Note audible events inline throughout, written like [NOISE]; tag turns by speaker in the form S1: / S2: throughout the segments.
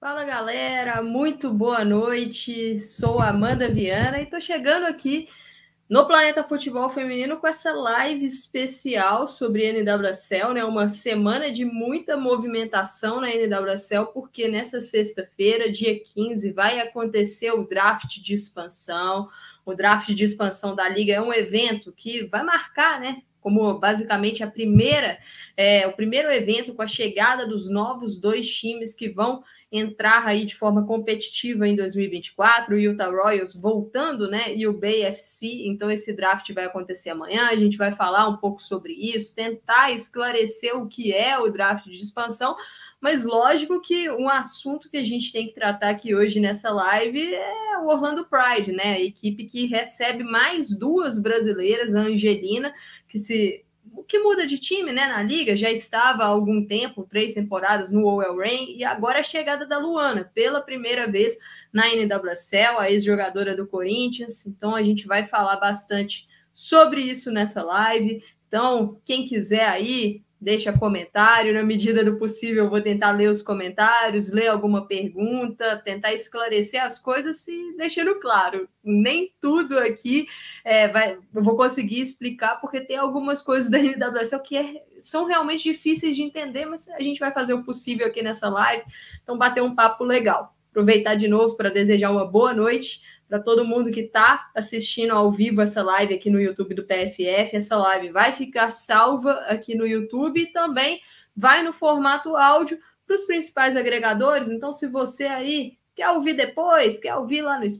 S1: Fala galera, muito boa noite. Sou Amanda Viana e estou chegando aqui no Planeta Futebol Feminino com essa live especial sobre NWSL, né? Uma semana de muita movimentação na NWSL, porque nessa sexta-feira, dia 15, vai acontecer o draft de expansão. O draft de expansão da liga é um evento que vai marcar, né? Como basicamente a primeira, é, o primeiro evento com a chegada dos novos dois times que vão entrar aí de forma competitiva em 2024, o Utah Royals voltando, né? E o Bay FC. Então, esse draft vai acontecer amanhã. A gente vai falar um pouco sobre isso, tentar esclarecer o que é o draft de expansão. Mas lógico que um assunto que a gente tem que tratar aqui hoje nessa live é o Orlando Pride, né? A equipe que recebe mais duas brasileiras, a Angelina, que se que muda de time, né, na liga, já estava há algum tempo, três temporadas no OL Rain, e agora a chegada da Luana, pela primeira vez na NWSL, a ex-jogadora do Corinthians, então a gente vai falar bastante sobre isso nessa live, então quem quiser aí, deixa comentário. Na medida do possível, eu vou tentar ler os comentários, ler alguma pergunta, tentar esclarecer as coisas e deixando claro. Nem tudo aqui é, vai, eu vou conseguir explicar, porque tem algumas coisas da NWSL que é, são realmente difíceis de entender, mas a gente vai fazer o possível aqui nessa live. Então, bater um papo legal. Aproveitar de novo para desejar uma boa noite para todo mundo que está assistindo ao vivo essa live aqui no YouTube do PFF. Essa live vai ficar salva aqui no YouTube e também vai no formato áudio para os principais agregadores. Então, se você aí quer ouvir depois, quer ouvir lá no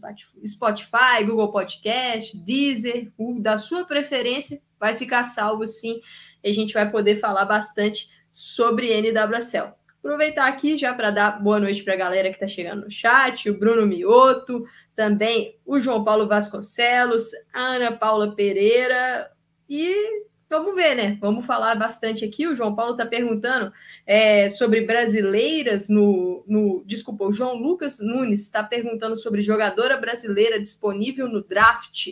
S1: Spotify, Google Podcast, Deezer, da sua preferência, vai ficar salvo sim. E a gente vai poder falar bastante sobre NWSL. Aproveitar aqui já para dar boa noite para a galera que está chegando no chat, o Bruno Mioto, também o João Paulo Vasconcelos, a Ana Paula Pereira e vamos ver, né? Vamos falar bastante aqui. O João Paulo está perguntando é, sobre brasileiras no, no. Desculpa, o João Lucas Nunes está perguntando sobre jogadora brasileira disponível no draft.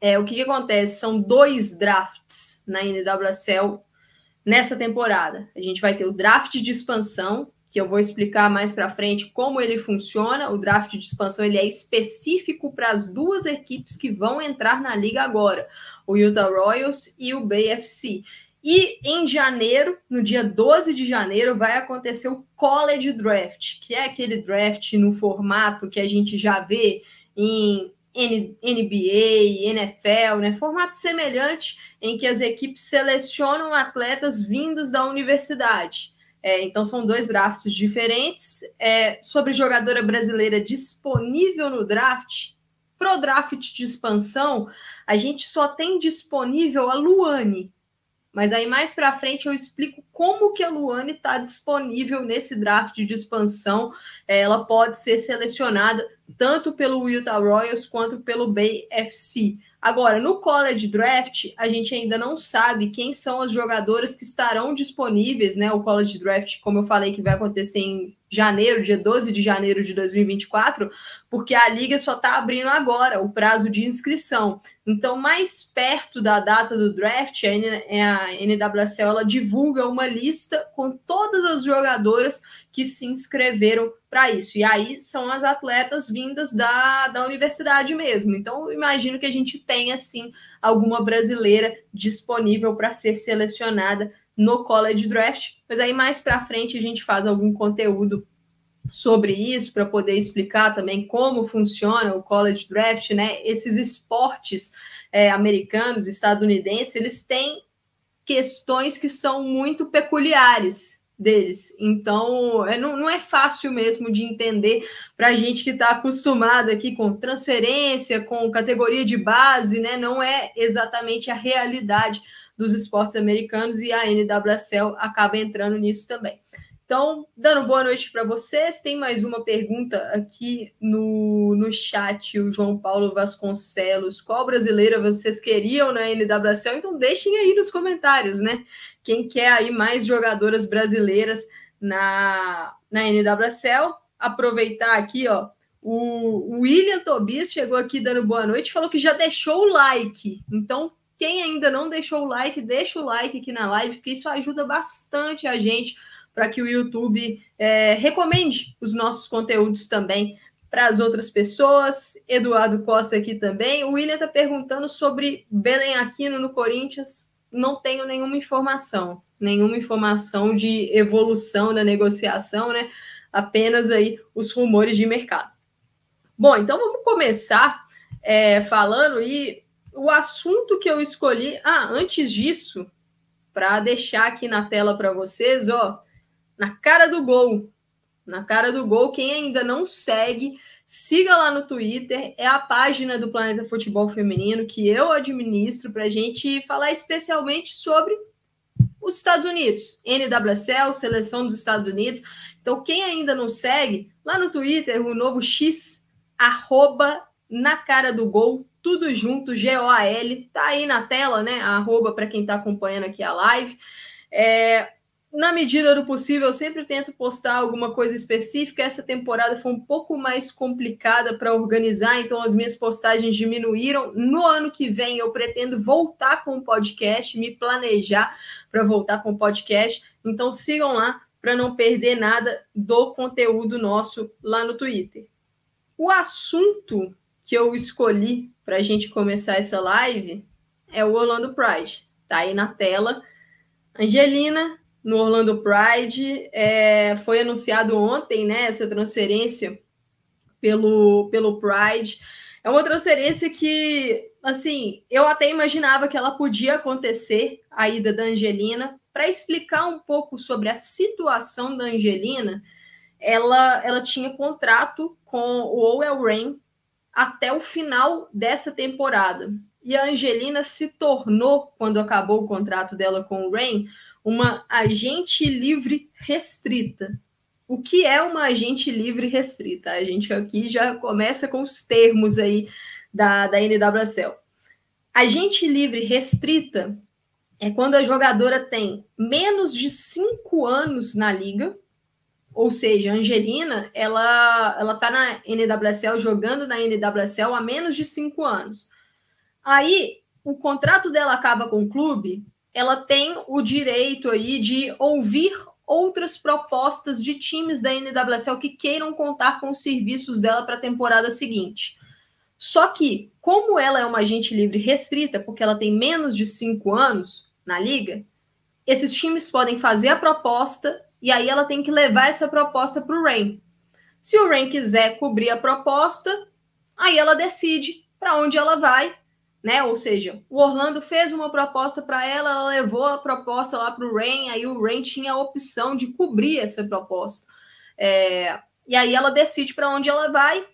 S1: É, o que, que acontece? São dois drafts na NWSL nessa temporada. A gente vai ter o draft de expansão, que eu vou explicar mais para frente como ele funciona. O draft de expansão ele é específico para as duas equipes que vão entrar na liga agora, o Utah Royals e o Bay FC. E em janeiro, no dia 12 de janeiro, vai acontecer o College Draft, que é aquele draft no formato que a gente já vê em NBA, NFL, né? Formato semelhante em que as equipes selecionam atletas vindos da universidade. É, então, são dois drafts diferentes. É, sobre jogadora brasileira disponível no draft, pro draft de expansão, a gente só tem disponível a Luane. Mas aí mais para frente eu explico como que a Luane está disponível nesse draft de expansão. É, ela pode ser selecionada tanto pelo Utah Royals quanto pelo Bay FC. Agora, no College Draft, a gente ainda não sabe quem são as jogadoras que estarão disponíveis, né? O College Draft, como eu falei, que vai acontecer em janeiro, dia 12 de janeiro de 2024, porque a liga só está abrindo agora o prazo de inscrição. Então, mais perto da data do draft, a, NWSL ela divulga uma lista com todas as jogadoras que se inscreveram para isso. E aí são as atletas vindas da, da universidade mesmo. Então, imagino que a gente tenha, assim, alguma brasileira disponível para ser selecionada no College Draft, mas aí mais para frente a gente faz algum conteúdo sobre isso para poder explicar também como funciona o College Draft, né? Esses esportes é, americanos, estadunidenses, eles têm questões que são muito peculiares deles. Então, é, não, não é fácil mesmo de entender para a gente que está acostumado aqui com transferência, com categoria de base, né? Não é exatamente a realidade dos esportes americanos e a NWSL acaba entrando nisso também. Então, dando boa noite para vocês. Tem mais uma pergunta aqui no, no chat, o João Paulo Vasconcelos. Qual brasileira vocês queriam na NWSL? Então, deixem aí nos comentários, né? Quem quer aí mais jogadoras brasileiras na, na NWSL? Aproveitar aqui, ó. O William Tobias chegou aqui dando boa noite, falou que já deixou o like. Então, quem ainda não deixou o like, deixa o like aqui na live, porque isso ajuda bastante a gente para que o YouTube é, recomende os nossos conteúdos também para as outras pessoas. Eduardo Costa aqui também. O William está perguntando sobre Belém Aquino no Corinthians. Não tenho nenhuma informação, nenhuma informação de evolução da negociação, né? Apenas aí os rumores de mercado. Bom, então vamos começar é, falando e o assunto que eu escolhi. Ah, antes disso, para deixar aqui na tela para vocês, ó, na cara do gol. Na cara do gol, quem ainda não segue, siga lá no Twitter, é a página do Planeta Futebol Feminino que eu administro para a gente falar especialmente sobre os Estados Unidos, NWSL, seleção dos Estados Unidos. Então, quem ainda não segue, lá no Twitter, o novo X, arroba na cara do gol, tudo junto, G-O-A-L, tá aí na tela, né? arroba para quem está acompanhando aqui a live. É, na medida do possível, eu sempre tento postar alguma coisa específica. Essa temporada foi um pouco mais complicada para organizar, então as minhas postagens diminuíram. No ano que vem, eu pretendo voltar com o podcast, me planejar para voltar com o podcast. Então sigam lá para não perder nada do conteúdo nosso lá no Twitter. O assunto que eu escolhi para a gente começar essa live é o Orlando Pride. Tá aí na tela. Angelina no Orlando Pride. É, foi anunciado ontem, né, essa transferência pelo, pelo Pride. É uma transferência que, assim, eu até imaginava que ela podia acontecer, a ida da Angelina. Para explicar um pouco sobre a situação da Angelina, ela, ela tinha contrato com o Owell Rain até o final dessa temporada. E a Angelina se tornou, quando acabou o contrato dela com o Rain, uma agente livre restrita. O que é uma agente livre restrita? A gente aqui já começa com os termos aí da, da NWSL. Agente livre restrita é quando a jogadora tem menos de cinco anos na liga, ou seja, a Angelina, ela ela tá na NWSL jogando na NWSL há menos de cinco anos. Aí o contrato dela acaba com o clube ela tem o direito aí de ouvir outras propostas de times da NWSL que queiram contar com os serviços dela para a temporada seguinte. Só que, como ela é uma agente livre restrita, porque ela tem menos de cinco anos na liga, esses times podem fazer a proposta e aí ela tem que levar essa proposta para o Rain. Se o Rain quiser cobrir a proposta, aí ela decide para onde ela vai né? Ou seja, o Orlando fez uma proposta para ela, ela levou a proposta lá para o Rain, aí o Rain tinha a opção de cobrir essa proposta. É, e aí ela decide para onde ela vai.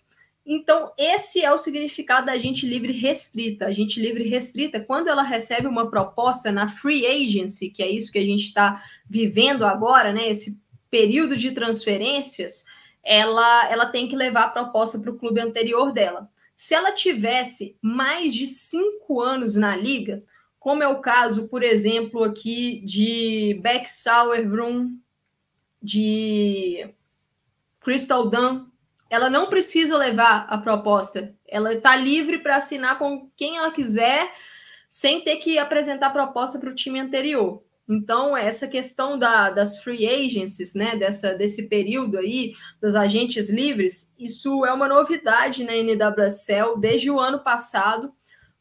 S1: Então, esse é o significado da agente livre restrita. A agente livre restrita, quando ela recebe uma proposta na free agency, que é isso que a gente está vivendo agora, né? Esse período de transferências, ela, ela tem que levar a proposta para o clube anterior dela. Se ela tivesse mais de cinco anos na liga, como é o caso, por exemplo, aqui de Beck Sauerbrunn, de Crystal Dunn, ela não precisa levar a proposta. Ela está livre para assinar com quem ela quiser, sem ter que apresentar a proposta para o time anterior. Então, essa questão da, das free agencies, né, dessa, desse período aí, dos agentes livres, isso é uma novidade na NWSL desde o ano passado,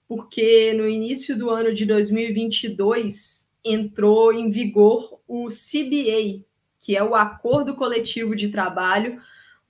S1: porque no início do ano de 2022 entrou em vigor o CBA, que é o Acordo Coletivo de Trabalho,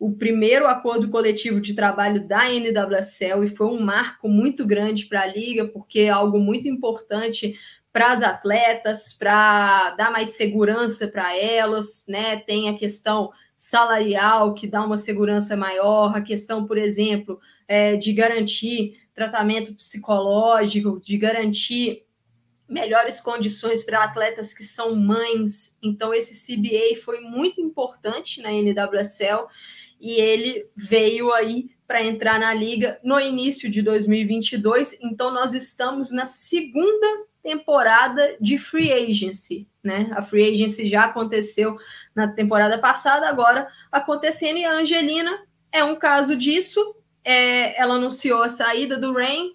S1: o primeiro acordo coletivo de trabalho da NWSL, e foi um marco muito grande para a liga, porque é algo muito importante para as atletas, para dar mais segurança para elas, né? Tem a questão salarial que dá uma segurança maior, a questão, por exemplo, é, de garantir tratamento psicológico, de garantir melhores condições para atletas que são mães. Então, esse CBA foi muito importante na NWSL e ele veio aí para entrar na liga no início de 2022. Então, nós estamos na segunda temporada de free agency, né? A free agency já aconteceu na temporada passada, agora acontecendo e a Angelina é um caso disso. É, ela anunciou a saída do Rain,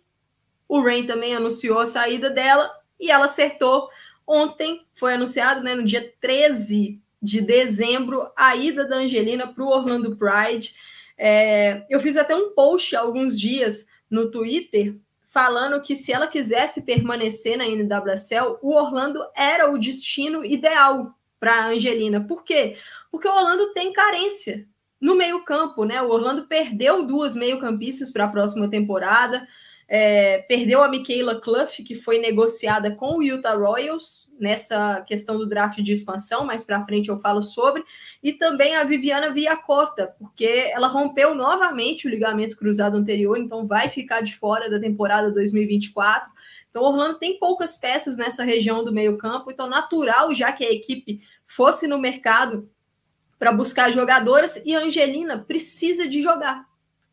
S1: o Rain também anunciou a saída dela e ela acertou ontem, foi anunciado, né, no dia 13 de dezembro, a ida da Angelina para o Orlando Pride. É, eu fiz até um post há alguns dias no Twitter falando que se ela quisesse permanecer na NWSL, o Orlando era o destino ideal para a Angelina. Por quê? Porque o Orlando tem carência no meio-campo, né? O Orlando perdeu duas meio-campistas para a próxima temporada. É, perdeu a Michaela Clough, que foi negociada com o Utah Royals nessa questão do draft de expansão, mais para frente eu falo sobre, e também a Viviana Viacota, porque ela rompeu novamente o ligamento cruzado anterior, então vai ficar de fora da temporada 2024. Então, Orlando tem poucas peças nessa região do meio-campo, então natural, já que a equipe fosse no mercado para buscar jogadoras, e a Angelina precisa de jogar.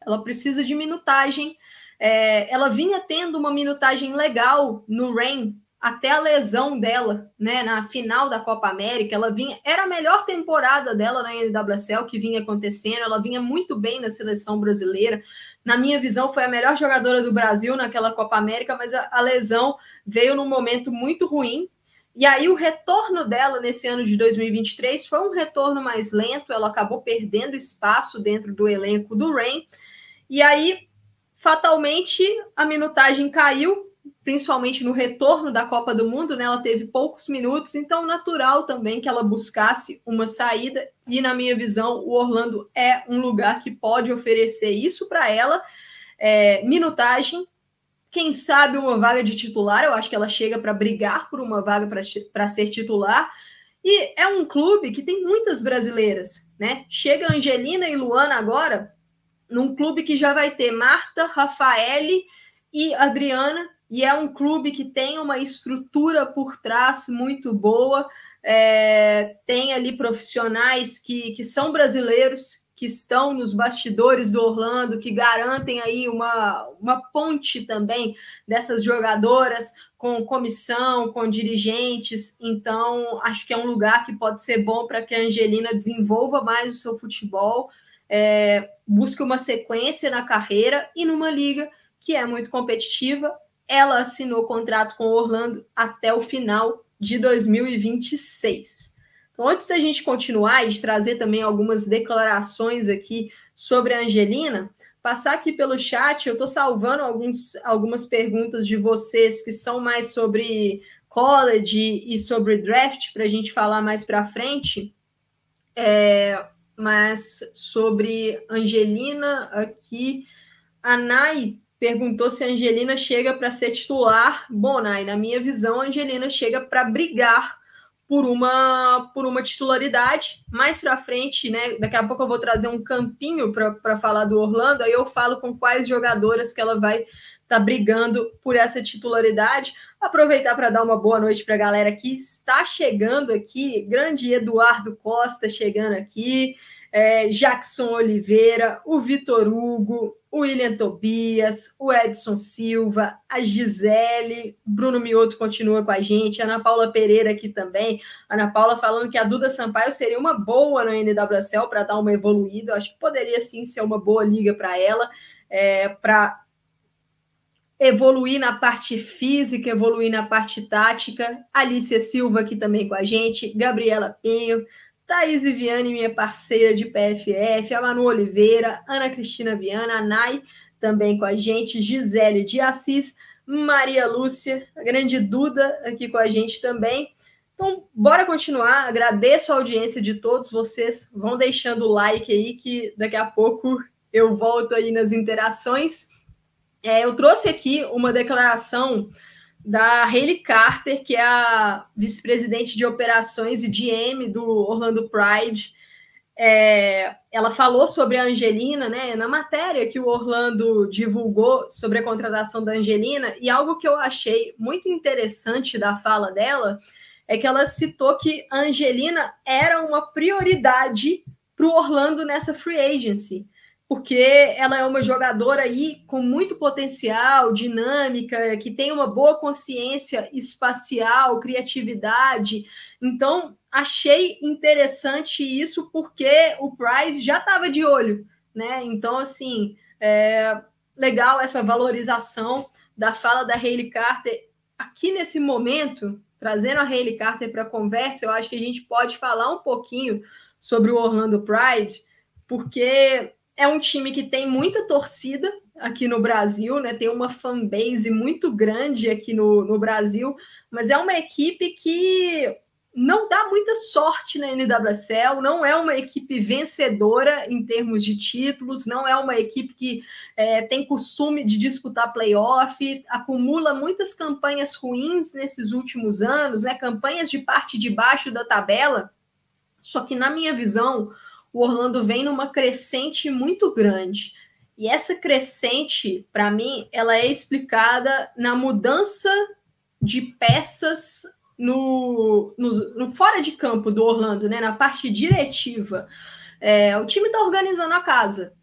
S1: Ela precisa de minutagem é, ela vinha tendo uma minutagem legal no Rain até a lesão dela, né, na final da Copa América, ela vinha, era a melhor temporada dela na NWSL que vinha acontecendo, ela vinha muito bem na seleção brasileira. Na minha visão, foi a melhor jogadora do Brasil naquela Copa América, mas a, a lesão veio num momento muito ruim. E aí o retorno dela nesse ano de 2023 foi um retorno mais lento, ela acabou perdendo espaço dentro do elenco do Rain. E aí Fatalmente, a minutagem caiu, principalmente no retorno da Copa do Mundo, né? Ela teve poucos minutos, então natural também que ela buscasse uma saída. E na minha visão, o Orlando é um lugar que pode oferecer isso para ela, é, minutagem. Quem sabe uma vaga de titular? Eu acho que ela chega para brigar por uma vaga para ser titular. E é um clube que tem muitas brasileiras, né? Chega Angelina e Luana agora, num clube que já vai ter Marta, Rafaele e Adriana, e é um clube que tem uma estrutura por trás muito boa, é, tem ali profissionais que, que são brasileiros, que estão nos bastidores do Orlando, que garantem aí uma, uma ponte também dessas jogadoras com comissão, com dirigentes. Então, acho que é um lugar que pode ser bom para que a Angelina desenvolva mais o seu futebol é, busque uma sequência na carreira e numa liga que é muito competitiva. Ela assinou contrato com o Orlando até o final de 2026. Então, antes da gente continuar e de trazer também algumas declarações aqui sobre a Angelina, passar aqui pelo chat, eu estou salvando alguns, algumas perguntas de vocês que são mais sobre college e sobre draft, para a gente falar mais para frente. É, mas sobre Angelina aqui, a Nai perguntou se Angelina chega para ser titular. Bom, Nai, na minha visão, Angelina chega para brigar por uma por uma titularidade. Mais para frente, né? Daqui a pouco eu vou trazer um campinho para falar do Orlando, aí eu falo com quais jogadoras que ela vai estar tá brigando por essa titularidade. Aproveitar para dar uma boa noite para a galera que está chegando aqui. Grande Eduardo Costa chegando aqui. É, Jackson Oliveira, o Vitor Hugo, o William Tobias, o Edson Silva, a Gisele, Bruno Mioto continua com a gente, Ana Paula Pereira aqui também. Ana Paula falando que a Duda Sampaio seria uma boa no NWSL para dar uma evoluída. Eu acho que poderia sim ser uma boa liga para ela, é, para evoluir na parte física, evoluir na parte tática. Alicia Silva aqui também com a gente, Gabriela Pinho, Thaís Viviane, minha parceira de PFF, a Manu Oliveira, Ana Cristina Viana, a Nai também com a gente, Gisele de Assis, Maria Lúcia, a grande Duda aqui com a gente também. Então, bora continuar. Agradeço a audiência de todos vocês. Vão deixando o like aí, que daqui a pouco eu volto aí nas interações. É, eu trouxe aqui uma declaração da Hayley Carter, que é a vice-presidente de operações e GM do Orlando Pride. É, ela falou sobre a Angelina, né, na matéria que o Orlando divulgou sobre a contratação da Angelina, e algo que eu achei muito interessante da fala dela é que ela citou que a Angelina era uma prioridade para o Orlando nessa free agency porque ela é uma jogadora aí com muito potencial, dinâmica, que tem uma boa consciência espacial, criatividade. Então, achei interessante isso porque o Price já estava de olho, né? Então, assim, é legal essa valorização da fala da Hayley Carter aqui nesse momento trazendo a Hayley Carter para a conversa, eu acho que a gente pode falar um pouquinho sobre o Orlando Pride, porque é um time que tem muita torcida aqui no Brasil, né? Tem uma fanbase muito grande aqui no, no Brasil, mas é uma equipe que não dá muita sorte na NWSL, não é uma equipe vencedora em termos de títulos, não é uma equipe que é, tem costume de disputar playoff, acumula muitas campanhas ruins nesses últimos anos, né? Campanhas de parte de baixo da tabela. Só que, na minha visão, o Orlando vem numa crescente muito grande. E essa crescente, para mim, ela é explicada na mudança de peças no, no, no, fora de campo do Orlando, né, na parte diretiva, é, o time está organizando a casa.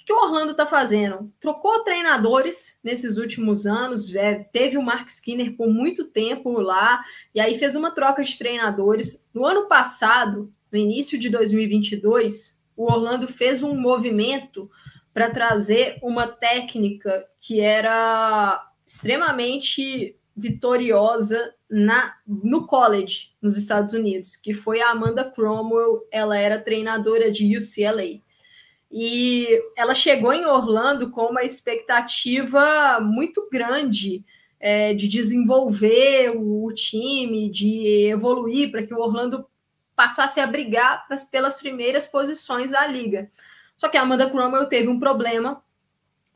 S1: O que o Orlando está fazendo? Trocou treinadores nesses últimos anos, é, teve o Mark Skinner por muito tempo lá, e aí fez uma troca de treinadores. No ano passado, no início de 2022, o Orlando fez um movimento para trazer uma técnica que era extremamente vitoriosa na, no college nos Estados Unidos, que foi a Amanda Cromwell, ela era treinadora de UCLA. E ela chegou em Orlando com uma expectativa muito grande é, de desenvolver o, o time, de evoluir para que o Orlando passasse a brigar pras, pelas primeiras posições da liga. Só que a Amanda Cromwell teve um problema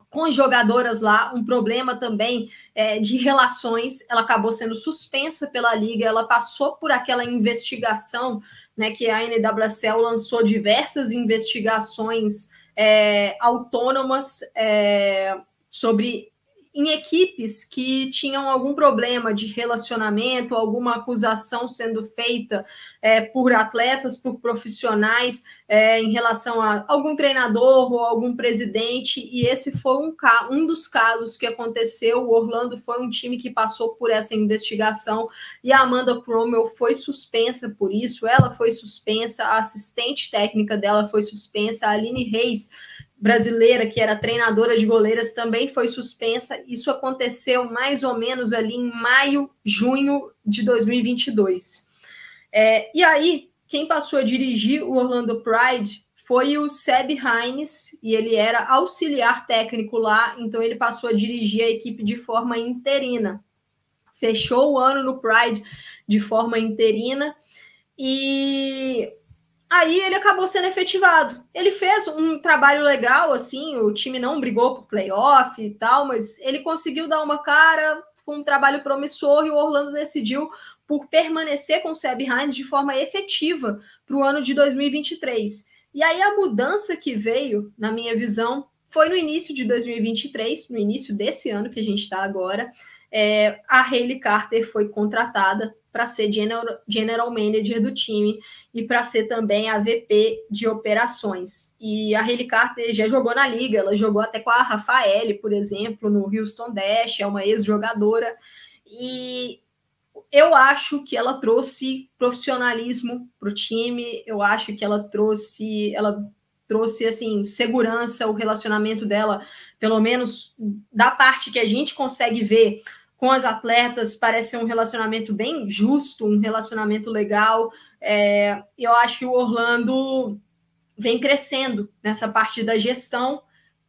S1: com jogadoras lá, um problema também é, de relações. Ela acabou sendo suspensa pela liga, ela passou por aquela investigação, né? Que a NWSL lançou diversas investigações é, autônomas é, sobre em equipes que tinham algum problema de relacionamento, alguma acusação sendo feita é, por atletas, por profissionais é, em relação a algum treinador ou algum presidente, e esse foi um, um dos casos que aconteceu. O Orlando foi um time que passou por essa investigação e a Amanda Cromwell foi suspensa por isso, ela foi suspensa, a assistente técnica dela foi suspensa, a Aline Reis brasileira, que era treinadora de goleiras, também foi suspensa. Isso aconteceu mais ou menos ali em maio, junho de 2022. É, e aí, quem passou a dirigir o Orlando Pride foi o Seb Hines, e ele era auxiliar técnico lá, então ele passou a dirigir a equipe de forma interina. Fechou o ano no Pride de forma interina. E Aí ele acabou sendo efetivado. Ele fez um trabalho legal, assim, o time não brigou por playoff e tal, mas ele conseguiu dar uma cara, foi um trabalho promissor e o Orlando decidiu por permanecer com o Seb Hines de forma efetiva para o ano de 2023. E aí a mudança que veio, na minha visão, foi no início de 2023, no início desse ano que a gente está agora, é, a Hayley Carter foi contratada para ser general, manager do time e para ser também a VP de operações. E a Hayley Carter já jogou na liga, ela jogou até com a Rafaele, por exemplo, no Houston Dash, é uma ex-jogadora. E eu acho que ela trouxe profissionalismo para o time, eu acho que ela trouxe, ela trouxe assim segurança, o relacionamento dela, pelo menos da parte que a gente consegue ver com as atletas, parece ser um relacionamento bem justo, um relacionamento legal. É, eu acho que o Orlando vem crescendo nessa parte da gestão,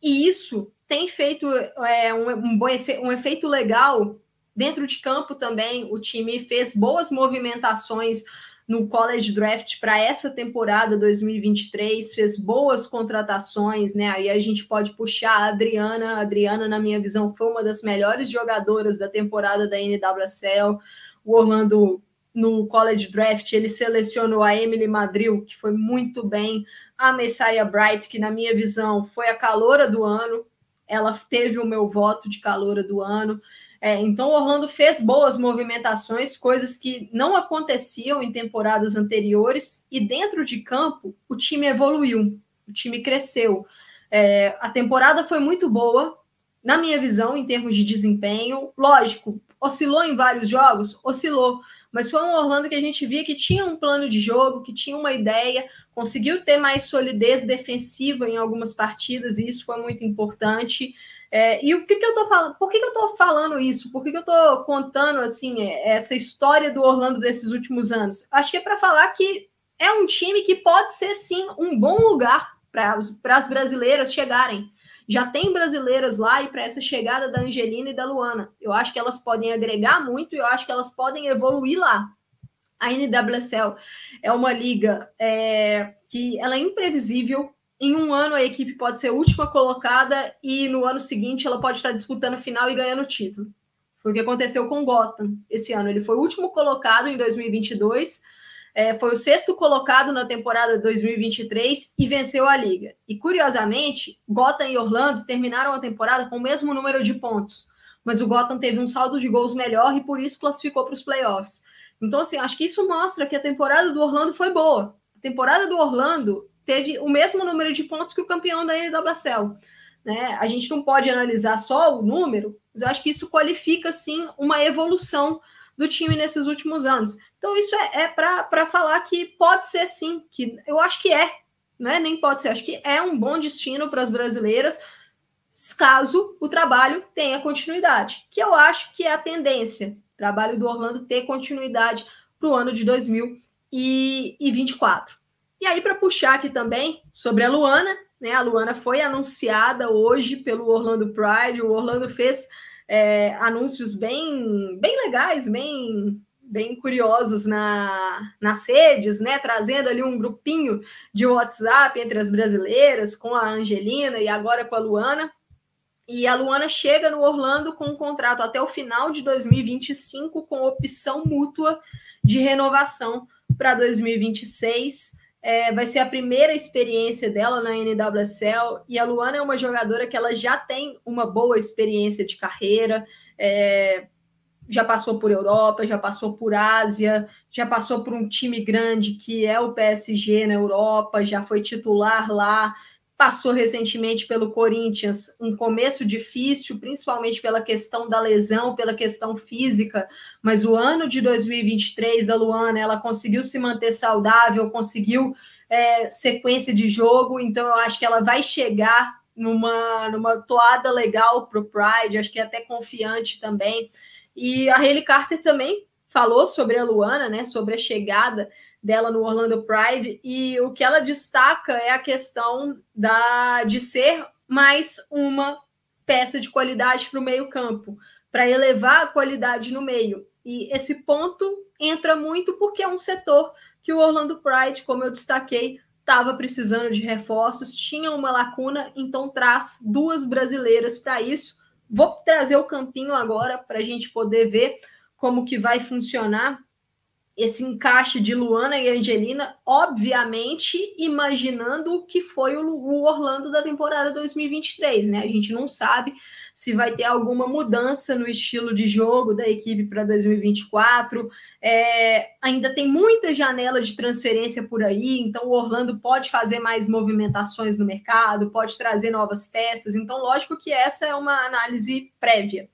S1: e isso tem feito é, um, um, bom efe, um efeito legal dentro de campo também. O time fez boas movimentações no College Draft para essa temporada 2023, fez boas contratações, né? Aí a gente pode puxar a Adriana. A Adriana, na minha visão, foi uma das melhores jogadoras da temporada da NWSL. O Orlando, no College Draft, ele selecionou a Emily Madril, que foi muito bem, a Messiah Bright, que, na minha visão, foi a caloura do ano. Ela teve o meu voto de caloura do ano. É, então, o Orlando fez boas movimentações, coisas que não aconteciam em temporadas anteriores, e dentro de campo, o time evoluiu, o time cresceu. É, a temporada foi muito boa, na minha visão, em termos de desempenho. Lógico, oscilou em vários jogos? Oscilou. Mas foi um Orlando que a gente via que tinha um plano de jogo, que tinha uma ideia, conseguiu ter mais solidez defensiva em algumas partidas, e isso foi muito importante. É, e o que, que eu tô falando? Por que, que eu tô falando isso? Por que, que eu tô contando assim essa história do Orlando desses últimos anos? Acho que é para falar que é um time que pode ser sim um bom lugar para as brasileiras chegarem. Já tem brasileiras lá e para essa chegada da Angelina e da Luana, eu acho que elas podem agregar muito e eu acho que elas podem evoluir lá. A NWSL é uma liga é, que ela é imprevisível, em um ano a equipe pode ser última colocada e no ano seguinte ela pode estar disputando a final e ganhando o título. Foi o que aconteceu com o Gotham esse ano. Ele foi o último colocado em 2022, é, foi o sexto colocado na temporada 2023 e venceu a liga. E curiosamente, Gotham e Orlando terminaram a temporada com o mesmo número de pontos, mas o Gotham teve um saldo de gols melhor e por isso classificou para os playoffs. Então, assim, acho que isso mostra que a temporada do Orlando foi boa. A temporada do Orlando teve o mesmo número de pontos que o campeão da NWSL. Né? A gente não pode analisar só o número, mas eu acho que isso qualifica, sim, uma evolução do time nesses últimos anos. Então, isso é, é para falar que pode ser sim, que eu acho que é, né? nem pode ser, acho que é um bom destino para as brasileiras, caso o trabalho tenha continuidade, que eu acho que é a tendência, o trabalho do Orlando ter continuidade para o ano de 2024. E aí, para puxar aqui também sobre a Luana, né? A Luana foi anunciada hoje pelo Orlando Pride. O Orlando fez é, anúncios bem, bem legais, bem, bem curiosos na, nas redes, né? Trazendo ali um grupinho de WhatsApp entre as brasileiras, com a Angelina e agora com a Luana. E a Luana chega no Orlando com um contrato até o final de 2025, com opção mútua de renovação para 2026. É, vai ser a primeira experiência dela na NWSL e a Luana é uma jogadora que ela já tem uma boa experiência de carreira, é, já passou por Europa, já passou por Ásia, já passou por um time grande que é o PSG na Europa, já foi titular lá, passou recentemente pelo Corinthians, um começo difícil, principalmente pela questão da lesão, pela questão física, mas o ano de 2023 a Luana, ela conseguiu se manter saudável, conseguiu é, sequência de jogo, então eu acho que ela vai chegar numa, numa toada legal para o Pride, acho que é até confiante também. E a Hayley Carter também falou sobre a Luana, né, sobre a chegada dela no Orlando Pride e o que ela destaca é a questão da de ser mais uma peça de qualidade para o meio-campo, para elevar a qualidade no meio. E esse ponto entra muito porque é um setor que o Orlando Pride, como eu destaquei, estava precisando de reforços, tinha uma lacuna, então traz duas brasileiras para isso. Vou trazer o campinho agora para a gente poder ver como que vai funcionar esse encaixe de Luana e Angelina, obviamente imaginando o que foi o Orlando da temporada 2023, né? A gente não sabe se vai ter alguma mudança no estilo de jogo da equipe para 2024. É, ainda tem muita janela de transferência por aí, então o Orlando pode fazer mais movimentações no mercado, pode trazer novas peças. Então, lógico que essa é uma análise prévia.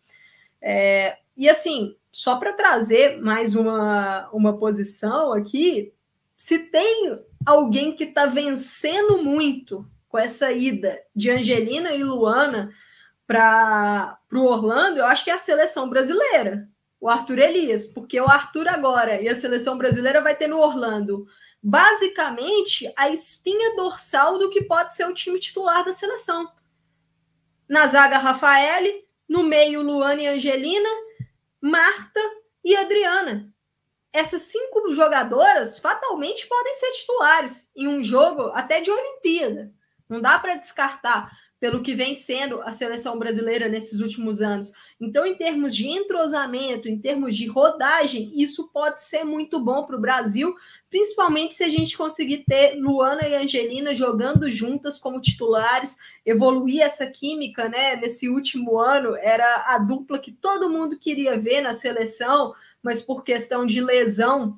S1: É, e assim, só para trazer mais uma, uma posição aqui, se tem alguém que está vencendo muito com essa ida de Angelina e Luana para o Orlando, eu acho que é a seleção brasileira, o Arthur Elias, porque o Arthur agora e a seleção brasileira vai ter no Orlando basicamente a espinha dorsal do que pode ser o time titular da seleção. Na zaga, Rafael, no meio, Luana e Angelina, Marta e Adriana. Essas cinco jogadoras fatalmente podem ser titulares em um jogo até de Olimpíada. Não dá para descartar pelo que vem sendo a seleção brasileira nesses últimos anos. Então, em termos de entrosamento, em termos de rodagem, isso pode ser muito bom para o Brasil, principalmente se a gente conseguir ter Luana e Angelina jogando juntas como titulares, evoluir essa química, né? Nesse último ano era a dupla que todo mundo queria ver na seleção, mas por questão de lesão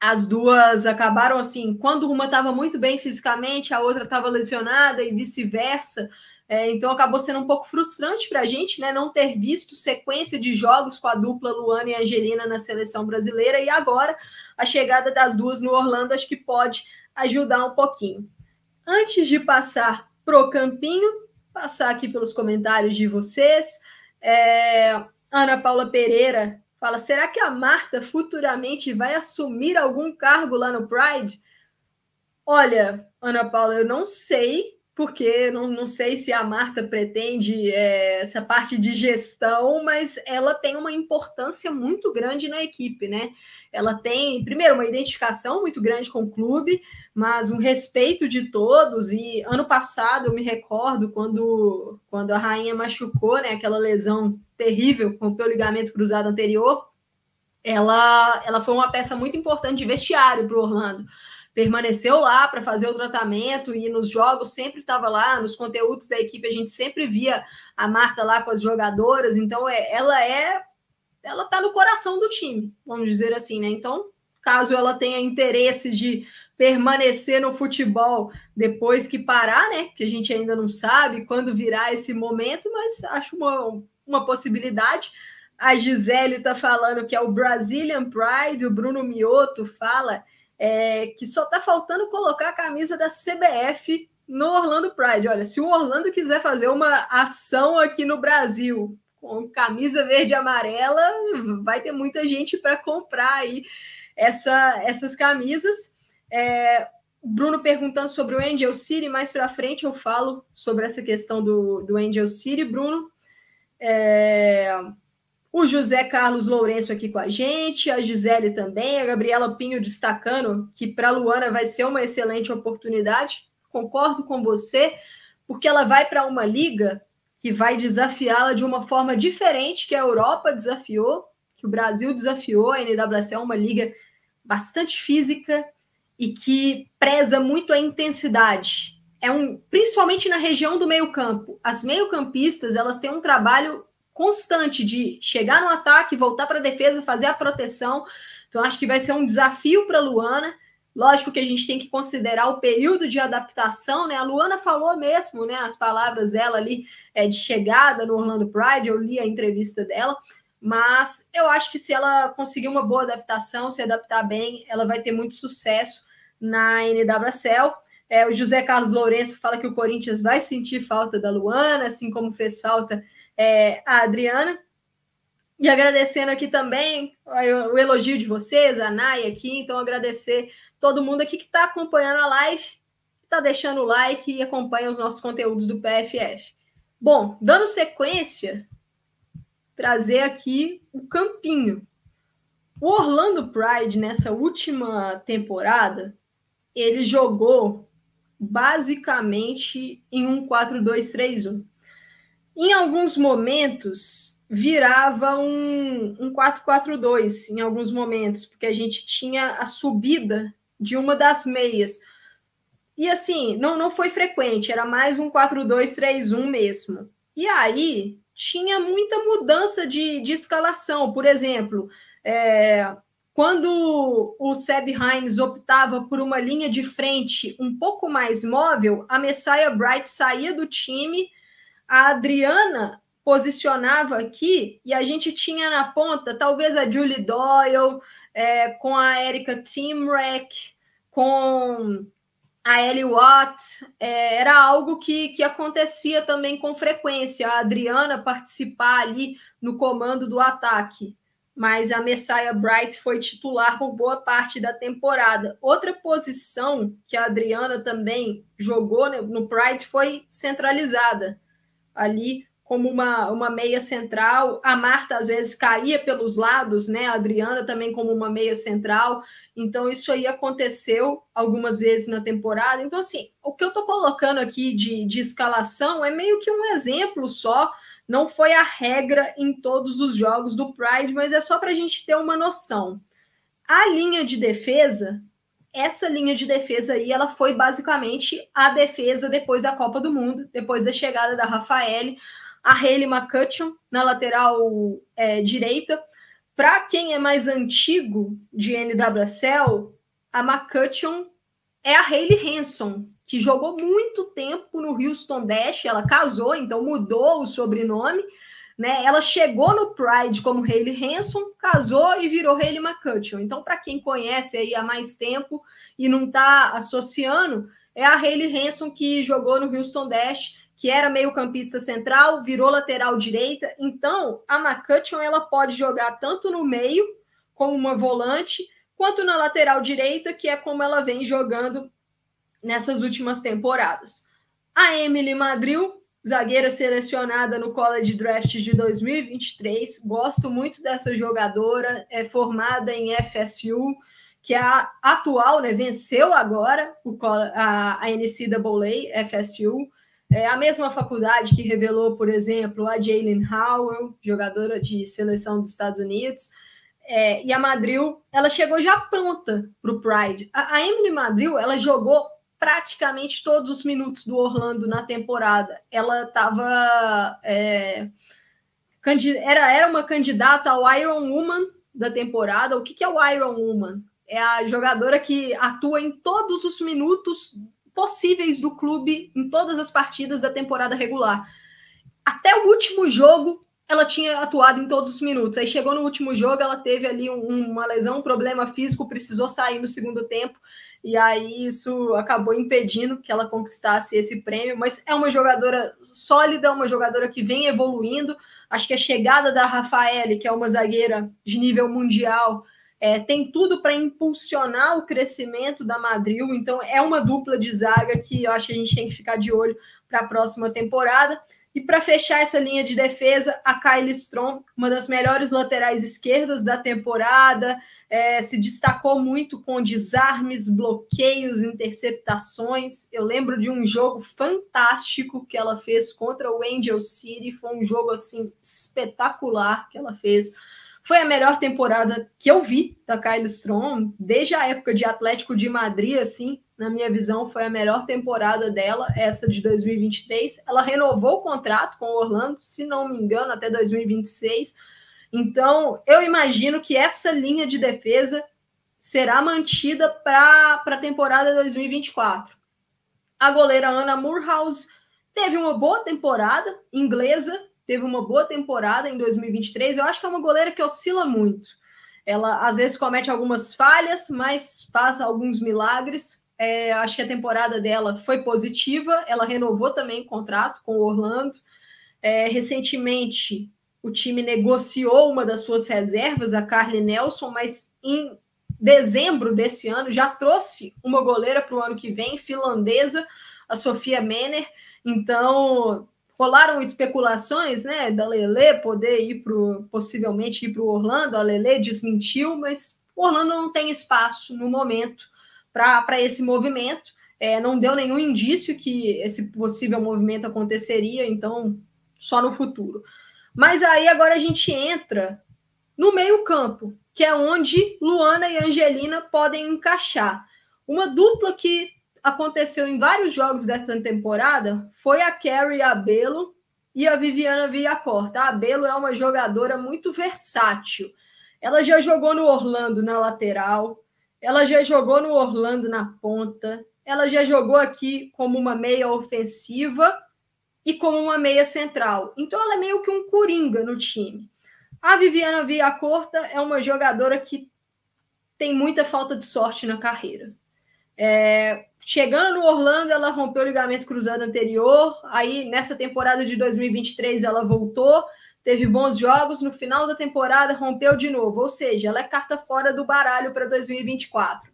S1: as duas acabaram assim, quando uma estava muito bem fisicamente, a outra estava lesionada e vice-versa. É, então acabou sendo um pouco frustrante para a gente, né? Não ter visto sequência de jogos com a dupla Luana e Angelina na seleção brasileira, e agora a chegada das duas no Orlando acho que pode ajudar um pouquinho. Antes de passar pro campinho, passar aqui pelos comentários de vocês. É, Ana Paula Pereira fala: será que a Marta futuramente vai assumir algum cargo lá no Pride? Olha, Ana Paula, eu não sei, porque não, não sei se a Marta pretende é, essa parte de gestão, mas ela tem uma importância muito grande na equipe, né? Ela tem, primeiro, uma identificação muito grande com o clube, mas um respeito de todos. E ano passado eu me recordo quando, quando a rainha machucou, né? Aquela lesão terrível, com o ligamento cruzado anterior, ela, ela foi uma peça muito importante de vestiário para o Orlando permaneceu lá para fazer o tratamento e nos jogos sempre estava lá, nos conteúdos da equipe a gente sempre via a Marta lá com as jogadoras, então é, ela é ela está no coração do time, vamos dizer assim, né? Então, caso ela tenha interesse de permanecer no futebol depois que parar, né? Que a gente ainda não sabe quando virá esse momento, mas acho uma, uma possibilidade. A Gisele está falando que é o Brazilian Pride, o Bruno Mioto fala é, que só está faltando colocar a camisa da CBF no Orlando Pride. Olha, se o Orlando quiser fazer uma ação aqui no Brasil com camisa verde e amarela, vai ter muita gente para comprar aí essa, essas camisas. É, Bruno perguntando sobre o Angel City, mais para frente eu falo sobre essa questão do, do Angel City, Bruno. É, o José Carlos Lourenço aqui com a gente, a Gisele também, a Gabriela Pinho destacando que para Luana vai ser uma excelente oportunidade. Concordo com você, porque ela vai para uma liga que vai desafiá-la de uma forma diferente que a Europa desafiou, que o Brasil desafiou. A NWSL é uma liga bastante física e que preza muito a intensidade. É um, principalmente na região do meio-campo. As meio-campistas, elas têm um trabalho constante de chegar no ataque, voltar para a defesa, fazer a proteção. Então, acho que vai ser um desafio para a Luana. Lógico que a gente tem que considerar o período de adaptação, né? A Luana falou mesmo, né? As palavras dela ali é, de chegada no Orlando Pride, eu li a entrevista dela, mas eu acho que se ela conseguir uma boa adaptação, se adaptar bem, ela vai ter muito sucesso na NWSL. É, o José Carlos Lourenço fala que o Corinthians vai sentir falta da Luana, assim como fez falta é, a Adriana. E agradecendo aqui também o elogio de vocês, a Nai aqui. Então, agradecer todo mundo aqui que está acompanhando a live, está deixando o like e acompanha os nossos conteúdos do PFF. Bom, dando sequência, trazer aqui o campinho. O Orlando Pride, nessa última temporada, ele jogou basicamente em um 4-2-3-1. Em alguns momentos, virava um, um 4-4-2, em alguns momentos, porque a gente tinha a subida de uma das meias. E assim, não, não foi frequente, era mais um 4-2-3-1 mesmo. E aí tinha muita mudança de, de escalação. Por exemplo, é, quando o Seb Hines optava por uma linha de frente um pouco mais móvel, a Messiah Bright saía do time a Adriana posicionava aqui e a gente tinha na ponta talvez a Julie Doyle, é, com a Erika Timrek, com a Ellie Watt, é, era algo que, que acontecia também com frequência, a Adriana participar ali no comando do ataque. Mas a Messiah Bright foi titular por boa parte da temporada. Outra posição que a Adriana também jogou né, no Pride foi centralizada ali como uma, uma meia central. A Marta às vezes caía pelos lados, né? A Adriana também como uma meia central. Então, isso aí aconteceu algumas vezes na temporada. Então, assim, o que eu estou colocando aqui de, de escalação é meio que um exemplo só. Não foi a regra em todos os jogos do Pride, mas é só para a gente ter uma noção. A linha de defesa essa linha de defesa aí, ela foi basicamente a defesa depois da Copa do Mundo, depois da chegada da Rafael, a Hayley McCutcheon na lateral é, direita. Para quem é mais antigo de NWSL, a McCutcheon é a Hayley Hanson, que jogou muito tempo no Houston Dash, ela casou, então mudou o sobrenome, né? Ela chegou no Pride como Hayley Hanson, casou e virou Hayley McCutcheon. Então, para quem conhece aí há mais tempo e não está associando, é a Hayley Hanson que jogou no Houston Dash, que era meio-campista central, virou lateral direita. Então, a McCutcheon ela pode jogar tanto no meio, como uma volante, quanto na lateral direita, que é como ela vem jogando nessas últimas temporadas. A Emily Madril, zagueira selecionada no College Draft de 2023, gosto muito dessa jogadora, é formada em FSU, que é a atual, né, venceu agora o, a, a NCAA, FSU, é a mesma faculdade que revelou, por exemplo, a Jalen Howell, jogadora de seleção dos Estados Unidos, é, e a Madril, ela chegou já pronta para o Pride. A, a Emily Madril, ela jogou praticamente todos os minutos do Orlando na temporada. Ela estava é, era, era uma candidata ao Iron Woman da temporada. O que, que é o Iron Woman? É a jogadora que atua em todos os minutos possíveis do clube em todas as partidas da temporada regular. Até o último jogo, ela tinha atuado em todos os minutos. Aí chegou no último jogo, ela teve ali um, uma lesão, um problema físico, precisou sair no segundo tempo. E aí isso acabou impedindo que ela conquistasse esse prêmio. Mas é uma jogadora sólida, uma jogadora que vem evoluindo. Acho que a chegada da Rafaele, que é uma zagueira de nível mundial, é, tem tudo para impulsionar o crescimento da Madril, então é uma dupla de zaga que eu acho que a gente tem que ficar de olho para a próxima temporada. E para fechar essa linha de defesa, a Kylie Strom, uma das melhores laterais esquerdas da temporada, é, se destacou muito com desarmes, bloqueios, interceptações. Eu lembro de um jogo fantástico que ela fez contra o Angel City, foi um jogo assim espetacular que ela fez foi a melhor temporada que eu vi da Kylie Strom, desde a época de Atlético de Madrid, assim, na minha visão, foi a melhor temporada dela, essa de 2023. Ela renovou o contrato com o Orlando, se não me engano, até 2026. Então, eu imagino que essa linha de defesa será mantida para a temporada 2024. A goleira Ana Moorhouse teve uma boa temporada inglesa, teve uma boa temporada em 2023. Eu acho que é uma goleira que oscila muito. Ela às vezes comete algumas falhas, mas faz alguns milagres. É, acho que a temporada dela foi positiva. Ela renovou também o contrato com o Orlando. É, recentemente, o time negociou uma das suas reservas, a Carly Nelson, mas em dezembro desse ano já trouxe uma goleira para o ano que vem, finlandesa, a Sofia Menner. Então, rolaram especulações, né, da Lele poder ir para possivelmente ir para o Orlando. A Lele desmentiu, mas Orlando não tem espaço no momento para esse movimento. É, não deu nenhum indício que esse possível movimento aconteceria, então só no futuro. Mas aí agora a gente entra no meio-campo, que é onde Luana e Angelina podem encaixar. Uma dupla que aconteceu em vários jogos dessa temporada foi a Carrie Abelo e a Viviana Villacorta. A Abelo é uma jogadora muito versátil. Ela já jogou no Orlando na lateral, ela já jogou no Orlando na ponta, ela já jogou aqui como uma meia ofensiva e como uma meia central. Então ela é meio que um coringa no time. A Viviana Villacorta é uma jogadora que tem muita falta de sorte na carreira. É, chegando no Orlando, ela rompeu o ligamento cruzado anterior. Aí, nessa temporada de 2023, ela voltou, teve bons jogos. No final da temporada, rompeu de novo. Ou seja, ela é carta fora do baralho para 2024.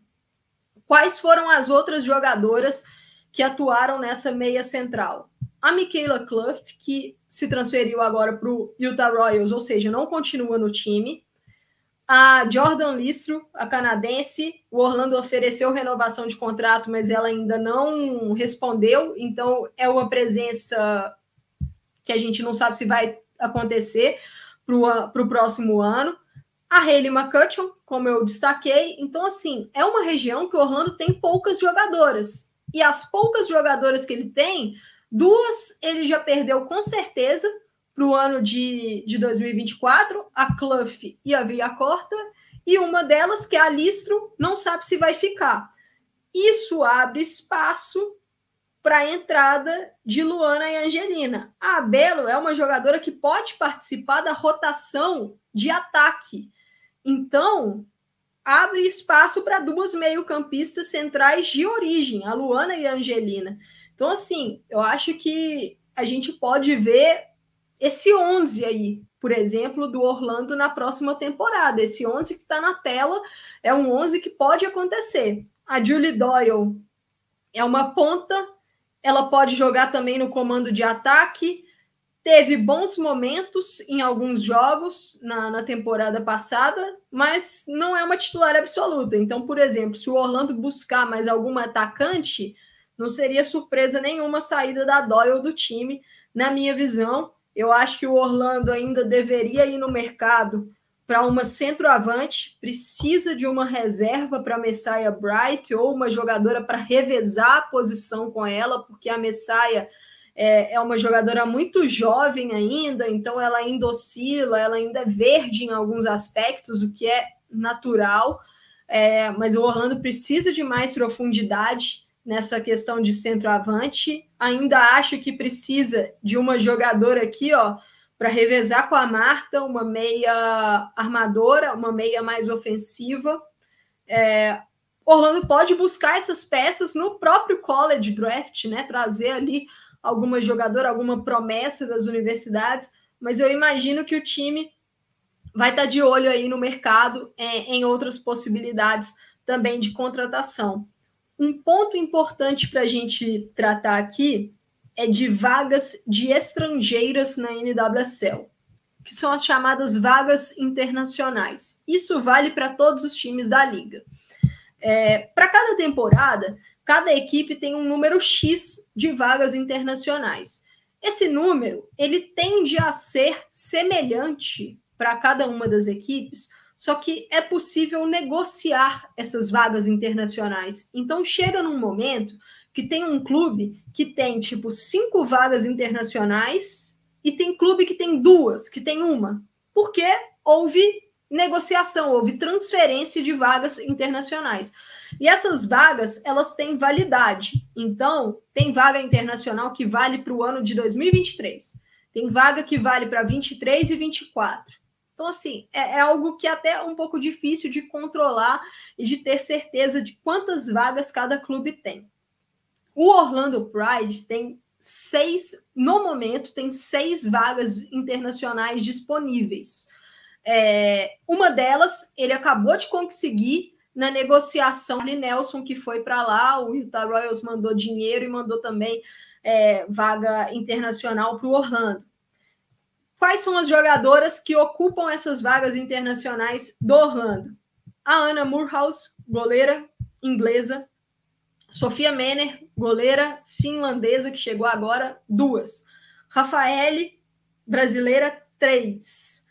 S1: Quais foram as outras jogadoras que atuaram nessa meia central? A Michaela Clough, que se transferiu agora para o Utah Royals, ou seja, não continua no time. A Jordan Listro, a canadense, o Orlando ofereceu renovação de contrato, mas ela ainda não respondeu, então é uma presença que a gente não sabe se vai acontecer para o próximo ano. A Hayley McCutcheon, como eu destaquei, então assim, é uma região que o Orlando tem poucas jogadoras. E as poucas jogadoras que ele tem, duas ele já perdeu com certeza, para o ano de, de 2024, a Cluff e a Via Corta, e uma delas, que é a Listro, não sabe se vai ficar. Isso abre espaço para a entrada de Luana e Angelina. A Belo é uma jogadora que pode participar da rotação de ataque. Então, abre espaço para duas meio-campistas centrais de origem, a Luana e a Angelina. Então, assim, eu acho que a gente pode ver esse 11 aí, por exemplo, do Orlando na próxima temporada. Esse 11 que está na tela é um 11 que pode acontecer. A Julie Doyle é uma ponta, ela pode jogar também no comando de ataque. Teve bons momentos em alguns jogos na, na temporada passada, mas não é uma titular absoluta. Então, por exemplo, se o Orlando buscar mais algum atacante, não seria surpresa nenhuma saída da Doyle do time, na minha visão. Eu acho que o Orlando ainda deveria ir no mercado para uma centroavante, precisa de uma reserva para Messiah Bright ou uma jogadora para revezar a posição com ela, porque a Messiah é, é, uma jogadora muito jovem ainda, então ela ainda oscila, ela ainda é verde em alguns aspectos, o que é natural, é, mas o Orlando precisa de mais profundidade nessa questão de centroavante. Ainda acho que precisa de uma jogadora aqui, ó, para revezar com a Marta, uma meia armadora, uma meia mais ofensiva. É, Orlando pode buscar essas peças no próprio college draft, né? Trazer ali alguma jogadora, alguma promessa das universidades, mas eu imagino que o time vai estar de olho aí no mercado é, em outras possibilidades também de contratação. Um ponto importante para a gente tratar aqui é de vagas de estrangeiras na NWSL, que são as chamadas vagas internacionais. Isso vale para todos os times da liga. É, para cada temporada, cada equipe tem um número X de vagas internacionais. Esse número ele tende a ser semelhante para cada uma das equipes, só que é possível negociar essas vagas internacionais. Então chega num momento que tem um clube que tem tipo cinco vagas internacionais e tem clube que tem duas, que tem uma, porque houve negociação, houve transferência de vagas internacionais. E essas vagas, elas têm validade. Então, tem vaga internacional que vale para o ano de 2023. Tem vaga que vale para 23 e 24. Então, assim, é, é, algo que é até um pouco difícil de controlar e de ter certeza de quantas vagas cada clube tem. O Orlando Pride tem seis, no momento, tem seis vagas internacionais disponíveis. É, uma delas ele acabou de conseguir na negociação de Nelson, que foi para lá. O Utah Royals mandou dinheiro e mandou também é, vaga internacional para o Orlando. Quais são as jogadoras que ocupam essas vagas internacionais do Orlando? A Ana Murhaus, goleira inglesa. Sofia Menner, goleira finlandesa, que chegou agora, duas. Rafaele, brasileira, três.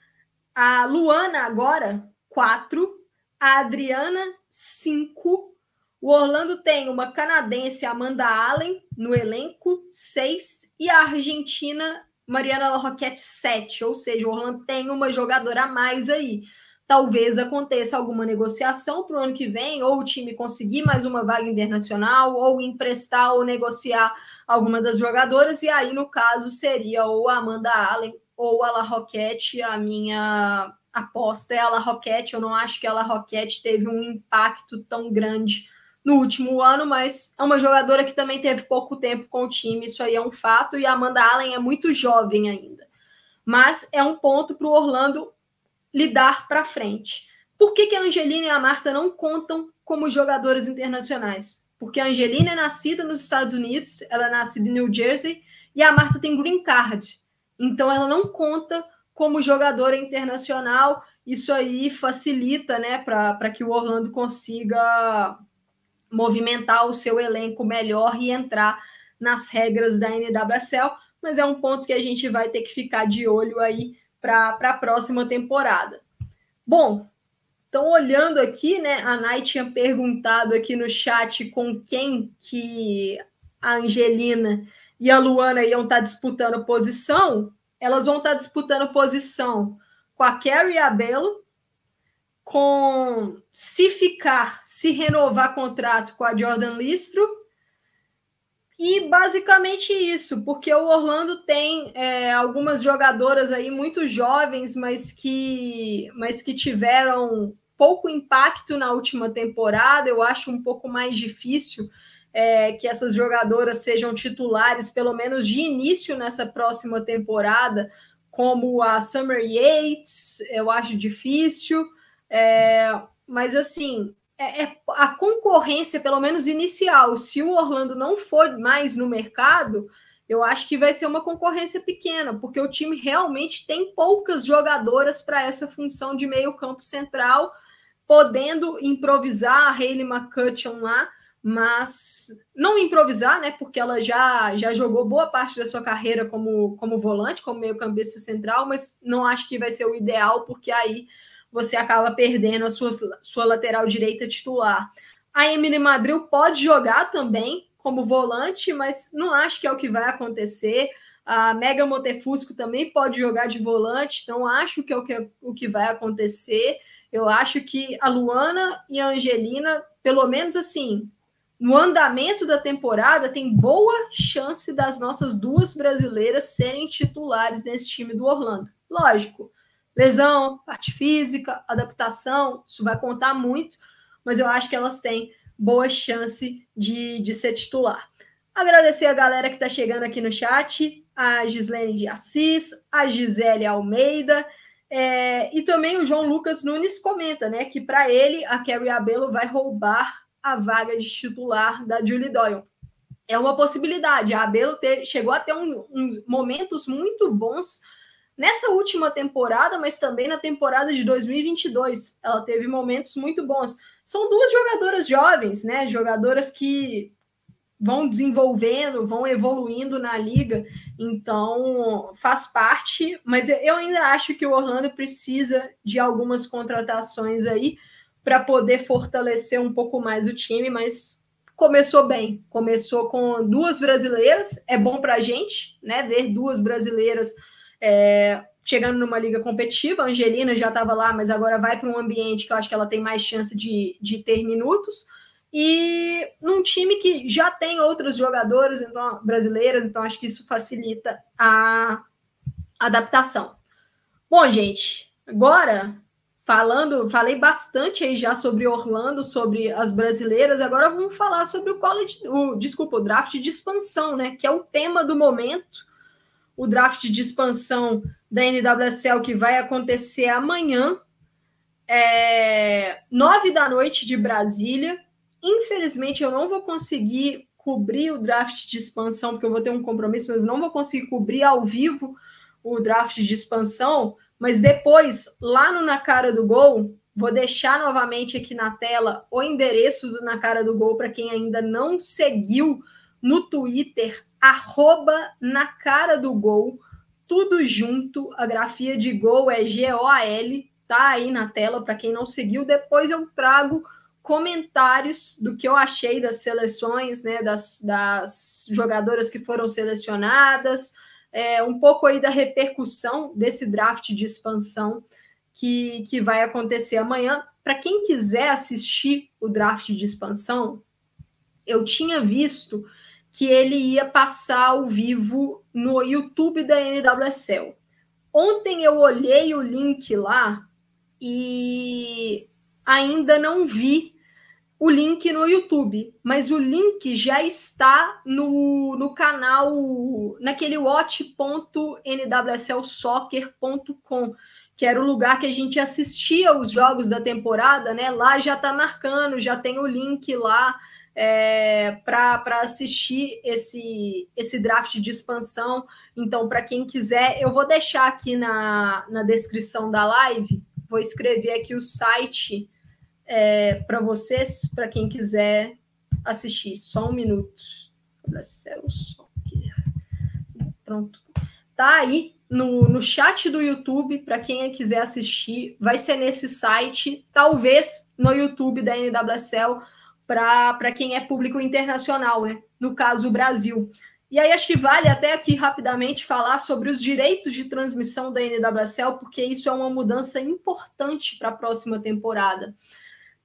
S1: A Luana, agora, quatro. A Adriana, cinco. O Orlando tem uma canadense, Amanda Allen, no elenco, seis. E a Argentina, Mariana Roquette 7, ou seja, o Orlando tem uma jogadora a mais aí. Talvez aconteça alguma negociação para o ano que vem, ou o time conseguir mais uma vaga internacional, ou emprestar ou negociar alguma das jogadoras, e aí, no caso, seria ou a Amanda Allen ou a La Roquette. A minha aposta é a La Roquette. Eu não acho que a La Roquette teve um impacto tão grande no último ano, mas é uma jogadora que também teve pouco tempo com o time, isso aí é um fato, e a Amanda Allen é muito jovem ainda. Mas é um ponto para o Orlando lidar para frente. Por que, que a Angelina e a Marta não contam como jogadoras internacionais? Porque a Angelina é nascida nos Estados Unidos, ela é nascida em New Jersey, e a Marta tem green card. Então ela não conta como jogadora internacional. Isso aí facilita, né, para que o Orlando consiga movimentar o seu elenco melhor e entrar nas regras da NWSL, mas é um ponto que a gente vai ter que ficar de olho aí para a próxima temporada. Bom, então olhando aqui, né, a Nai tinha perguntado aqui no chat com quem que a Angelina e a Luana iam estar tá disputando posição, elas vão estar tá disputando posição com a Carrie Abelo, com se ficar, se renovar contrato com a Jordan Listro. E basicamente isso, porque o Orlando tem é, algumas jogadoras aí muito jovens, mas que, mas que tiveram pouco impacto na última temporada. Eu acho um pouco mais difícil é, que essas jogadoras sejam titulares, pelo menos de início nessa próxima temporada, como a Summer Yates, eu acho difícil, é, mas assim, é, é, a concorrência, pelo menos inicial, se o Orlando não for mais no mercado, eu acho que vai ser uma concorrência pequena, porque o time realmente tem poucas jogadoras para essa função de meio campo central, podendo improvisar a Hayley McCutcheon lá, mas não improvisar, né? Porque ela já, já jogou boa parte da sua carreira como, como volante, como meio-campista central, mas não acho que vai ser o ideal, porque aí você acaba perdendo a sua, sua lateral direita titular. A Emily Madrid pode jogar também como volante, mas não acho que é o que vai acontecer. A Mega Montefusco também pode jogar de volante, não acho que é o que, o que vai acontecer. Eu acho que a Luana e a Angelina, pelo menos assim, no andamento da temporada, tem boa chance das nossas duas brasileiras serem titulares nesse time do Orlando. Lógico, lesão, parte física, adaptação, isso vai contar muito, mas eu acho que elas têm boa chance de, de ser titular. Agradecer a galera que está chegando aqui no chat, a Gislene de Assis, a Gisele Almeida, é, e também o João Lucas Nunes comenta, né, que para ele a Carrie Abelo vai roubar a vaga de titular da Julie Doyle. É uma possibilidade. A Abelo ter, chegou a ter um, um, momentos muito bons nessa última temporada, mas também na temporada de 2022. Ela teve momentos muito bons. São duas jogadoras jovens, né? Jogadoras que vão desenvolvendo, vão evoluindo na liga, então faz parte, mas eu ainda acho que o Orlando precisa de algumas contratações aí para poder fortalecer um pouco mais o time, mas começou bem. Começou com duas brasileiras, é bom para a gente, né? Ver duas brasileiras é, chegando numa liga competitiva. A Angelina já estava lá, mas agora vai para um ambiente que eu acho que ela tem mais chance de, de ter minutos. E num time que já tem outras jogadoras então, brasileiras, então acho que isso facilita a adaptação. Bom, gente, agora falando, falei bastante aí já sobre Orlando, sobre as brasileiras. Agora vamos falar sobre o college, o desculpa, o draft de expansão, né? Que é o tema do momento. O draft de expansão da NWSL que vai acontecer amanhã, é, nove da noite de Brasília. Infelizmente, eu não vou conseguir cobrir o draft de expansão, porque eu vou ter um compromisso, mas não vou conseguir cobrir ao vivo o draft de expansão mas depois, lá no Na Cara do Gol, vou deixar novamente aqui na tela o endereço do Na Cara do Gol para quem ainda não seguiu no Twitter, arroba Na Cara do Gol, tudo junto. A grafia de gol é G-O-A-L, tá aí na tela para quem não seguiu. Depois eu trago comentários do que eu achei das seleções, né, das, das jogadoras que foram selecionadas, é, um pouco aí da repercussão desse draft de expansão que, que vai acontecer amanhã. Para quem quiser assistir o draft de expansão, eu tinha visto que ele ia passar ao vivo no YouTube da NWSL. Ontem eu olhei o link lá e ainda não vi o link no YouTube, mas o link já está no, no canal, naquele watch.nwslsoccer.com, que era o lugar que a gente assistia os jogos da temporada, né? Lá já está marcando, já tem o link lá é, para assistir esse, esse draft de expansão. Então, para quem quiser, eu vou deixar aqui na, na descrição da live, vou escrever aqui o site é, para vocês, para quem quiser assistir. Só um minuto. Pronto. Tá aí no, no chat do YouTube, para quem quiser assistir, vai ser nesse site, talvez no YouTube da NWSL, para quem é público internacional, né? No caso, o Brasil. E aí acho que vale até aqui rapidamente falar sobre os direitos de transmissão da NWSL, porque isso é uma mudança importante para a próxima temporada.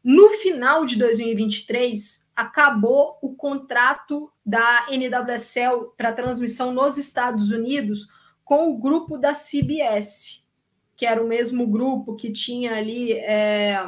S1: No final de 2023, acabou o contrato da NWSL para transmissão nos Estados Unidos com o grupo da CBS, que era o mesmo grupo que tinha ali, é,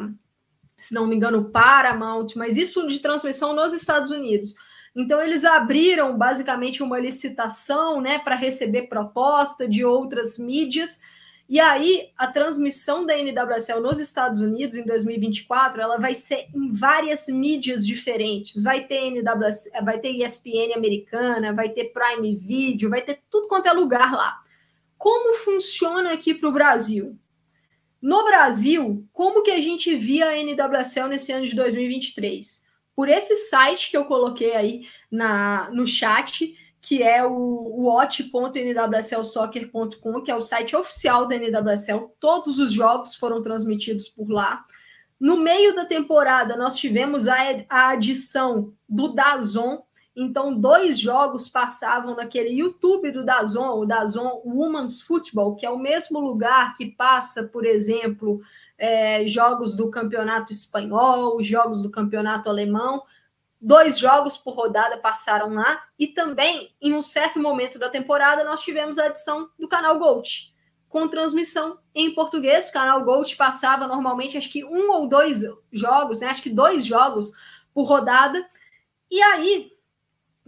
S1: se não me engano, Paramount, mas isso de transmissão nos Estados Unidos. Então eles abriram basicamente uma licitação, né, para receber proposta de outras mídias. E aí a transmissão da NWSL nos Estados Unidos em 2024, ela vai ser em várias mídias diferentes. Vai ter NWSL, vai ter ESPN americana, vai ter Prime Video, vai ter tudo quanto é lugar lá. Como funciona aqui para o Brasil? No Brasil, como que a gente via a NWSL nesse ano de 2023? Por esse site que eu coloquei aí na, no chat, que é o watch.nwslsoccer.com, que é o site oficial da NWSL. Todos os jogos foram transmitidos por lá. No meio da temporada, nós tivemos a, a adição do Dazon, então, dois jogos passavam naquele YouTube do Dazon, o Dazon Women's Football, que é o mesmo lugar que passa, por exemplo, é, jogos do campeonato espanhol, jogos do campeonato alemão. Dois jogos por rodada passaram lá, e também, em um certo momento da temporada, nós tivemos a adição do canal Gold, com transmissão em português. O canal Gold passava normalmente, acho que um ou dois jogos, né? acho que dois jogos por rodada. E aí,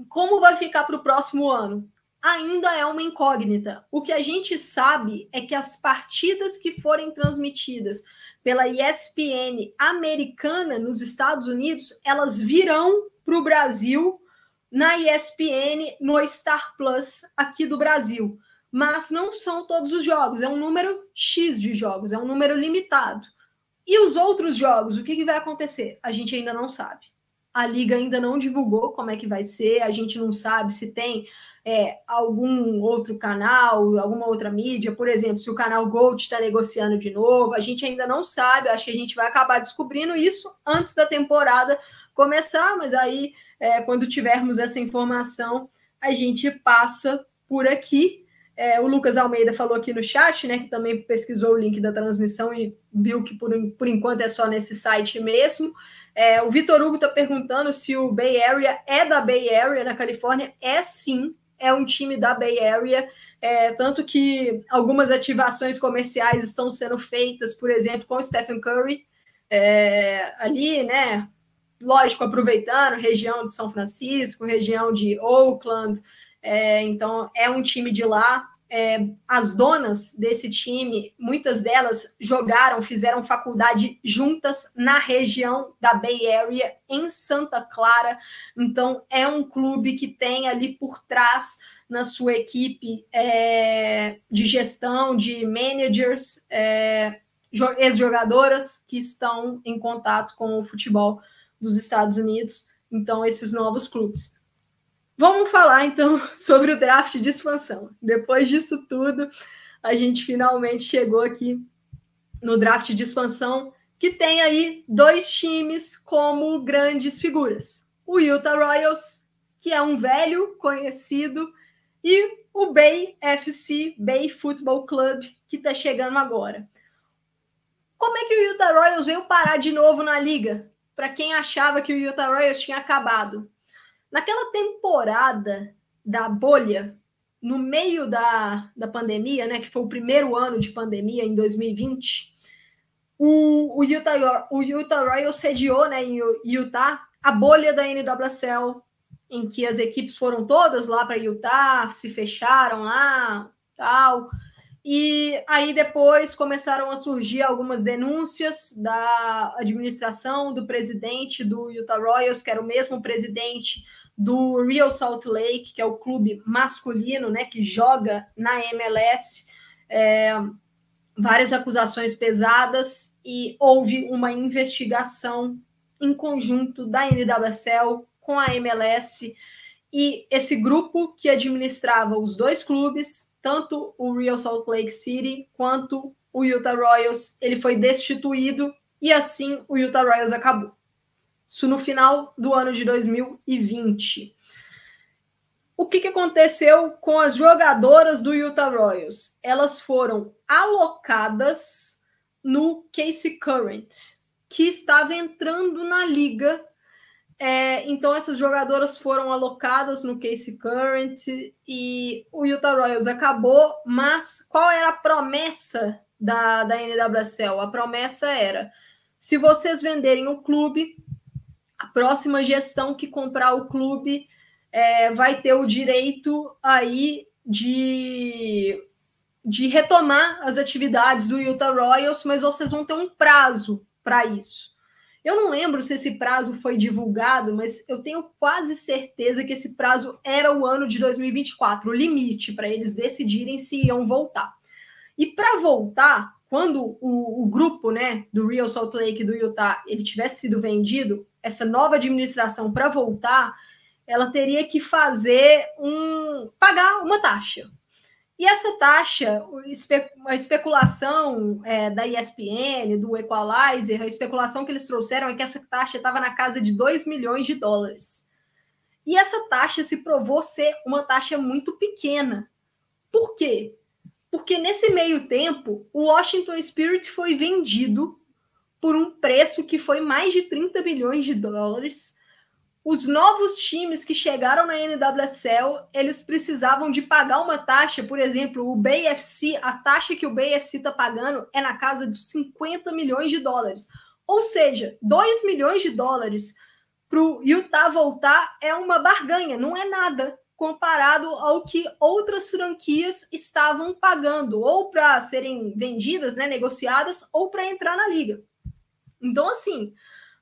S1: como vai ficar para o próximo ano? Ainda é uma incógnita. O que a gente sabe é que as partidas que forem transmitidas pela ESPN americana nos Estados Unidos, elas virão para o Brasil na ESPN no Star Plus aqui do Brasil. Mas não são todos os jogos, é um número X de jogos, é um número limitado. E os outros jogos, o que, que vai acontecer? A gente ainda não sabe. A liga ainda não divulgou como é que vai ser, a gente não sabe se tem é, algum outro canal, alguma outra mídia, por exemplo, se o canal Gold está negociando de novo, a gente ainda não sabe, acho que a gente vai acabar descobrindo isso antes da temporada começar, mas aí, é, quando tivermos essa informação, a gente passa por aqui. É, o Lucas Almeida falou aqui no chat, né, que também pesquisou o link da transmissão e viu que por, por enquanto é só nesse site mesmo. É, o Vitor Hugo está perguntando se o Bay Area é da Bay Area, na Califórnia. É sim, é um time da Bay Area. É, tanto que algumas ativações comerciais estão sendo feitas, por exemplo, com o Stephen Curry, é, ali, né? Lógico, aproveitando região de São Francisco, região de Oakland. É, então, é um time de lá é, as donas desse time, muitas delas jogaram, fizeram faculdade juntas na região da Bay Area, em Santa Clara. Então, é um clube que tem ali por trás, na sua equipe é, de gestão, de managers, é, ex-jogadoras que estão em contato com o futebol dos Estados Unidos. Então, esses novos clubes. Vamos falar então [LAUGHS] sobre o draft de expansão. Depois disso tudo, a gente finalmente chegou aqui no draft de expansão, que tem aí dois times como grandes figuras: o Utah Royals, que é um velho conhecido, e o Bay FC, Bay Football Club, que está chegando agora. Como é que o Utah Royals veio parar de novo na liga? Para quem achava que o Utah Royals tinha acabado. Naquela temporada da bolha, no meio da, da pandemia, né, que foi o primeiro ano de pandemia em 2020, o, o, Utah, o Utah Royals sediou né, em Utah a bolha da NWSL, em que as equipes foram todas lá para Utah, se fecharam lá, tal. E aí depois começaram a surgir algumas denúncias da administração do presidente do Utah Royals, que era o mesmo presidente do Real Salt Lake, que é o clube masculino, né, que joga na MLS. É, várias acusações pesadas e houve uma investigação em conjunto da NWSL com a MLS e esse grupo que administrava os dois clubes, tanto o Real Salt Lake City quanto o Utah Royals, ele foi destituído e assim o Utah Royals acabou. Isso no final do ano de 2020. O que, que aconteceu com as jogadoras do Utah Royals? Elas foram alocadas no Casey Current, que estava entrando na liga. É, então, essas jogadoras foram alocadas no Casey Current e o Utah Royals acabou. Mas qual era a promessa da, da NWSL? A promessa era: se vocês venderem o clube, a próxima gestão que comprar o clube é, vai ter o direito aí de, de retomar as atividades do Utah Royals, mas vocês vão ter um prazo para isso. Eu não lembro se esse prazo foi divulgado, mas eu tenho quase certeza que esse prazo era o ano de 2024, o limite para eles decidirem se iam voltar. E para voltar, quando o, o, grupo né, do Real Salt Lake do Utah ele tivesse sido vendido, essa nova administração para voltar, ela teria que fazer um pagar uma taxa. E essa taxa, a especulação é, da ESPN, do Equalizer, a especulação que eles trouxeram é que essa taxa estava na casa de 2 milhões de dólares. E essa taxa se provou ser uma taxa muito pequena. Por quê? Porque nesse meio tempo, o Washington Spirit foi vendido por um preço que foi mais de 30 bilhões de dólares os novos times que chegaram na NWSL, eles precisavam de pagar uma taxa, por exemplo, o BFC, a taxa que o BFC está pagando é na casa dos 50 milhões de dólares. Ou seja, 2 milhões de dólares para o Utah voltar é uma barganha, não é nada comparado ao que outras franquias estavam pagando, ou para serem vendidas, né, negociadas, ou para entrar na liga. Então, assim,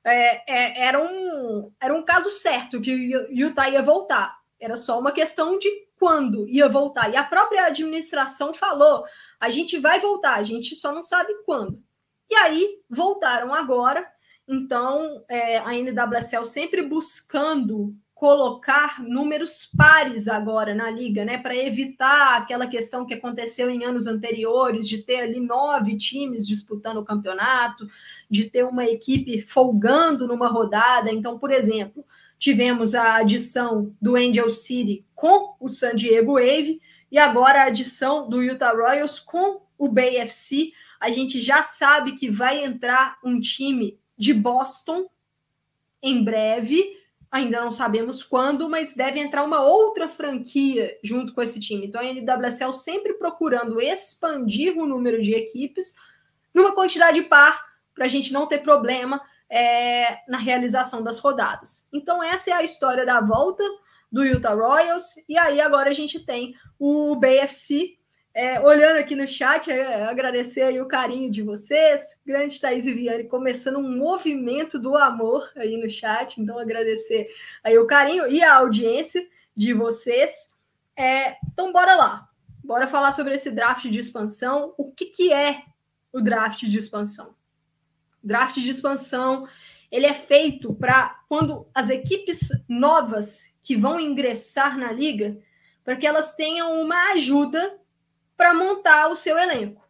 S1: é, é, era, um, era um caso certo que o Utah ia voltar. Era só uma questão de quando ia voltar. E a própria administração falou: a gente vai voltar, a gente só não sabe quando. E aí voltaram agora. Então, é, a NWSL sempre buscando colocar números pares agora na liga, né, para evitar aquela questão que aconteceu em anos anteriores de ter ali nove times disputando o campeonato, de ter uma equipe folgando numa rodada. Então, por exemplo, tivemos a adição do Angel City com o San Diego Wave e agora a adição do Utah Royals com o Bay FC. A gente já sabe que vai entrar um time de Boston em breve ainda não sabemos quando, mas deve entrar uma outra franquia junto com esse time. Então a NWSL sempre procurando expandir o número de equipes numa quantidade par para a gente não ter problema é, na realização das rodadas. Então essa é a história da volta do Utah Royals e aí agora a gente tem o BFC é, olhando aqui no chat, é, agradecer aí o carinho de vocês. Grande Thaís e Viane começando um movimento do amor aí no chat. Então, agradecer aí o carinho e a audiência de vocês. É, então, bora lá. Bora falar sobre esse draft de expansão. O que, que é o draft de expansão? Draft de expansão ele é feito para quando as equipes novas que vão ingressar na liga, para que elas tenham uma ajuda para montar o seu elenco.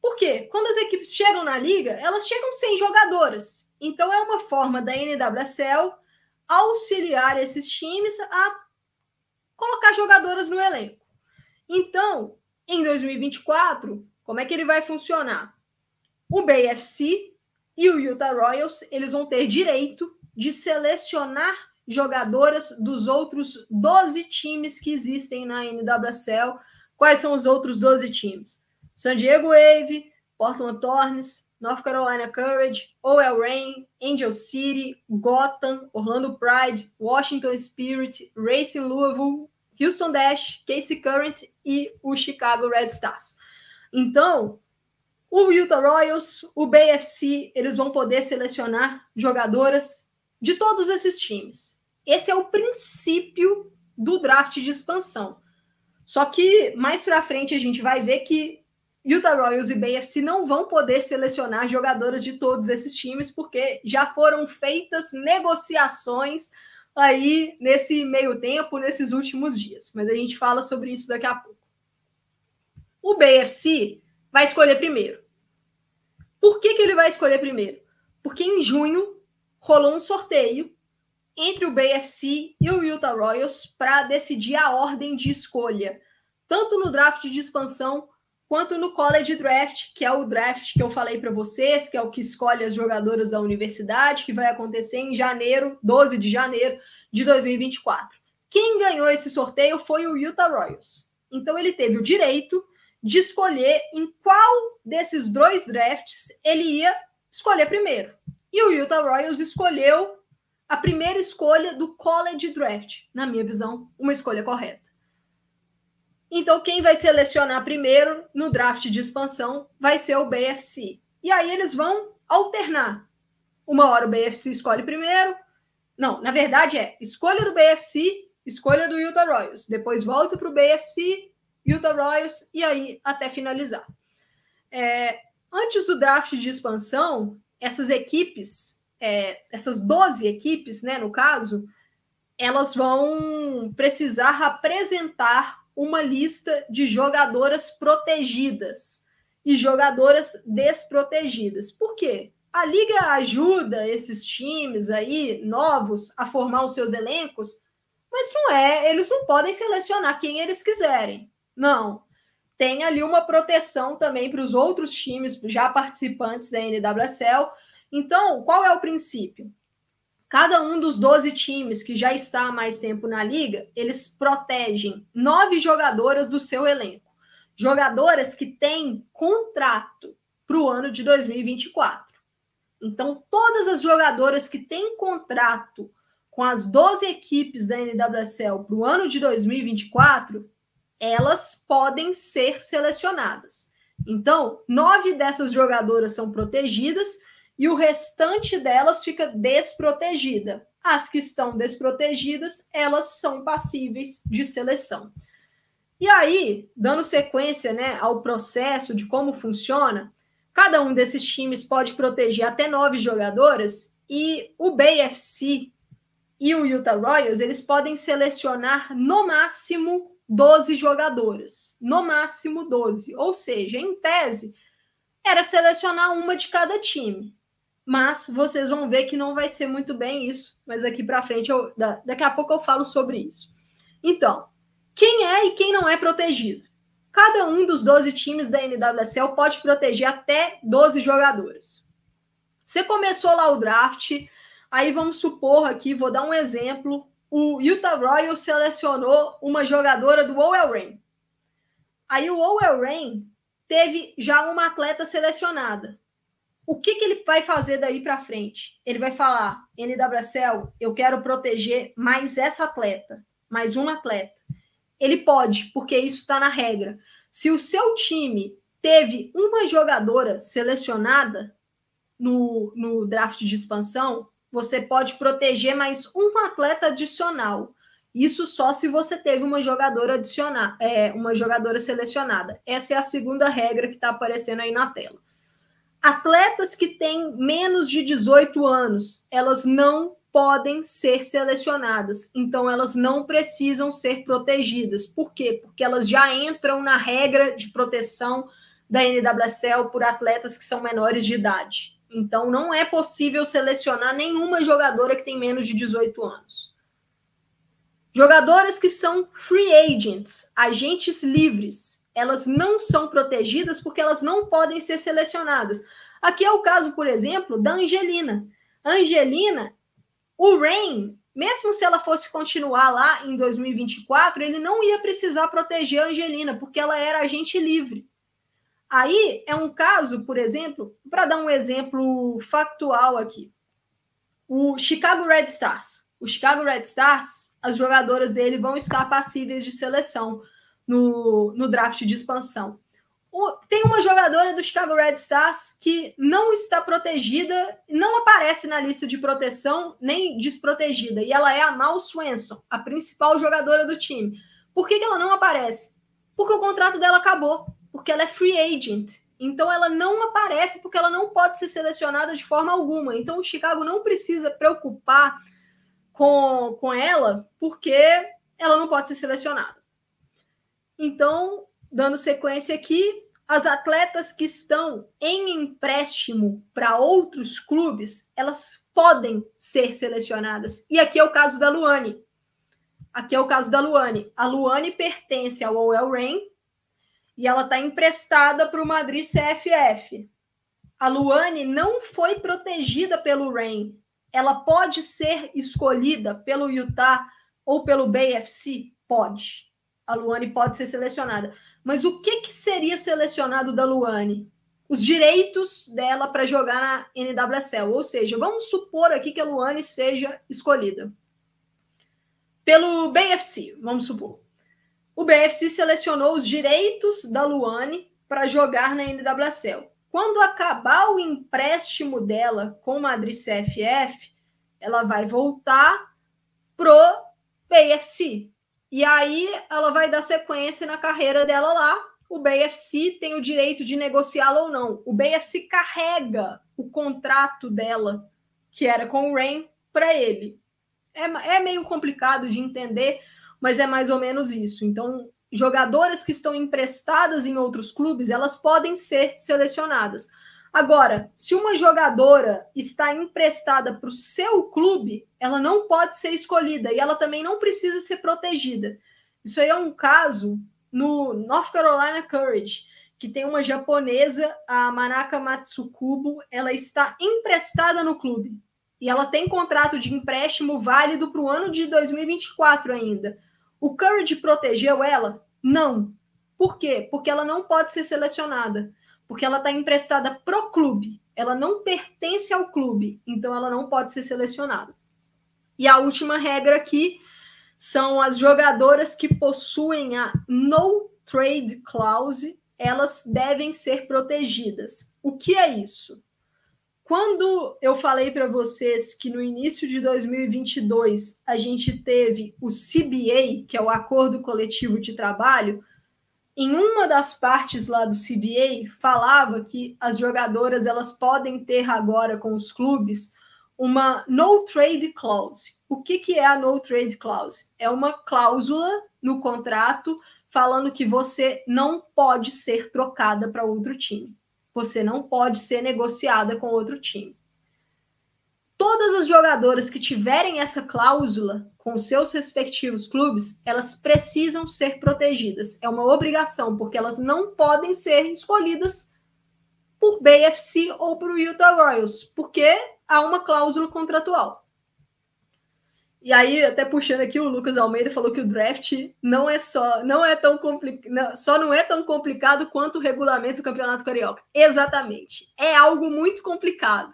S1: Por quê? Quando as equipes chegam na liga, elas chegam sem jogadoras. Então é uma forma da NWSL auxiliar esses times a colocar jogadoras no elenco. Então, em 2024, como é que ele vai funcionar? O BFC e o Utah Royals, eles vão ter direito de selecionar jogadoras dos outros 12 times que existem na NWSL Quais são os outros 12 times? San Diego Wave, Portland Thorns, North Carolina Courage, OL Reign, Angel City, Gotham, Orlando Pride, Washington Spirit, Racing Louisville, Houston Dash, Casey Current e o Chicago Red Stars. Então, o Utah Royals, o BFC, eles vão poder selecionar jogadoras de todos esses times. Esse é o princípio do draft de expansão. Só que mais para frente a gente vai ver que Utah Royals e BFC não vão poder selecionar jogadoras de todos esses times, porque já foram feitas negociações aí nesse meio tempo, nesses últimos dias. Mas a gente fala sobre isso daqui a pouco. O BFC vai escolher primeiro. Por que, que ele vai escolher primeiro? Porque em junho rolou um sorteio entre o BFC e o Utah Royals para decidir a ordem de escolha, tanto no draft de expansão quanto no college draft, que é o draft que eu falei para vocês, que é o que escolhe as jogadoras da universidade, que vai acontecer em janeiro, 12 de janeiro de 2024. Quem ganhou esse sorteio foi o Utah Royals. Então ele teve o direito de escolher em qual desses dois drafts ele ia escolher primeiro. E o Utah Royals escolheu a primeira escolha do college draft, na minha visão, uma escolha correta. Então, quem vai selecionar primeiro no draft de expansão vai ser o BFC. E aí eles vão alternar. Uma hora o BFC escolhe primeiro. Não, na verdade é escolha do BFC, escolha do Utah Royals. Depois volta para o BFC, Utah Royals e aí até finalizar. É, antes do draft de expansão, essas equipes, é, essas 12 equipes, né, no caso, elas vão precisar apresentar uma lista de jogadoras protegidas e jogadoras desprotegidas. Por quê? A liga ajuda esses times aí novos a formar os seus elencos, mas não é, eles não podem selecionar quem eles quiserem. Não. Tem ali uma proteção também para os outros times já participantes da NWSL. Então, qual é o princípio? Cada um dos 12 times que já está há mais tempo na liga, eles protegem nove jogadoras do seu elenco. Jogadoras que têm contrato para o ano de 2024. Então, todas as jogadoras que têm contrato com as 12 equipes da NWSL para o ano de 2024, elas podem ser selecionadas. Então, nove dessas jogadoras são protegidas e o restante delas fica desprotegida. As que estão desprotegidas, elas são passíveis de seleção. E aí, dando sequência né, ao processo de como funciona, cada um desses times pode proteger até nove jogadoras e o BFC e o Utah Royals eles podem selecionar no máximo 12 jogadoras. No máximo 12. Ou seja, em tese, era selecionar uma de cada time mas vocês vão ver que não vai ser muito bem isso. Mas aqui para frente, eu, daqui a pouco eu falo sobre isso. Então, quem é e quem não é protegido? Cada um dos 12 times da NWSL pode proteger até 12 jogadoras. Você começou lá o draft, aí vamos supor aqui, vou dar um exemplo, o Utah Royals selecionou uma jogadora do OL Reign. Aí o OL Reign teve já uma atleta selecionada. O que, que ele vai fazer daí para frente? Ele vai falar: NWSL, eu quero proteger mais essa atleta, mais um atleta. Ele pode, porque isso está na regra. Se o seu time teve uma jogadora selecionada no, no draft de expansão, você pode proteger mais um atleta adicional. Isso só se você teve uma jogadora adicional, é, uma jogadora selecionada. Essa é a segunda regra que está aparecendo aí na tela. Atletas que têm menos de 18 anos, elas não podem ser selecionadas, então elas não precisam ser protegidas. Por quê? Porque elas já entram na regra de proteção da NWSL por atletas que são menores de idade. Então não é possível selecionar nenhuma jogadora que tem menos de 18 anos. Jogadoras que são free agents, agentes livres, elas não são protegidas porque elas não podem ser selecionadas. Aqui é o caso, por exemplo, da Angelina. Angelina, o Rain, mesmo se ela fosse continuar lá em 2024, ele não ia precisar proteger a Angelina, porque ela era agente livre. Aí é um caso, por exemplo, para dar um exemplo factual aqui. O Chicago Red Stars. O Chicago Red Stars, as jogadoras dele vão estar passíveis de seleção no, no draft de expansão. O, tem uma jogadora do Chicago Red Stars que não está protegida, não aparece na lista de proteção nem desprotegida, e ela é a Mal Swenson, a principal jogadora do time. Por que, que ela não aparece? Porque o contrato dela acabou, porque ela é free agent. Então ela não aparece porque ela não pode ser selecionada de forma alguma. Então o Chicago não precisa preocupar com, com ela porque ela não pode ser selecionada. Então, dando sequência aqui, as atletas que estão em empréstimo para outros clubes, elas podem ser selecionadas. E aqui é o caso da Luane. Aqui é o caso da Luane. A Luane pertence ao OL Reign e ela está emprestada para o Madrid CFF. A Luane não foi protegida pelo Reign. Ela pode ser escolhida pelo Utah ou pelo BFC? Pode a Luane pode ser selecionada. Mas o que, que seria selecionado da Luane? os direitos dela para jogar na NWSL. Ou seja, vamos supor aqui que a Luane seja escolhida pelo BFC, vamos supor. O BFC selecionou os direitos da Luane para jogar na NWSL. Quando acabar o empréstimo dela com o Madrid CFF, ela vai voltar pro BFC. E aí ela vai dar sequência na carreira dela lá. O BFC tem o direito de negociá-la ou não. O BFC carrega o contrato dela, que era com o Rain, para ele. É, é meio complicado de entender, mas é mais ou menos isso. Então, jogadoras que estão emprestadas em outros clubes, elas podem ser selecionadas. Agora, se uma jogadora está emprestada para o seu clube, ela não pode ser escolhida e ela também não precisa ser protegida. Isso aí é um caso no North Carolina Courage, que tem uma japonesa, a Manaka Matsukubo, ela está emprestada no clube e ela tem contrato de empréstimo válido para o ano de 2024 ainda. O Courage protegeu ela? Não. Por quê? Porque ela não pode ser selecionada. Porque ela está emprestada pro clube. Ela não pertence ao clube. Então ela não pode ser selecionada. E a última regra aqui são as jogadoras que possuem a no trade clause, elas devem ser protegidas. O que é isso? Quando eu falei para vocês que no início de 2022 a gente teve o CBA, que é o Acordo Coletivo de Trabalho, em uma das partes lá do CBA falava que as jogadoras elas podem ter agora com os clubes uma no trade clause. O que, que é a no trade clause? É uma cláusula no contrato falando que você não pode ser trocada para outro time você não pode ser negociada com outro time. Todas as jogadoras que tiverem essa cláusula com seus respectivos clubes, elas precisam ser protegidas. É uma obrigação, porque elas não podem ser escolhidas por BFC ou por Utah Royals, porque há uma cláusula contratual. E aí, até puxando aqui, o Lucas Almeida falou que o draft não é só, não é tão complicado, só não é tão complicado quanto o regulamento do Campeonato Carioca. Exatamente. É algo muito complicado.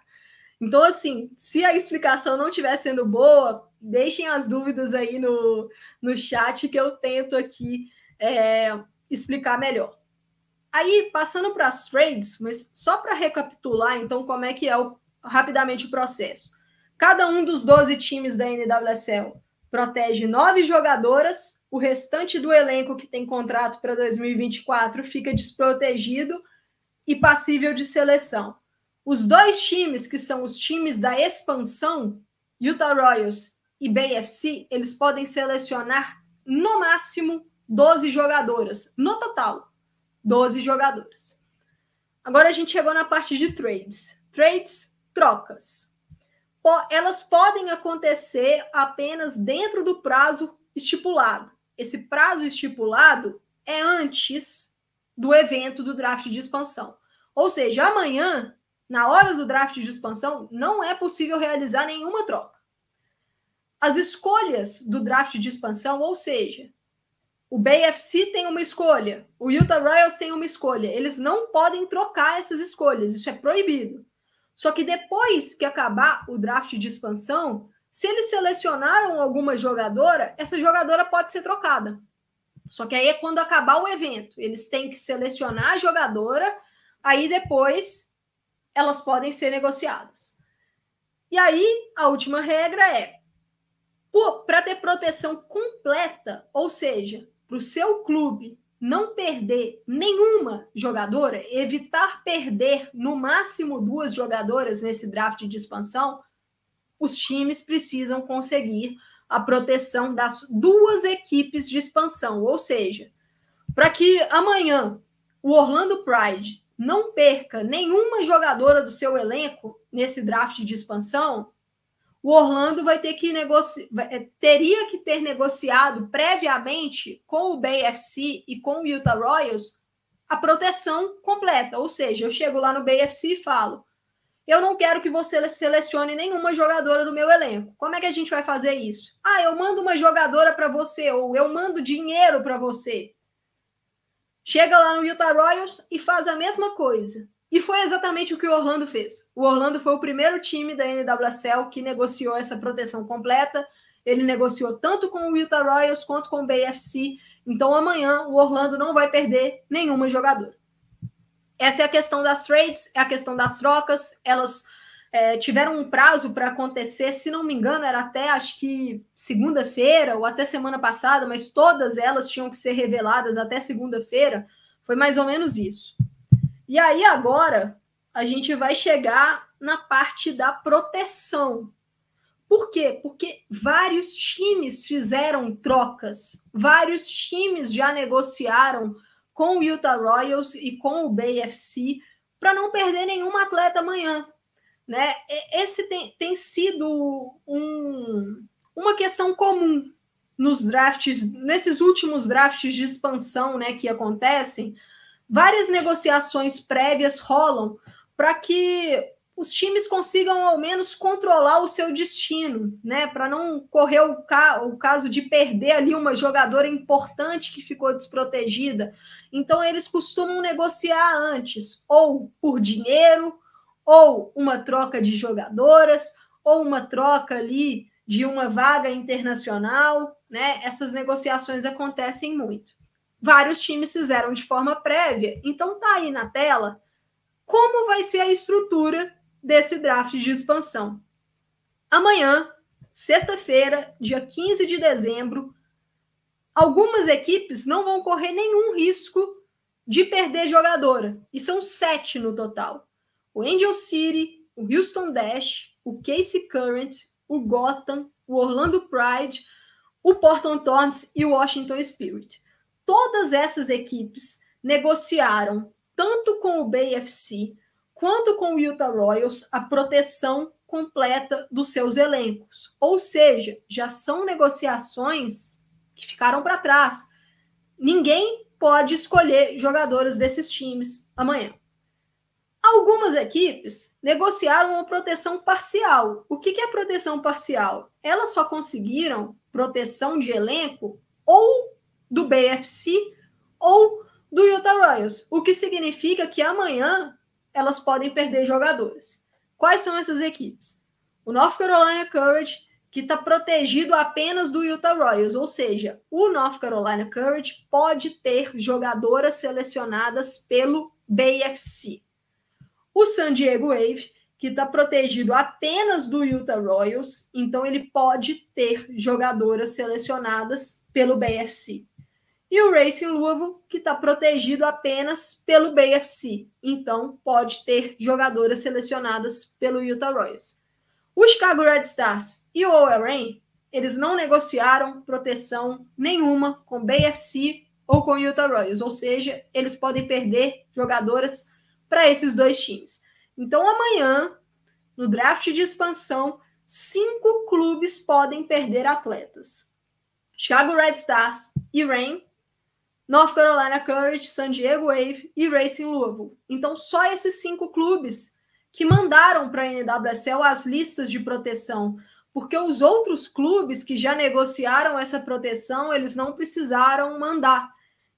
S1: Então, assim, se a explicação não estiver sendo boa, deixem as dúvidas aí no, no chat que eu tento aqui é, explicar melhor. Aí, passando para as trades, mas só para recapitular, então, como é que é o, rapidamente o processo. Cada um dos 12 times da NWSL protege nove jogadoras, o restante do elenco que tem contrato para 2024 fica desprotegido e passível de seleção. Os dois times, que são os times da expansão, Utah Royals e BFC, eles podem selecionar no máximo 12 jogadoras, no total, 12 jogadoras. Agora a gente chegou na parte de trades. Trades, trocas elas podem acontecer apenas dentro do prazo estipulado. Esse prazo estipulado é antes do evento do draft de expansão. Ou seja, amanhã, na hora do draft de expansão, não é possível realizar nenhuma troca. As escolhas do draft de expansão, ou seja, o BFC tem uma escolha, o Utah Royals tem uma escolha, eles não podem trocar essas escolhas, isso é proibido. Só que depois que acabar o draft de expansão, se eles selecionaram alguma jogadora, essa jogadora pode ser trocada. Só que aí é quando acabar o evento. Eles têm que selecionar a jogadora, aí depois elas podem ser negociadas. E aí a última regra é: para ter proteção completa, ou seja, para o seu clube não perder nenhuma jogadora, evitar perder no máximo duas jogadoras nesse draft de expansão, os times precisam conseguir a proteção das duas equipes de expansão. Ou seja, para que amanhã o Orlando Pride não perca nenhuma jogadora do seu elenco nesse draft de expansão, o Orlando vai ter que negociar, é, teria que ter negociado previamente com o BFC e com o Utah Royals a proteção completa. Ou seja, eu chego lá no BFC e falo: eu não quero que você selecione nenhuma jogadora do meu elenco. Como é que a gente vai fazer isso? Ah, eu mando uma jogadora para você, ou eu mando dinheiro para você. Chega lá no Utah Royals e faz a mesma coisa. E foi exatamente o que o Orlando fez. O Orlando foi o primeiro time da NWSL que negociou essa proteção completa. Ele negociou tanto com o Utah Royals quanto com o BFC. Então amanhã o Orlando não vai perder nenhuma jogadora. Essa é a questão das trades, é a questão das trocas. Elas é, tiveram um prazo para acontecer, se não me engano, era até acho que segunda-feira ou até semana passada, mas todas elas tinham que ser reveladas até segunda-feira. Foi mais ou menos isso. E aí agora a gente vai chegar na parte da proteção. Por quê? Porque vários times fizeram trocas, vários times já negociaram com o Utah Royals e com o BFC para não perder nenhum atleta amanhã. Né? Esse tem, tem sido um, uma questão comum nos drafts, nesses últimos drafts de expansão né, que acontecem, várias negociações prévias rolam para que os times consigam ao menos controlar o seu destino, né? Para não correr o, ca o, caso de perder ali uma jogadora importante que ficou desprotegida. Então eles costumam negociar antes, ou por dinheiro, ou uma troca de jogadoras, ou uma troca ali de uma vaga internacional, né? Essas negociações acontecem muito vários times fizeram de forma prévia. Então tá aí na tela como vai ser a estrutura desse draft de expansão. Amanhã, sexta-feira, dia 15 de dezembro, algumas equipes não vão correr nenhum risco de perder jogadora. E são sete no total. O Angel City, o Houston Dash, o Casey Current, o Gotham, o Orlando Pride, o Portland Thorns e o Washington Spirit todas essas equipes negociaram, tanto com o BFC quanto com o Utah Royals, a proteção completa dos seus elencos. Ou seja, já são negociações que ficaram para trás. Ninguém pode escolher jogadores desses times amanhã. Algumas equipes negociaram uma proteção parcial. O que é proteção parcial? Elas só conseguiram proteção de elenco ou do BFC ou do Utah Royals, o que significa que amanhã elas podem perder jogadores. Quais são essas equipes? O North Carolina Courage, que está protegido apenas do Utah Royals, ou seja, o North Carolina Courage pode ter jogadoras selecionadas pelo BFC. O San Diego Wave, que está protegido apenas do Utah Royals, então ele pode ter jogadoras selecionadas pelo BFC e o Racing Louisville, que está protegido apenas pelo BFC, então pode ter jogadoras selecionadas pelo Utah Royals. O Chicago Red Stars e o OL eles não negociaram proteção nenhuma com BFC ou com Utah Royals, ou seja, eles podem perder jogadoras para esses dois times. Então amanhã, no draft de expansão, cinco clubes podem perder atletas. Chicago Red Stars e Rain North Carolina Courage, San Diego Wave e Racing Louisville. Então, só esses cinco clubes que mandaram para a NWSL as listas de proteção, porque os outros clubes que já negociaram essa proteção, eles não precisaram mandar.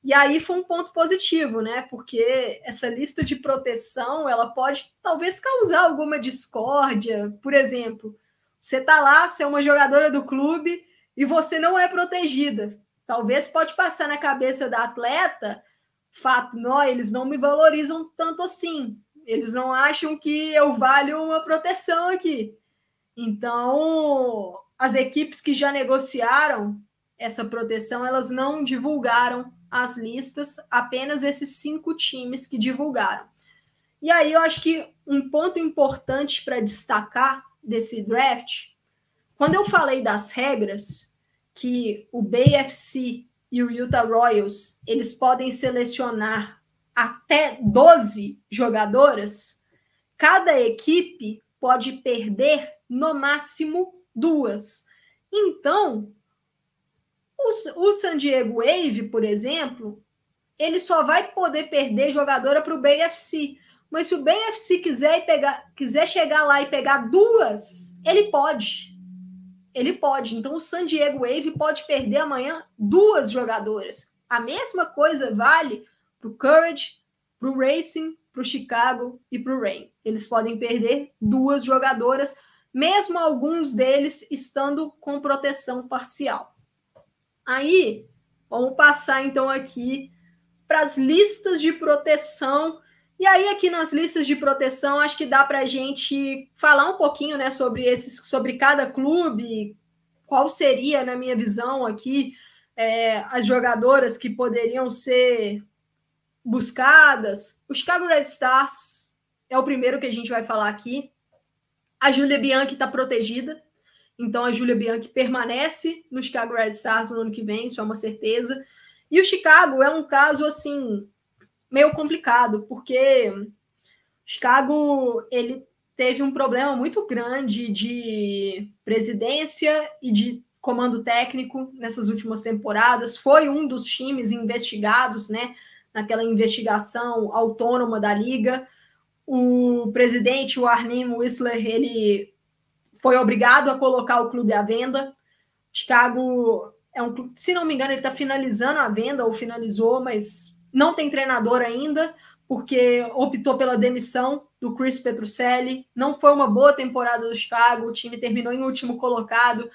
S1: E aí foi um ponto positivo, né? Porque essa lista de proteção, ela pode talvez causar alguma discórdia. Por exemplo, você tá lá, você é uma jogadora do clube e você não é protegida. Talvez pode passar na cabeça da atleta fato, não, eles não me valorizam tanto assim. Eles não acham que eu valho uma proteção aqui. Então, as equipes que já negociaram essa proteção, elas não divulgaram as listas, apenas esses cinco times que divulgaram. E aí eu acho que um ponto importante para destacar desse draft, quando eu falei das regras, que o BFC e o Utah Royals eles podem selecionar até 12 jogadoras, cada equipe pode perder no máximo duas. Então, o, o San Diego Wave, por exemplo, ele só vai poder perder jogadora para o BFC. Mas se o BFC quiser, pegar, quiser chegar lá e pegar duas, ele pode ele pode. Então, o San Diego Wave pode perder amanhã duas jogadoras. A mesma coisa vale para o Courage, para o Racing, para o Chicago e para o Rain. Eles podem perder duas jogadoras, mesmo alguns deles estando com proteção parcial. Aí, vamos passar então aqui para as listas de proteção. E aí, aqui nas listas de proteção, acho que dá para a gente falar um pouquinho né, sobre, esses, sobre cada clube, qual seria, na minha visão aqui, é, as jogadoras que poderiam ser buscadas. O Chicago Red Stars é o primeiro que a gente vai falar aqui. A Julia Bianchi está protegida, então a Julia Bianchi permanece no Chicago Red Stars no ano que vem, isso é uma certeza. E o Chicago é um caso assim meio complicado, porque o Chicago ele teve um problema muito grande de presidência e de comando técnico nessas últimas temporadas. Foi um dos times investigados, né, naquela investigação autônoma da liga. O presidente, o Arnim Whistler, ele foi obrigado a colocar o clube à venda. Chicago é um clube, se não me engano, ele está finalizando a venda ou finalizou, mas não tem treinador ainda, porque optou pela demissão do Chris Petrucelli. Não foi uma boa temporada do Chicago, o time terminou em último colocado,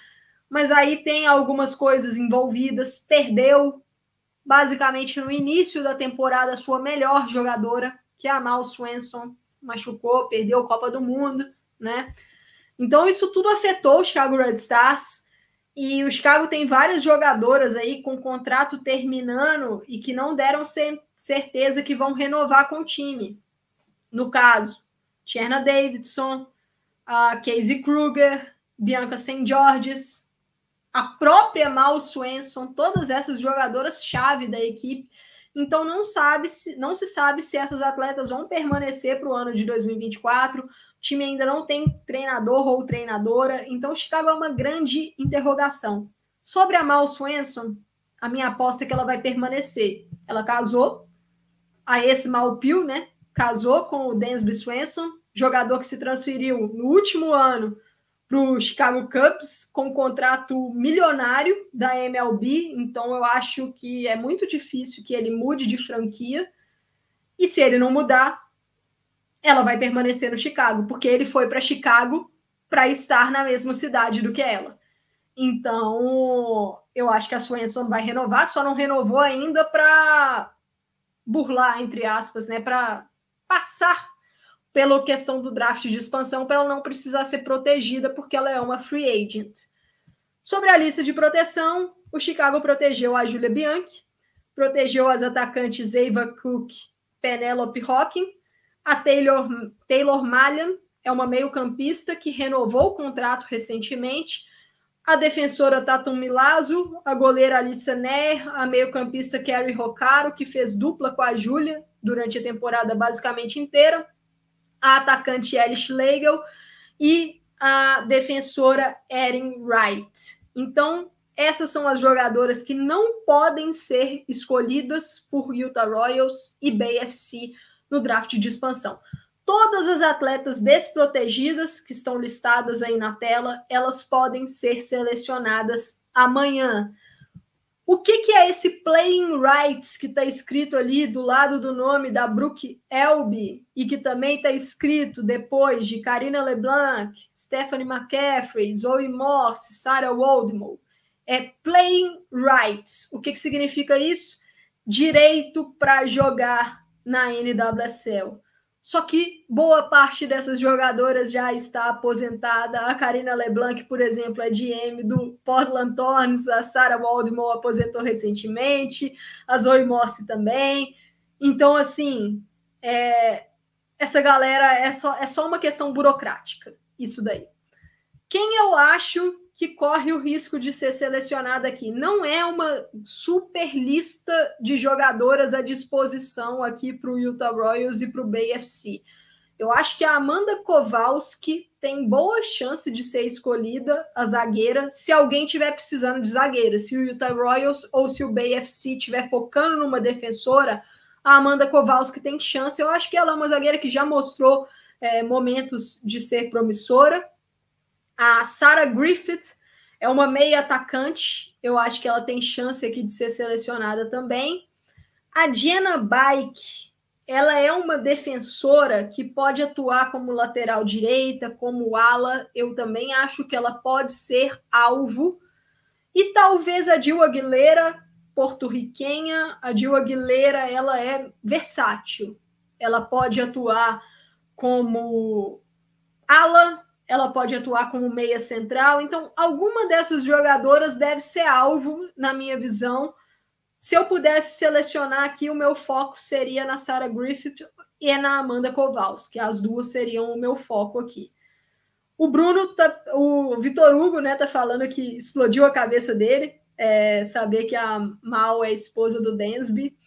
S1: mas aí tem algumas coisas envolvidas. Perdeu, basicamente, no início da temporada, a sua melhor jogadora, que é a Mal Swenson, machucou, perdeu a Copa do Mundo, né? Então, isso tudo afetou o Chicago Red Stars. E o Chicago tem várias jogadoras aí com contrato terminando e que não deram certeza que vão renovar com o time. No caso, Tierna Davidson, a Casey Kruger, Bianca St. Georges, a própria Mal Swenson, todas essas jogadoras chave da equipe. Então não sabe se não se sabe se essas atletas vão permanecer para o ano de 2024 time ainda não tem treinador ou treinadora, então o Chicago é uma grande interrogação. Sobre a Mal Swenson, a minha aposta é que ela vai permanecer. Ela casou, a esse Malpil, né? Casou com o Dansby Swenson, jogador que se transferiu no último ano para o Chicago Cubs com um contrato milionário da MLB, então eu acho que é muito difícil que ele mude de franquia. E se ele não mudar, ela vai permanecer no Chicago, porque ele foi para Chicago para estar na mesma cidade do que ela. Então, eu acho que a Swenson vai renovar, só não renovou ainda para burlar, entre aspas, né, para passar pela questão do draft de expansão, para ela não precisar ser protegida, porque ela é uma free agent. Sobre a lista de proteção, o Chicago protegeu a Julia Bianchi, protegeu as atacantes Eva Cook, Penelope Hawking, a Taylor, Taylor é uma meio-campista que renovou o contrato recentemente. A defensora Tatum Milazzo, a goleira Alissa Ner, a meio-campista Kerry Rocaro, que fez dupla com a Júlia durante a temporada basicamente inteira. A atacante Ellie Schlegel e a defensora Erin Wright. Então, essas são as jogadoras que não podem ser escolhidas por Utah Royals e BFC no draft de expansão. Todas as atletas desprotegidas que estão listadas aí na tela, elas podem ser selecionadas amanhã. O que, que é esse playing rights que está escrito ali do lado do nome da Brooke Elby e que também está escrito depois de Karina LeBlanc, Stephanie McCaffrey, Zoe Morse, Sarah Waldmore? É playing rights. O que, que significa isso? Direito para jogar na NWSL. Só que boa parte dessas jogadoras já está aposentada. A Karina LeBlanc, por exemplo, é GM do Portland Thorns. A Sarah Waldmore aposentou recentemente. A Zoe Morse também. Então, assim, é, essa galera é só, é só uma questão burocrática. Isso daí. Quem eu acho que corre o risco de ser selecionada aqui. Não é uma super lista de jogadoras à disposição aqui para o Utah Royals e para o BFC. Eu acho que a Amanda Kowalski tem boa chance de ser escolhida a zagueira se alguém tiver precisando de zagueira. Se o Utah Royals ou se o BFC estiver focando numa defensora, a Amanda Kowalski tem chance. Eu acho que ela é uma zagueira que já mostrou é, momentos de ser promissora. A Sarah Griffith é uma meia atacante. Eu acho que ela tem chance aqui de ser selecionada também. A Diana Bike ela é uma defensora que pode atuar como lateral direita, como ala. Eu também acho que ela pode ser alvo. E talvez a Dil Aguilera, porto-riquenha, a Dil Aguilera, ela é versátil. Ela pode atuar como ala, ela pode atuar como meia central. Então, alguma dessas jogadoras deve ser alvo, na minha visão, se eu pudesse selecionar aqui, o meu foco seria na Sarah Griffith e na Amanda Kowalski. As duas seriam o meu foco aqui. O Bruno, tá, o Vitor Hugo, né, tá falando que explodiu a cabeça dele, é, saber que a Mal é esposa do Dansby.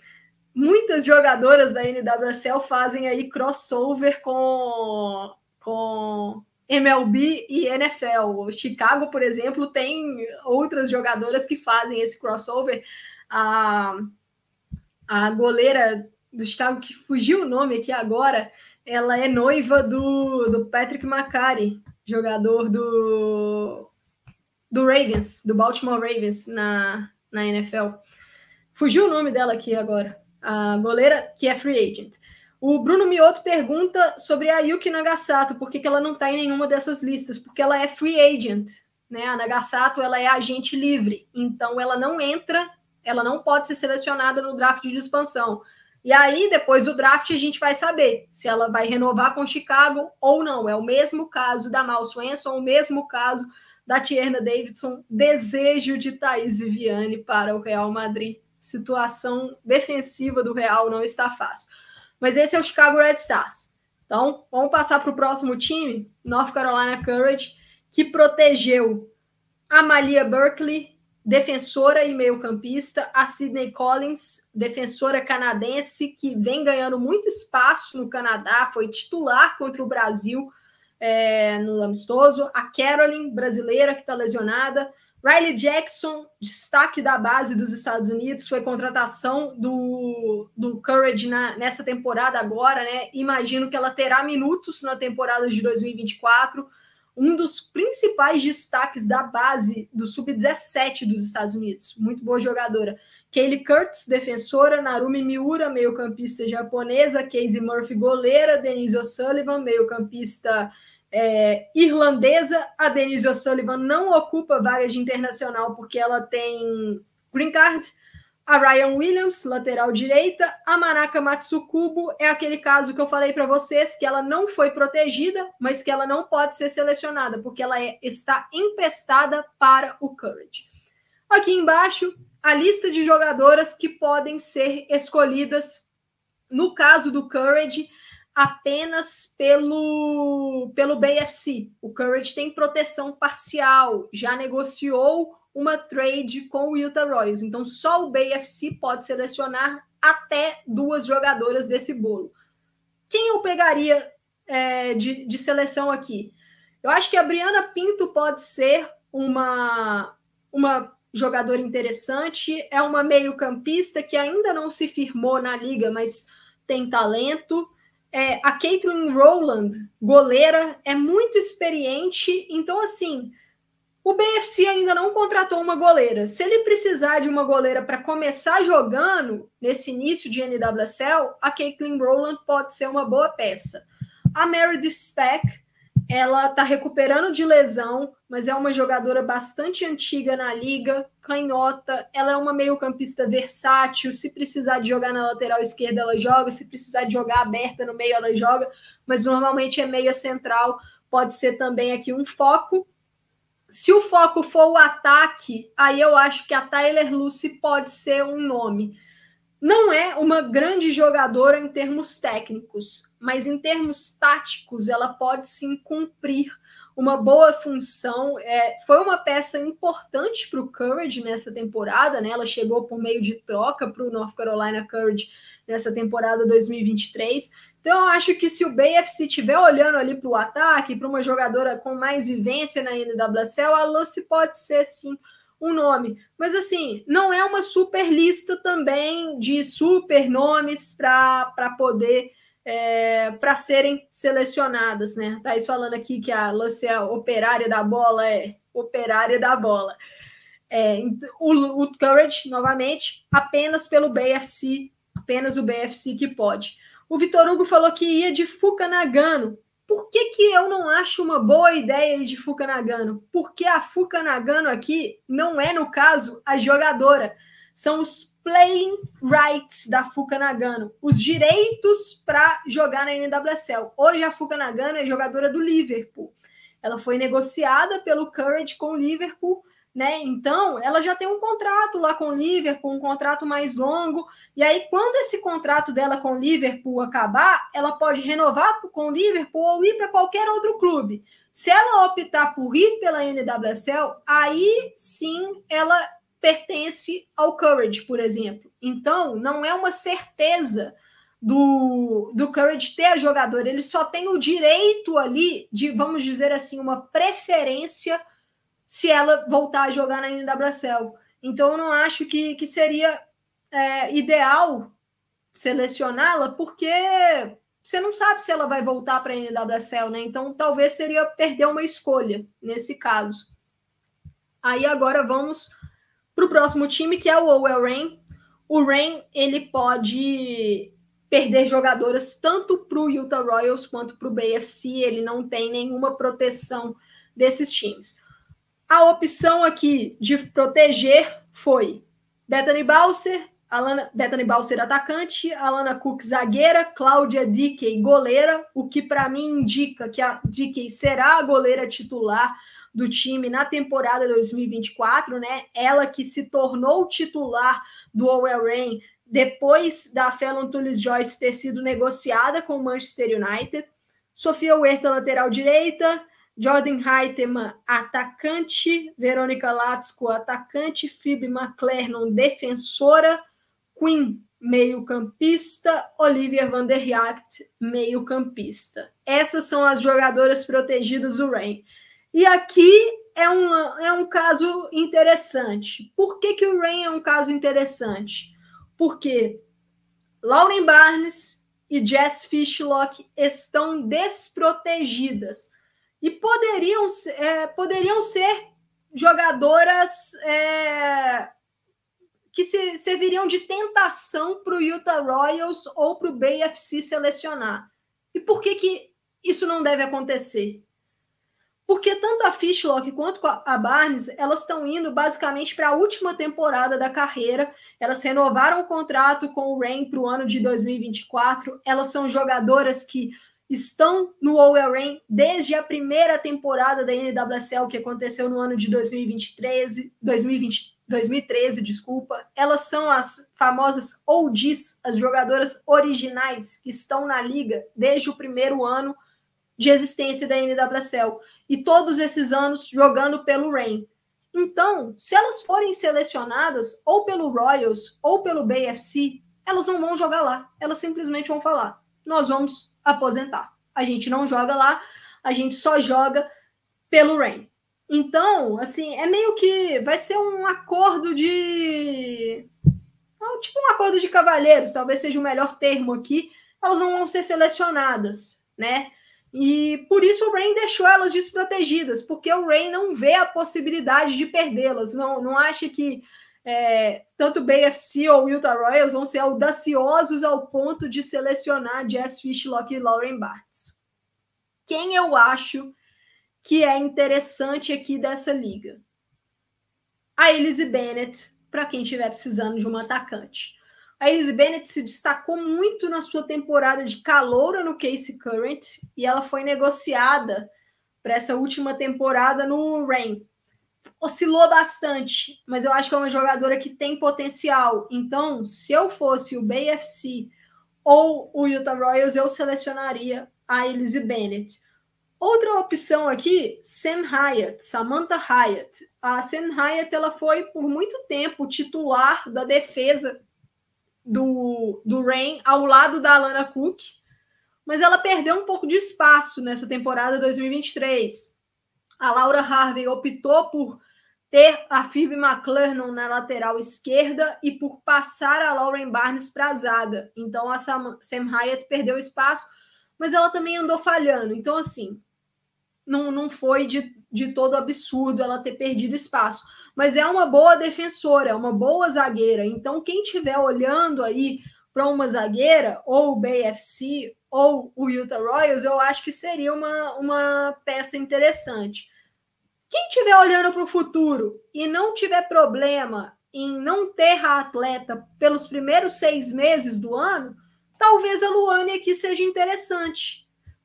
S1: Muitas jogadoras da NWSL fazem aí crossover com, com MLB e NFL. O Chicago, por exemplo, tem outras jogadoras que fazem esse crossover a, a goleira do Chicago, que fugiu o nome aqui agora, ela é noiva do, do Patrick McCarry, jogador do, do Ravens, do Baltimore Ravens na, na NFL. Fugiu o nome dela aqui agora. A goleira que é free agent. O Bruno Mioto pergunta sobre a Yuki Nagasato, por que, ela não está em nenhuma dessas listas? Porque ela é free agent, né? A Nagasato ela é agente livre, então ela não entra ela não pode ser selecionada no draft de expansão. E aí, depois do draft, a gente vai saber se ela vai renovar com Chicago ou não. É o mesmo caso da Mal Swenson, o mesmo caso da Tierna Davidson, desejo de Thaís Viviane para o Real Madrid. Situação defensiva do Real não está fácil. Mas esse é o Chicago Red Stars. Então, vamos passar para o próximo time, North Carolina Courage, que protegeu a Malia Berkeley, defensora e meio-campista, a Sidney Collins, defensora canadense, que vem ganhando muito espaço no Canadá, foi titular contra o Brasil é, no amistoso. A Carolyn, brasileira, que está lesionada. Riley Jackson, destaque da base dos Estados Unidos, foi contratação do, do Courage na, nessa temporada agora, né? Imagino que ela terá minutos na temporada de 2024 um dos principais destaques da base do sub-17 dos Estados Unidos. Muito boa jogadora. Kaylee Kurtz, defensora, Narumi Miura, meio-campista japonesa, Casey Murphy, goleira, Denise O'Sullivan, meio-campista é, irlandesa. A Denise O'Sullivan não ocupa vaga de internacional porque ela tem green card a Ryan Williams, lateral direita, a Manaka Matsukubo é aquele caso que eu falei para vocês que ela não foi protegida, mas que ela não pode ser selecionada porque ela é, está emprestada para o Courage. Aqui embaixo, a lista de jogadoras que podem ser escolhidas no caso do Courage apenas pelo pelo BFC. O Courage tem proteção parcial, já negociou uma trade com o Utah Royals. Então, só o BFC pode selecionar até duas jogadoras desse bolo. Quem eu pegaria é, de, de seleção aqui? Eu acho que a Briana Pinto pode ser uma, uma jogadora interessante. É uma meio-campista que ainda não se firmou na liga, mas tem talento. É, a Caitlin Rowland, goleira, é muito experiente. Então, assim, o BFC ainda não contratou uma goleira. Se ele precisar de uma goleira para começar jogando nesse início de NWSL, a Caitlin Rowland pode ser uma boa peça. A Meredith Speck, ela está recuperando de lesão, mas é uma jogadora bastante antiga na liga, canhota. Ela é uma meio-campista versátil. Se precisar de jogar na lateral esquerda, ela joga. Se precisar de jogar aberta no meio, ela joga. Mas normalmente é meia central. Pode ser também aqui um foco se o foco for o ataque, aí eu acho que a Tyler Lucy pode ser um nome. Não é uma grande jogadora em termos técnicos, mas em termos táticos, ela pode sim cumprir uma boa função. É, foi uma peça importante para o Courage nessa temporada, né? Ela chegou por meio de troca para o North Carolina Courage nessa temporada 2023. Então, eu acho que se o BFC estiver olhando ali para o ataque, para uma jogadora com mais vivência na NWSL, a Lucy pode ser sim um nome. Mas assim, não é uma super lista também de super nomes para poder é, para serem selecionadas, né? Thaís falando aqui que a Lucy é operária da bola, é operária da bola. É, o, o Courage, novamente, apenas pelo BFC, apenas o BFC que pode. O Vitor Hugo falou que ia de Fuca Nagano. Por que, que eu não acho uma boa ideia ir de Fuca Nagano? Porque a Fuca Nagano aqui não é, no caso, a jogadora. São os playing rights da Fuca Nagano, os direitos para jogar na NWSL. Hoje a Fuca Nagano é jogadora do Liverpool. Ela foi negociada pelo Courage com o Liverpool né? Então, ela já tem um contrato lá com o Liverpool, um contrato mais longo. E aí, quando esse contrato dela com o Liverpool acabar, ela pode renovar com o Liverpool ou ir para qualquer outro clube. Se ela optar por ir pela NWSL, aí sim ela pertence ao Courage, por exemplo. Então, não é uma certeza do, do Courage ter a jogadora, ele só tem o direito ali de, vamos dizer assim, uma preferência se ela voltar a jogar na NWSL. Então, eu não acho que, que seria é, ideal selecioná-la, porque você não sabe se ela vai voltar para a NWSL, né? Então, talvez seria perder uma escolha nesse caso. Aí, agora vamos para o próximo time, que é o Owell Rain. O Rain, ele pode perder jogadoras tanto para o Utah Royals quanto para o BFC, ele não tem nenhuma proteção desses times. A opção aqui de proteger foi Bethany Balser, Alana, Bethany Balser atacante, Alana Cook zagueira, Cláudia Dickey goleira, o que para mim indica que a Dickey será a goleira titular do time na temporada 2024, né? Ela que se tornou titular do Owell Rain depois da Fallon Tullis Joyce ter sido negociada com o Manchester United. Sofia Huerta, lateral direita, Jordan Reiteman, atacante, Verônica Latsko, atacante, Phoebe McClernand, defensora, Queen, meio-campista, Olivia van der Yacht, meio-campista. Essas são as jogadoras protegidas do Rain. E aqui é um, é um caso interessante. Por que, que o Rain é um caso interessante? Porque Lauren Barnes e Jess Fishlock estão desprotegidas e poderiam, é, poderiam ser jogadoras é, que se, serviriam de tentação para o Utah Royals ou para o BFC selecionar. E por que, que isso não deve acontecer? Porque tanto a Fishlock quanto a Barnes, elas estão indo basicamente para a última temporada da carreira. Elas renovaram o contrato com o Rain para o ano de 2024. Elas são jogadoras que estão no OL Rain desde a primeira temporada da NWSL que aconteceu no ano de 2023, 2020, 2013, desculpa. Elas são as famosas OGs, as jogadoras originais que estão na liga desde o primeiro ano de existência da NWSL e todos esses anos jogando pelo Rain. Então, se elas forem selecionadas ou pelo Royals ou pelo BFC, elas não vão jogar lá. Elas simplesmente vão falar: nós vamos aposentar. A gente não joga lá, a gente só joga pelo Rain. Então, assim, é meio que vai ser um acordo de. Tipo um acordo de cavalheiros, talvez seja o melhor termo aqui. Elas não vão ser selecionadas, né? E por isso o Rain deixou elas desprotegidas, porque o Rain não vê a possibilidade de perdê-las, não, não acha que é, tanto o BFC ou o Utah Royals vão ser audaciosos ao ponto de selecionar Jess Fishlock e Lauren Bartz. Quem eu acho que é interessante aqui dessa liga? A Elise Bennett, para quem estiver precisando de uma atacante. A Elise Bennett se destacou muito na sua temporada de caloura no Case Current e ela foi negociada para essa última temporada no Rain oscilou bastante, mas eu acho que é uma jogadora que tem potencial. Então, se eu fosse o BFC ou o Utah Royals, eu selecionaria a Elise Bennett. Outra opção aqui, Sam Hyatt, Samantha Hyatt. A Sam Hyatt ela foi por muito tempo titular da defesa do, do Rain ao lado da Alana Cook, mas ela perdeu um pouco de espaço nessa temporada 2023. A Laura Harvey optou por ter a Phoebe McClernand na lateral esquerda e por passar a Lauren Barnes para a zaga. Então a Sam, Sam Hyatt perdeu espaço, mas ela também andou falhando. Então, assim, não, não foi de, de todo absurdo ela ter perdido espaço. Mas é uma boa defensora, é uma boa zagueira. Então, quem estiver olhando aí para uma zagueira, ou o BFC, ou o Utah Royals, eu acho que seria uma, uma peça interessante. Quem estiver olhando para o futuro e não tiver problema em não ter a atleta pelos primeiros seis meses do ano, talvez a Luane aqui seja interessante.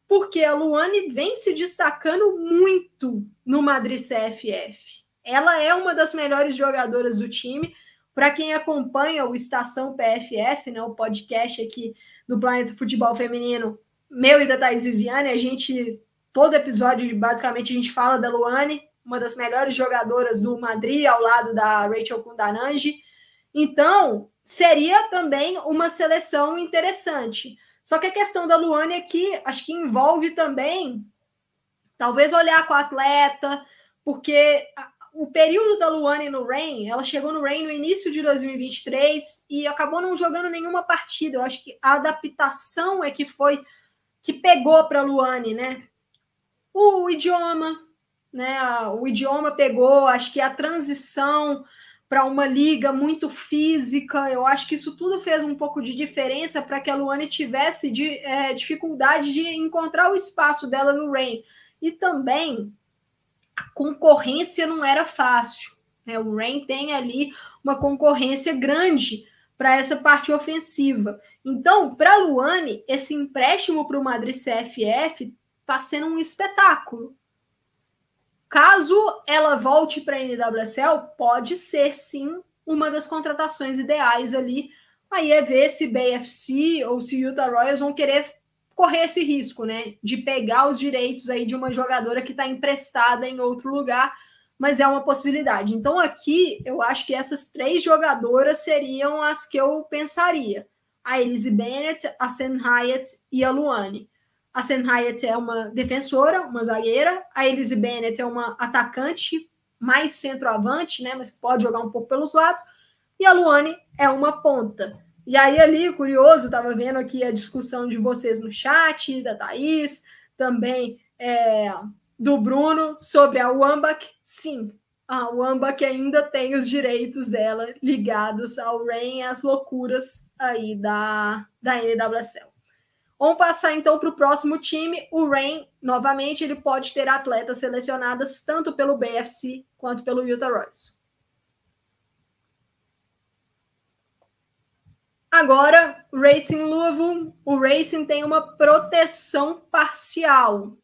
S1: Porque a Luane vem se destacando muito no Madrid CFF. Ela é uma das melhores jogadoras do time. Para quem acompanha o Estação PFF, né, o podcast aqui do Planeta Futebol Feminino, meu e da Thais Viviane, a gente, todo episódio, basicamente, a gente fala da Luane, uma das melhores jogadoras do Madrid, ao lado da Rachel Kundananji. Então, seria também uma seleção interessante. Só que a questão da Luane aqui, acho que envolve também, talvez olhar com a atleta, porque o período da Luane no Rain, ela chegou no Rain no início de 2023 e acabou não jogando nenhuma partida. Eu acho que a adaptação é que foi que pegou para a Luane, né? O idioma, né? O idioma pegou, acho que a transição para uma liga muito física, eu acho que isso tudo fez um pouco de diferença para que a Luane tivesse de, é, dificuldade de encontrar o espaço dela no Rain. E também a concorrência não era fácil. Né? O Rain tem ali uma concorrência grande para essa parte ofensiva. Então, para a Luane, esse empréstimo para o Madrid CFF está sendo um espetáculo. Caso ela volte para a NWSL, pode ser sim uma das contratações ideais ali. Aí é ver se BFC ou se Utah Royals vão querer correr esse risco, né? De pegar os direitos aí de uma jogadora que está emprestada em outro lugar, mas é uma possibilidade. Então aqui eu acho que essas três jogadoras seriam as que eu pensaria: a Elise Bennett, a Sen Hyatt e a Luane. A Sam Hyatt é uma defensora, uma zagueira. A Elise Bennett é uma atacante, mais centroavante, né? Mas pode jogar um pouco pelos lados. E a Luane é uma ponta. E aí, ali, curioso, estava vendo aqui a discussão de vocês no chat, da Thaís, também é, do Bruno, sobre a Wambach. Sim, a Wambach ainda tem os direitos dela ligados ao Rain e às loucuras aí da, da NWSL. Vamos passar então para o próximo time. O Rain, novamente, ele pode ter atletas selecionadas tanto pelo BFC quanto pelo Utah Royals. Agora, Racing Louisville. O Racing tem uma proteção parcial.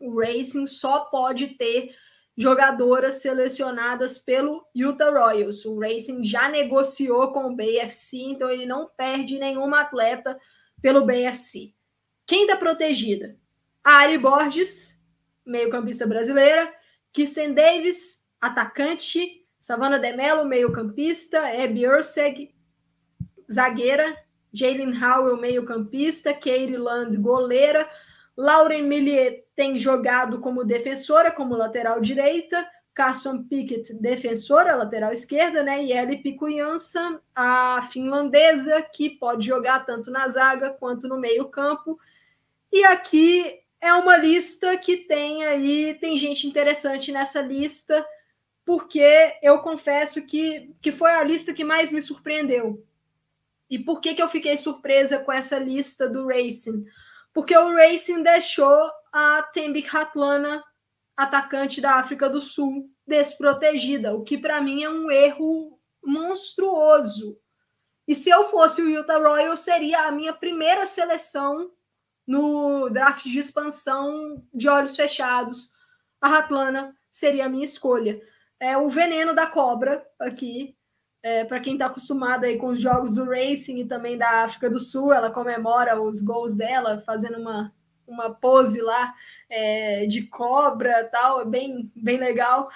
S1: O Racing só pode ter jogadoras selecionadas pelo Utah Royals. O Racing já negociou com o BFC, então ele não perde nenhuma atleta pelo BFC. Quem está protegida? A Ari Borges, meio-campista brasileira, Kirsten Davis, atacante, Savannah Demelo, meio-campista, Abby Urseg, zagueira, Jalen Howell, meio-campista, Katie Land, goleira, Lauren Millier tem jogado como defensora, como lateral direita, Carson Pickett, defensora, lateral esquerda, né? E Ellie Picuyança, a finlandesa, que pode jogar tanto na zaga quanto no meio-campo. E aqui é uma lista que tem aí, tem gente interessante nessa lista, porque eu confesso que, que foi a lista que mais me surpreendeu. E por que, que eu fiquei surpresa com essa lista do Racing? Porque o Racing deixou a Tembi Hatlana atacante da África do Sul desprotegida, o que para mim é um erro monstruoso. E se eu fosse o Utah Royal, seria a minha primeira seleção no draft de expansão de olhos fechados. A Ratlana seria a minha escolha. É o veneno da cobra aqui. É, para quem está acostumado aí com os jogos do Racing e também da África do Sul, ela comemora os gols dela fazendo uma uma pose lá é, de cobra tal, é bem, bem legal.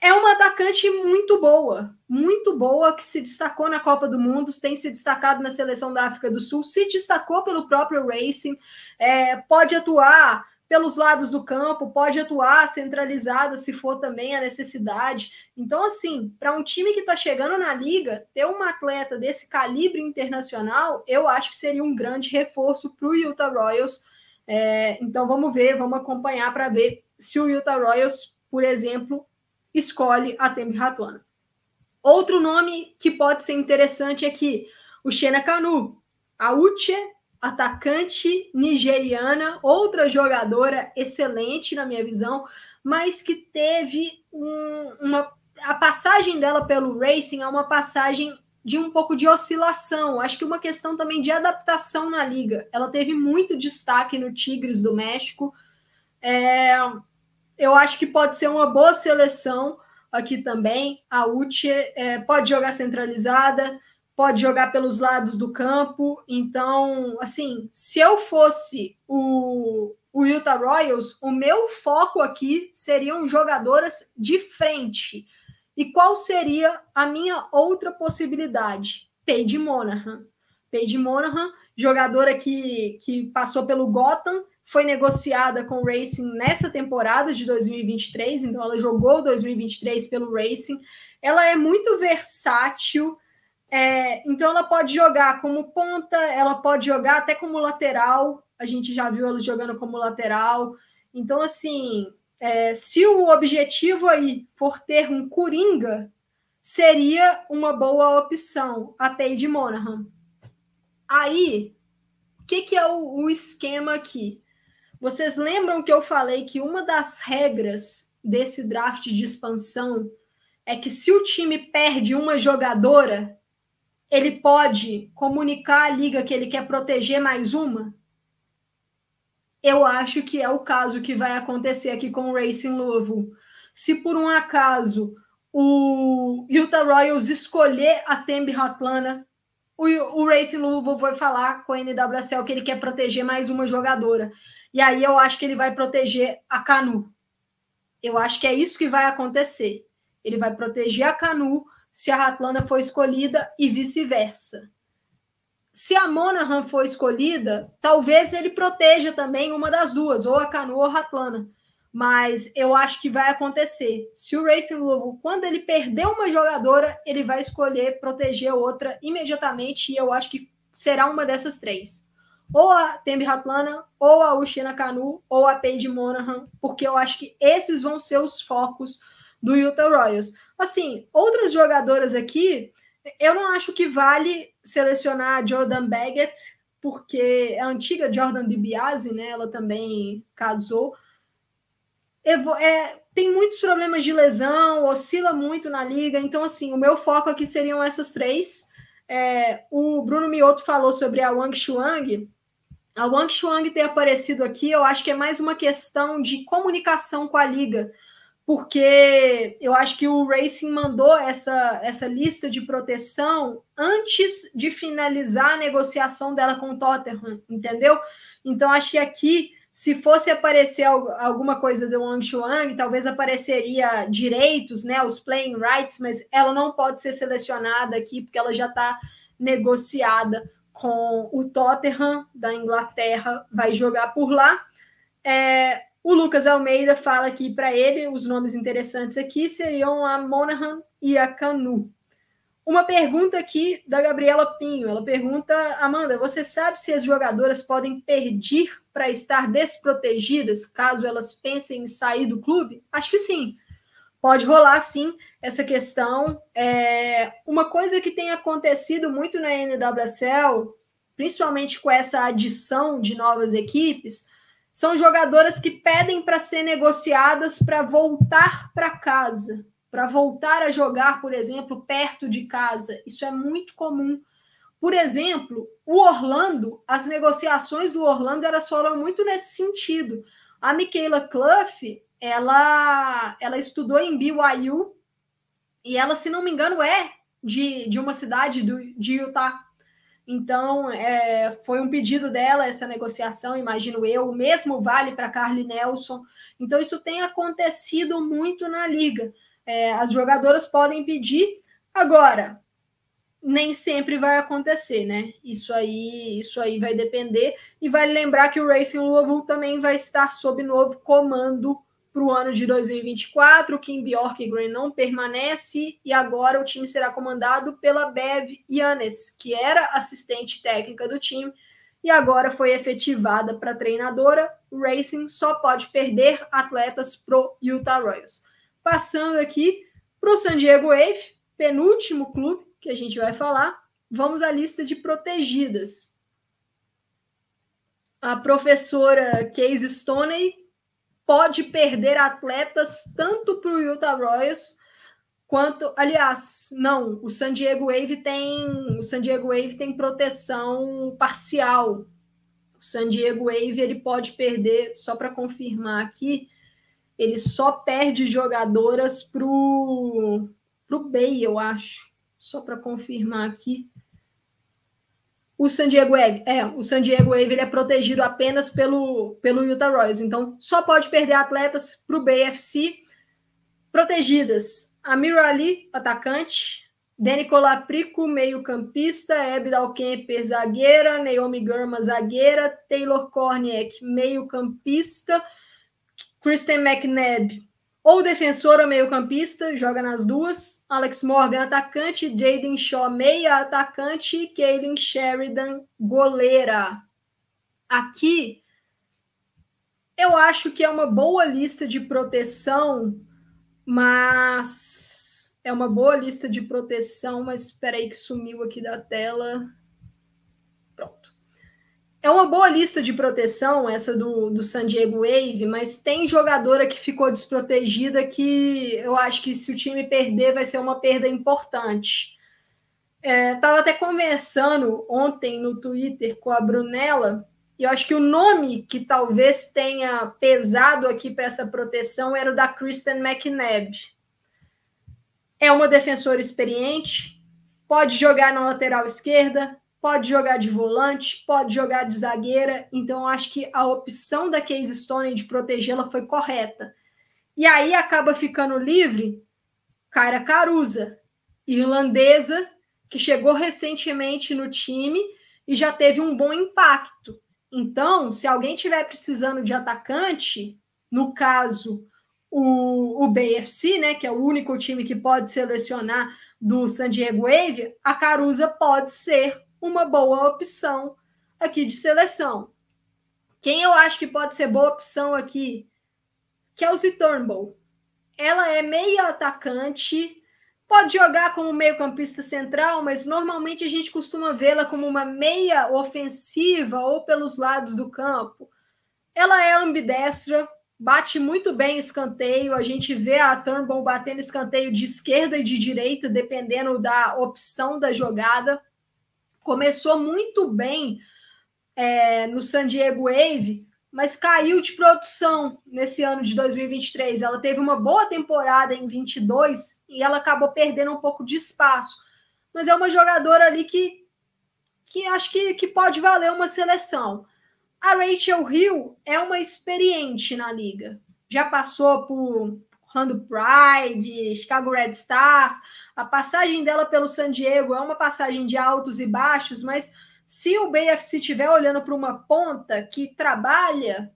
S1: É uma atacante muito boa, muito boa, que se destacou na Copa do Mundo, tem se destacado na seleção da África do Sul, se destacou pelo próprio Racing, é, pode atuar pelos lados do campo, pode atuar centralizada se for também a necessidade. Então, assim, para um time que está chegando na liga, ter uma atleta desse calibre internacional, eu acho que seria um grande reforço para o Utah Royals é, então vamos ver, vamos acompanhar para ver se o Utah Royals, por exemplo, escolhe a Tembe Ratlana. Outro nome que pode ser interessante é que o Xena Canu, A Uche, atacante nigeriana, outra jogadora excelente na minha visão, mas que teve um, uma a passagem dela pelo Racing é uma passagem de um pouco de oscilação. Acho que uma questão também de adaptação na liga. Ela teve muito destaque no Tigres do México. É, eu acho que pode ser uma boa seleção aqui também. A Uche é, pode jogar centralizada, pode jogar pelos lados do campo. Então, assim, se eu fosse o, o Utah Royals, o meu foco aqui seriam jogadoras de frente. E qual seria a minha outra possibilidade? Paige Monahan. Paige Monahan, jogadora que, que passou pelo Gotham, foi negociada com o Racing nessa temporada de 2023, então ela jogou 2023 pelo Racing. Ela é muito versátil, é, então ela pode jogar como ponta, ela pode jogar até como lateral. A gente já viu ela jogando como lateral. Então, assim, é, se o objetivo aí for ter um Coringa, seria uma boa opção a Paige Monahan. Aí, o que, que é o, o esquema aqui? Vocês lembram que eu falei que uma das regras desse draft de expansão é que se o time perde uma jogadora, ele pode comunicar à liga que ele quer proteger mais uma? Eu acho que é o caso que vai acontecer aqui com o Racing Louisville. Se por um acaso o Utah Royals escolher a Tembi Ratlana, o, o Racing Louisville vai falar com a NWSL que ele quer proteger mais uma jogadora. E aí eu acho que ele vai proteger a Canu. Eu acho que é isso que vai acontecer. Ele vai proteger a Canu se a Ratlana for escolhida e vice-versa se a Monahan for escolhida, talvez ele proteja também uma das duas, ou a Canu ou a Ratlana. Mas eu acho que vai acontecer. Se o Racing Louisville, quando ele perder uma jogadora, ele vai escolher proteger outra imediatamente, e eu acho que será uma dessas três. Ou a Tembi Ratlana, ou a Ushina Canu, ou a Paige Monahan, porque eu acho que esses vão ser os focos do Utah Royals. Assim, outras jogadoras aqui, eu não acho que vale selecionar a Jordan Baggett, porque a antiga Jordan DiBiase, né, ela também casou. É, tem muitos problemas de lesão, oscila muito na liga, então, assim, o meu foco aqui seriam essas três. É, o Bruno Mioto falou sobre a Wang Shuang. A Wang Shuang ter aparecido aqui, eu acho que é mais uma questão de comunicação com a liga porque eu acho que o Racing mandou essa, essa lista de proteção antes de finalizar a negociação dela com o Tottenham, entendeu? Então, acho que aqui, se fosse aparecer alguma coisa do Wang Chuang, talvez apareceria direitos, né, os playing rights, mas ela não pode ser selecionada aqui, porque ela já está negociada com o Tottenham da Inglaterra, vai jogar por lá. É, o Lucas Almeida fala aqui para ele, os nomes interessantes aqui seriam a Monahan e a Canu. Uma pergunta aqui da Gabriela Pinho. Ela pergunta: Amanda, você sabe se as jogadoras podem pedir para estar desprotegidas caso elas pensem em sair do clube? Acho que sim. Pode rolar sim essa questão. É uma coisa que tem acontecido muito na NWSL, principalmente com essa adição de novas equipes, são jogadoras que pedem para ser negociadas para voltar para casa, para voltar a jogar, por exemplo, perto de casa. Isso é muito comum. Por exemplo, o Orlando, as negociações do Orlando elas foram muito nesse sentido. A Michaela Clough, ela, ela estudou em BYU e ela, se não me engano, é de, de uma cidade do, de Utah. Então, é, foi um pedido dela essa negociação, imagino eu. O mesmo vale para Carly Nelson. Então, isso tem acontecido muito na liga. É, as jogadoras podem pedir. Agora, nem sempre vai acontecer, né? Isso aí, isso aí vai depender. E vale lembrar que o Racing Louisville também vai estar sob novo comando para o ano de 2024. Kim Bjorkgren não permanece e agora o time será comandado pela Bev Yanes, que era assistente técnica do time e agora foi efetivada para treinadora. O Racing só pode perder atletas pro Utah Royals. Passando aqui para o San Diego Wave, penúltimo clube que a gente vai falar, vamos à lista de protegidas. a professora Casey Stoney pode perder atletas tanto para o Utah Royals quanto, aliás, não, o San Diego Wave tem, o San Diego Wave tem proteção parcial. O San Diego Wave ele pode perder, só para confirmar aqui, ele só perde jogadoras pro pro Bay, eu acho. Só para confirmar aqui. O San Diego Wave, é, o San Diego Wave ele é protegido apenas pelo pelo Utah Royals, então só pode perder atletas para o FC protegidas Amir Ali, atacante. Dani Colaprico, meio-campista. Ebdal Kemper, zagueira. Naomi Gurma, zagueira. Taylor Korniak, meio-campista. Kristen McNabb, ou defensor ou meio-campista, joga nas duas. Alex Morgan, atacante. Jaden Shaw, meia atacante. Kaylin Sheridan, goleira. Aqui, eu acho que é uma boa lista de proteção mas é uma boa lista de proteção, mas espera aí que sumiu aqui da tela. É uma boa lista de proteção essa do, do San Diego Wave, mas tem jogadora que ficou desprotegida que eu acho que se o time perder vai ser uma perda importante. Estava é, até conversando ontem no Twitter com a Brunella e eu acho que o nome que talvez tenha pesado aqui para essa proteção era o da Kristen McNabb. É uma defensora experiente, pode jogar na lateral esquerda, pode jogar de volante, pode jogar de zagueira. Então, acho que a opção da Case Stone de protegê-la foi correta. E aí acaba ficando livre Kyra Caruza, irlandesa, que chegou recentemente no time e já teve um bom impacto. Então, se alguém tiver precisando de atacante, no caso o, o BFC, né, que é o único time que pode selecionar do San Diego Wave, a Caruza pode ser uma boa opção aqui de seleção. Quem eu acho que pode ser boa opção aqui? Kelsey Turnbull. Ela é meia atacante, Pode jogar como meio-campista central, mas normalmente a gente costuma vê-la como uma meia ofensiva ou pelos lados do campo. Ela é ambidestra, bate muito bem escanteio. A gente vê a Turnbull batendo escanteio de esquerda e de direita, dependendo da opção da jogada. Começou muito bem é, no San Diego Wave, mas caiu de produção nesse ano de 2023. Ela teve uma boa temporada em 22 e ela acabou perdendo um pouco de espaço. Mas é uma jogadora ali que, que acho que, que pode valer uma seleção. A Rachel Hill é uma experiente na liga. Já passou por Orlando Pride, Chicago Red Stars. A passagem dela pelo San Diego é uma passagem de altos e baixos, mas se o BFC estiver olhando para uma ponta que trabalha,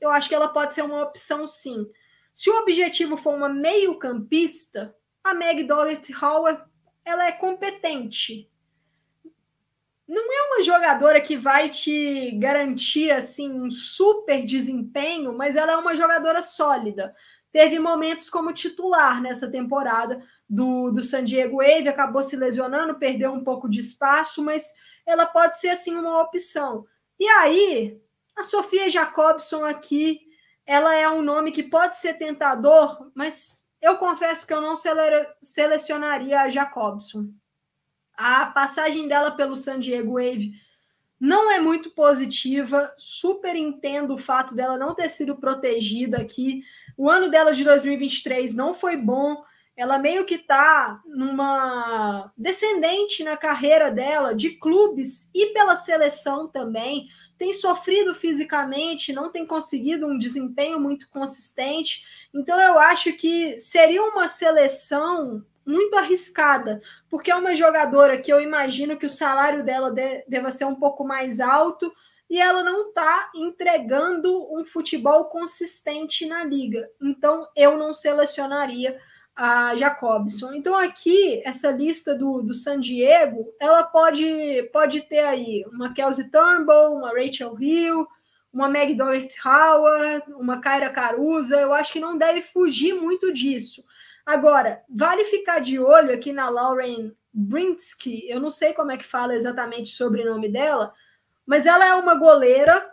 S1: eu acho que ela pode ser uma opção sim. Se o objetivo for uma meio-campista, a Meg Doggett Howard ela é competente. Não é uma jogadora que vai te garantir assim um super desempenho, mas ela é uma jogadora sólida. Teve momentos como titular nessa temporada do, do San Diego Wave, acabou se lesionando, perdeu um pouco de espaço, mas ela pode ser assim uma opção. E aí, a Sofia Jacobson aqui, ela é um nome que pode ser tentador, mas eu confesso que eu não sele selecionaria a Jacobson. A passagem dela pelo San Diego Wave não é muito positiva. Super entendo o fato dela não ter sido protegida aqui. O ano dela de 2023 não foi bom ela meio que está numa descendente na carreira dela de clubes e pela seleção também. Tem sofrido fisicamente, não tem conseguido um desempenho muito consistente. Então eu acho que seria uma seleção muito arriscada, porque é uma jogadora que eu imagino que o salário dela deva ser um pouco mais alto e ela não está entregando um futebol consistente na liga. Então eu não selecionaria a Jacobson. Então, aqui, essa lista do, do San Diego, ela pode, pode ter aí uma Kelsey Turnbull, uma Rachel Hill, uma Meg Doherty Howard, uma Kyra Caruza. Eu acho que não deve fugir muito disso. Agora, vale ficar de olho aqui na Lauren Brinsky, eu não sei como é que fala exatamente o sobrenome dela, mas ela é uma goleira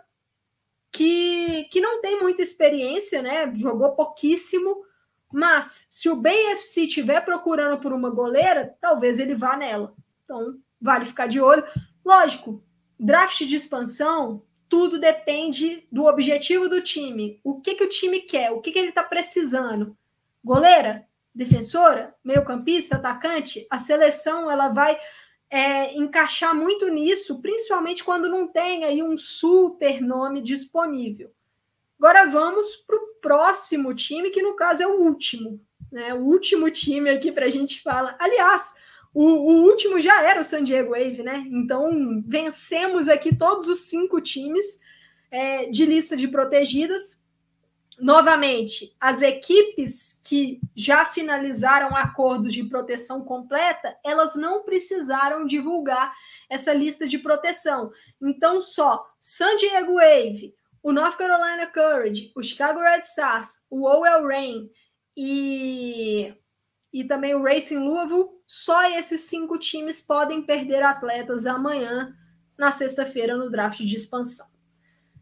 S1: que, que não tem muita experiência, né? Jogou pouquíssimo, mas se o BFC estiver procurando por uma goleira, talvez ele vá nela. Então, vale ficar de olho. Lógico, draft de expansão, tudo depende do objetivo do time. O que, que o time quer? O que, que ele está precisando? Goleira? Defensora? Meio-campista? Atacante? A seleção ela vai é, encaixar muito nisso, principalmente quando não tem aí um super nome disponível. Agora vamos para o próximo time, que no caso é o último, né? O último time aqui para a gente falar. Aliás, o, o, último já era o San Diego Wave, né? Então vencemos aqui todos os cinco times é, de lista de protegidas novamente, as equipes que já finalizaram acordos de proteção completa, elas não precisaram divulgar essa lista de proteção. Então, só San Diego Wave, o North Carolina Courage, o Chicago Red Stars, o OL Reign e, e também o Racing Louisville, só esses cinco times podem perder atletas amanhã, na sexta-feira, no draft de expansão.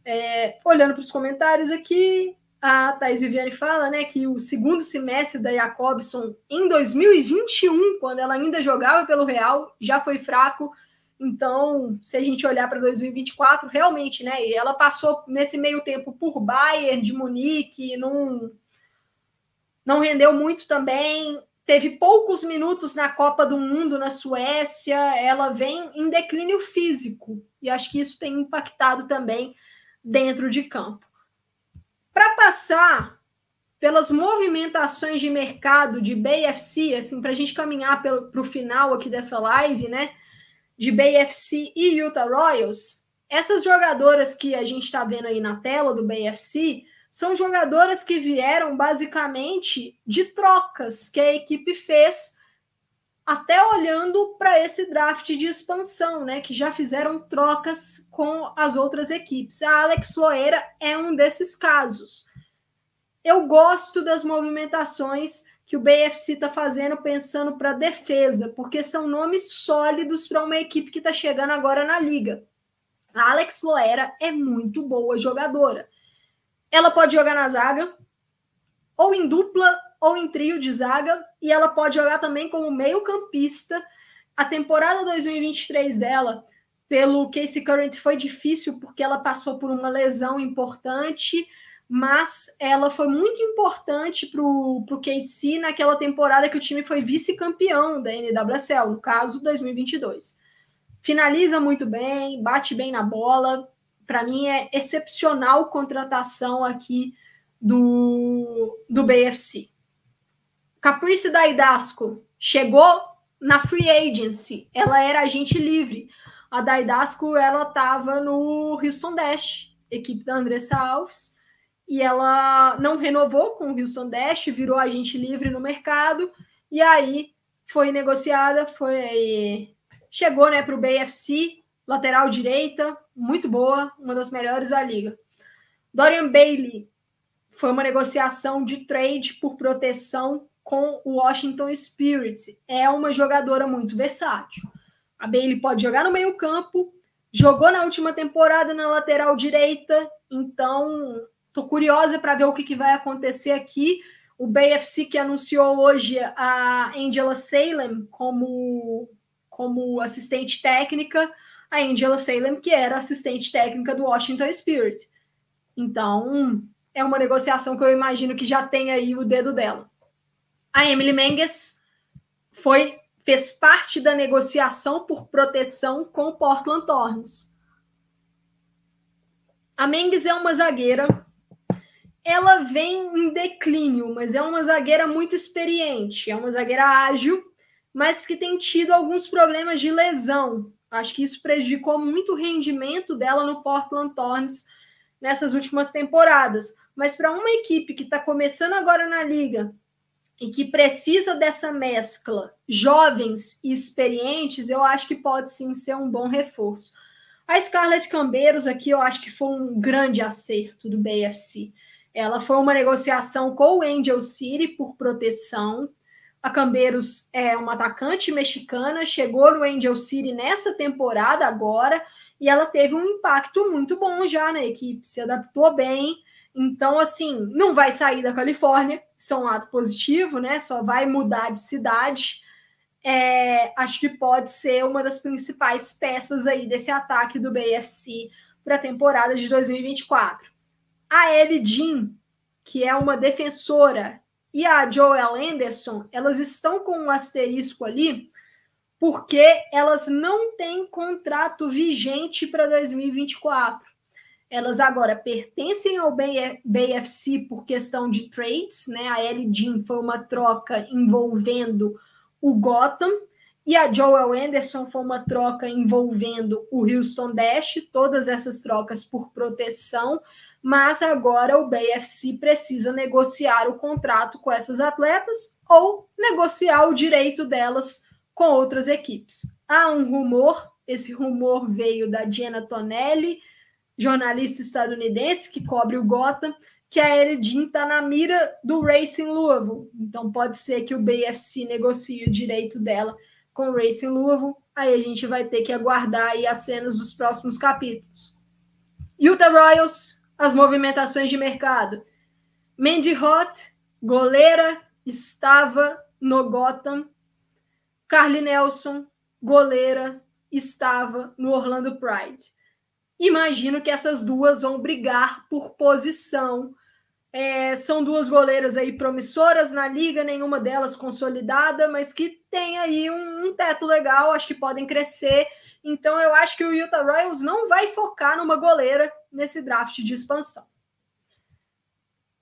S1: É, olhando para os comentários aqui, a Thais Viviane fala, né, que o segundo semestre da Jacobson em 2021, quando ela ainda jogava pelo Real, já foi fraco. Então, se a gente olhar para 2024, realmente, né, ela passou nesse meio tempo por Bayern de Munique, não não rendeu muito também, teve poucos minutos na Copa do Mundo na Suécia, ela vem em declínio físico, e acho que isso tem impactado também dentro de campo. Para passar pelas movimentações de mercado de BFC, assim, para a gente caminhar para o final aqui dessa live, né? De BFC e Utah Royals, essas jogadoras que a gente está vendo aí na tela do BFC são jogadoras que vieram basicamente de trocas que a equipe fez até olhando para esse draft de expansão, né, que já fizeram trocas com as outras equipes. A Alex Loera é um desses casos. Eu gosto das movimentações que o BFC está fazendo pensando para defesa, porque são nomes sólidos para uma equipe que está chegando agora na liga. A Alex Loera é muito boa jogadora. Ela pode jogar na zaga, ou em dupla ou em trio de zaga, e ela pode jogar também como meio-campista. A temporada 2023 dela, pelo Casey Current, foi difícil porque ela passou por uma lesão importante, mas ela foi muito importante para o Casey naquela temporada que o time foi vice-campeão da NWSL, no caso 2022. Finaliza muito bem, bate bem na bola. Para mim é excepcional contratação aqui do, do BFC. Caprice Daidasco chegou na free agency, ela era agente livre. A Daidasco ela estava no Houston Dash, equipe da Andressa Alves, e ela não renovou com o Houston Dash, virou agente livre no mercado, e aí foi negociada, foi chegou né, para o BFC, lateral direita, muito boa, uma das melhores da liga. Dorian Bailey foi uma negociação de trade por proteção com o Washington Spirit. É uma jogadora muito versátil. A Bailey pode jogar no meio-campo, jogou na última temporada na lateral direita, então tô curiosa para ver o que, que vai acontecer aqui. O BFC que anunciou hoje a Angela Salem como, como assistente técnica, a Angela Salem, que era assistente técnica do Washington Spirit. Então, é uma negociação que eu imagino que já tem aí o dedo dela. A Emily Menges foi fez parte da negociação por proteção com o Portland Thorns. A Menges é uma zagueira. Ela vem em declínio, mas é uma zagueira muito experiente. É uma zagueira ágil, mas que tem tido alguns problemas de lesão. Acho que isso prejudicou muito o rendimento dela no Portland Thorns nessas últimas temporadas. Mas para uma equipe que está começando agora na liga e que precisa dessa mescla jovens e experientes, eu acho que pode sim ser um bom reforço. A Scarlett Cambeiros aqui eu acho que foi um grande acerto do BFC. Ela foi uma negociação com o Angel City por proteção. A Cambeiros é uma atacante mexicana, chegou no Angel City nessa temporada agora
S2: e ela teve um impacto muito bom já na equipe, se adaptou bem. Então, assim, não vai sair da Califórnia, isso é um lado positivo, né? Só vai mudar de cidade. É, acho que pode ser uma das principais peças aí desse ataque do BFC para a temporada de 2024. A Ellie Jean, que é uma defensora, e a Joel Anderson, elas estão com um asterisco ali, porque elas não têm contrato vigente para 2024. Elas agora pertencem ao BFC por questão de trades, né? A Ellie Jean foi uma troca envolvendo o Gotham e a Joel Anderson foi uma troca envolvendo o Houston Dash, todas essas trocas por proteção, mas agora o BFC precisa negociar o contrato com essas atletas ou negociar o direito delas com outras equipes. Há um rumor, esse rumor veio da Jenna Tonelli, jornalista estadunidense que cobre o Gotham, que a Jean está na mira do Racing Louisville. Então pode ser que o BFC negocie o direito dela com o Racing Louisville. Aí a gente vai ter que aguardar as cenas dos próximos capítulos. Utah Royals, as movimentações de mercado. Mandy Hot, goleira, estava no Gotham Carly Nelson, goleira, estava no Orlando Pride. Imagino que essas duas vão brigar por posição. É, são duas goleiras aí promissoras na liga, nenhuma delas consolidada, mas que tem aí um, um teto legal, acho que podem crescer. Então eu acho que o Utah Royals não vai focar numa goleira nesse draft de expansão.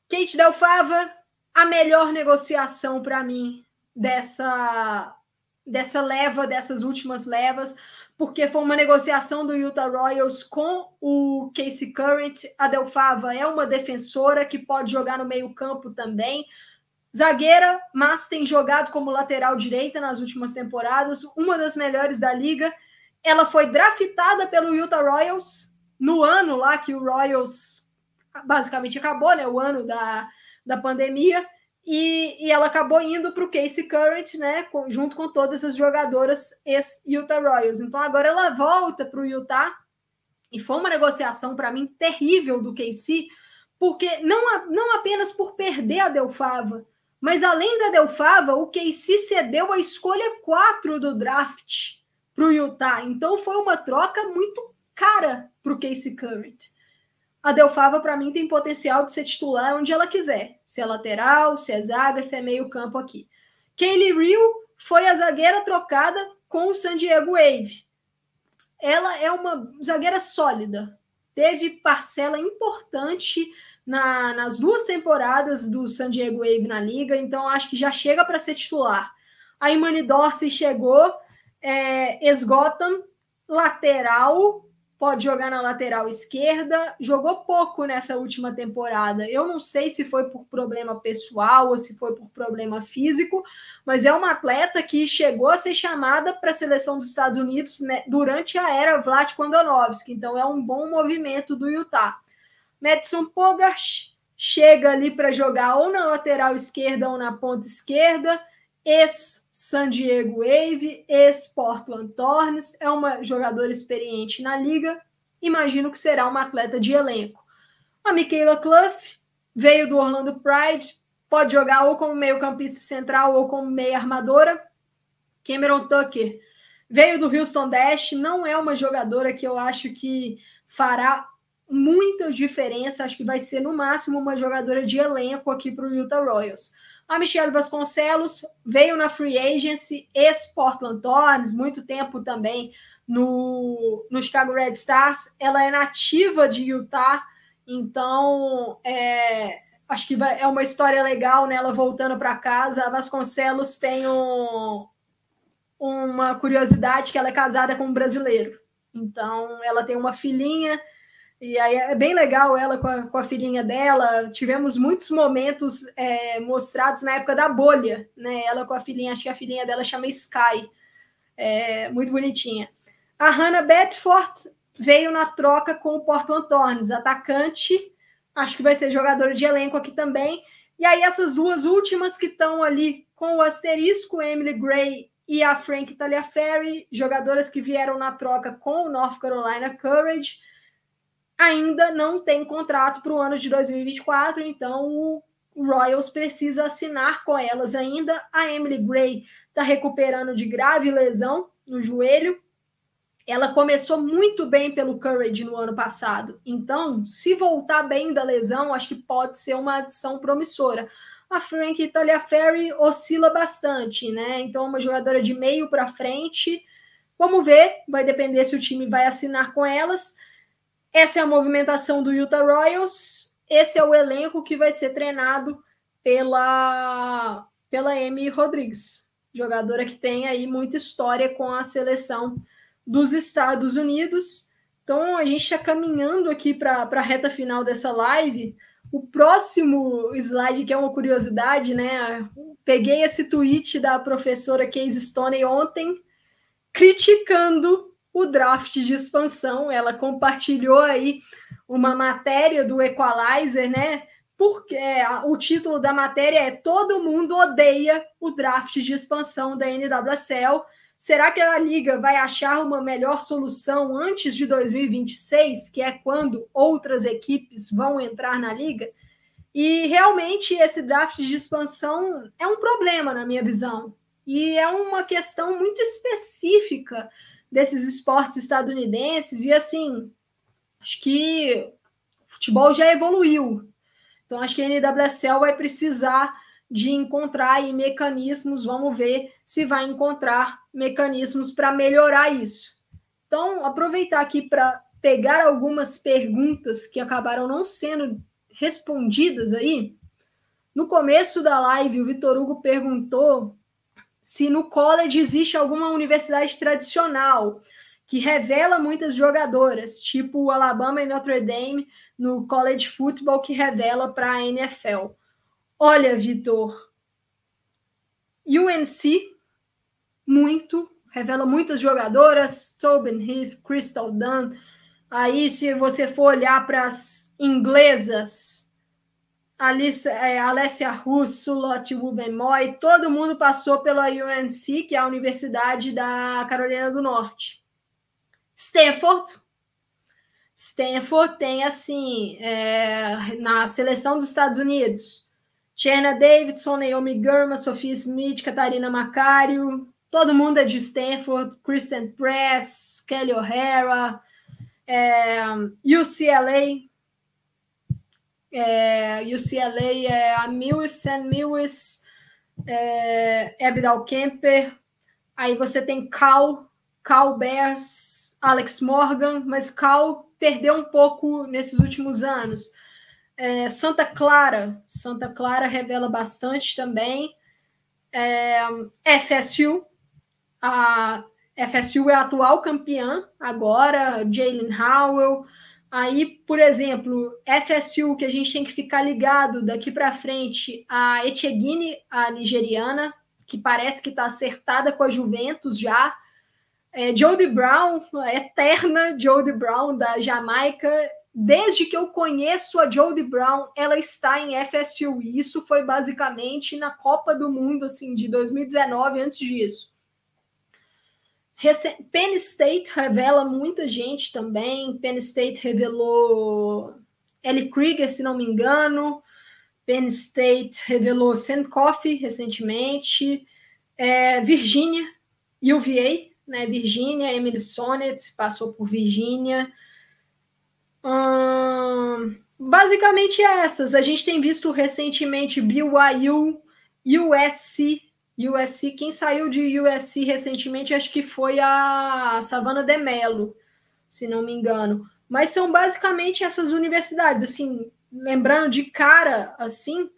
S2: Kate Delfava, a melhor negociação para mim dessa dessa leva, dessas últimas levas, porque foi uma negociação do Utah Royals com o Casey Current. A Delfava é uma defensora que pode jogar no meio-campo também. Zagueira, mas tem jogado como lateral direita nas últimas temporadas, uma das melhores da liga. Ela foi draftada pelo Utah Royals no ano lá que o Royals basicamente acabou, né? O ano da, da pandemia. E, e ela acabou indo para o Casey Current, né, com, junto com todas as jogadoras ex-Utah Royals. Então agora ela volta para o Utah e foi uma negociação para mim terrível do Casey, porque não, não apenas por perder a Delfava, mas além da Delfava, o Casey cedeu a escolha 4 do draft para o Utah. Então foi uma troca muito cara para o Casey Current a Delfava, para mim, tem potencial de ser titular onde ela quiser. Se é lateral, se é zaga, se é meio campo aqui. Kaylee Real foi a zagueira trocada com o San Diego Wave. Ela é uma zagueira sólida. Teve parcela importante na, nas duas temporadas do San Diego Wave na liga, então acho que já chega para ser titular. A Imani Dorsey chegou, é, esgotam, lateral, pode jogar na lateral esquerda, jogou pouco nessa última temporada. Eu não sei se foi por problema pessoal ou se foi por problema físico, mas é uma atleta que chegou a ser chamada para a seleção dos Estados Unidos né, durante a era Vlatko Andonovski, então é um bom movimento do Utah. Madison Pogart chega ali para jogar ou na lateral esquerda ou na ponta esquerda ex-San Diego Wave, ex-Portland Thorns, é uma jogadora experiente na liga, imagino que será uma atleta de elenco. A Michaela Clough veio do Orlando Pride, pode jogar ou como meio-campista central ou como meia armadora. Cameron Tucker veio do Houston Dash, não é uma jogadora que eu acho que fará muita diferença, acho que vai ser no máximo uma jogadora de elenco aqui para o Utah Royals. A Michelle Vasconcelos veio na Free Agency, ex-Portland Thorns, muito tempo também no, no Chicago Red Stars. Ela é nativa de Utah, então é, acho que é uma história legal nela né, voltando para casa. A Vasconcelos tem um, uma curiosidade que ela é casada com um brasileiro. Então, ela tem uma filhinha e aí é bem legal ela com a, com a filhinha dela. Tivemos muitos momentos é, mostrados na época da bolha, né? Ela com a filhinha, acho que a filhinha dela chama Sky. É, muito bonitinha. A Hannah Bedford veio na troca com o Portland Thorns, atacante. Acho que vai ser jogadora de elenco aqui também. E aí, essas duas últimas que estão ali com o asterisco, Emily Gray e a Frank Taliaferri, jogadoras que vieram na troca com o North Carolina Courage, ainda não tem contrato para o ano de 2024, então o Royals precisa assinar com elas ainda. A Emily Gray está recuperando de grave lesão no joelho. Ela começou muito bem pelo Courage no ano passado. Então, se voltar bem da lesão, acho que pode ser uma adição promissora. A Frank Taliaferri oscila bastante, né? Então, uma jogadora de meio para frente. Vamos ver, vai depender se o time vai assinar com elas. Essa é a movimentação do Utah Royals. Esse é o elenco que vai ser treinado pela pela Amy Rodrigues, jogadora que tem aí muita história com a seleção dos Estados Unidos. Então a gente está caminhando aqui para a reta final dessa live. O próximo slide, que é uma curiosidade, né? Peguei esse tweet da professora Case Stoney ontem, criticando o draft de expansão. Ela compartilhou aí uma matéria do Equalizer, né? Porque é, o título da matéria é Todo mundo odeia o draft de expansão da NWSL. Será que a liga vai achar uma melhor solução antes de 2026, que é quando outras equipes vão entrar na liga? E realmente esse draft de expansão é um problema na minha visão. E é uma questão muito específica desses esportes estadunidenses. E assim, acho que o futebol já evoluiu. Então, acho que a NWSL vai precisar de encontrar mecanismos. Vamos ver se vai encontrar mecanismos para melhorar isso. Então, aproveitar aqui para pegar algumas perguntas que acabaram não sendo respondidas aí. No começo da live, o Vitor Hugo perguntou se no college existe alguma universidade tradicional que revela muitas jogadoras, tipo o Alabama e Notre Dame no college football que revela para a NFL. Olha, Vitor, UNC muito, revela muitas jogadoras, Tobin Heath, Crystal Dunn. Aí, se você for olhar para as inglesas, Alice, é, Alessia Russo, Lotte Rubenmoy, todo mundo passou pela UNC, que é a Universidade da Carolina do Norte. Stanford. Stanford tem, assim, é, na seleção dos Estados Unidos, Jenna Davidson, Naomi Gurma, Sophia Smith, Catarina Macario, todo mundo é de Stanford, Kristen Press, Kelly O'Hara, é, UCLA, é, UCLA é a Mills, St. Mills, é, Abdal Kemper, aí você tem Cal, Cal Bears, Alex Morgan, mas Cal perdeu um pouco nesses últimos anos. É, Santa Clara, Santa Clara revela bastante também. É, FSU, a FSU é a atual campeã agora, Jalen Howell, Aí, por exemplo, FSU, que a gente tem que ficar ligado daqui para frente, a Etiegine, a nigeriana, que parece que está acertada com a Juventus já. É, Jodie Brown, a eterna Jodie Brown da Jamaica. Desde que eu conheço a Jodie Brown, ela está em FSU. E isso foi basicamente na Copa do Mundo assim, de 2019, antes disso. Penn State revela muita gente também. Penn State revelou Ellie Krieger, se não me engano. Penn State revelou Sam recentemente. É, Virginia, UVA, né? Virginia, Emily Sonnet passou por Virginia. Hum, basicamente essas. A gente tem visto recentemente BYU, USC USC, quem saiu de USC recentemente, acho que foi a Savana de Mello, se não me engano. Mas são basicamente essas universidades, assim, lembrando de cara, assim,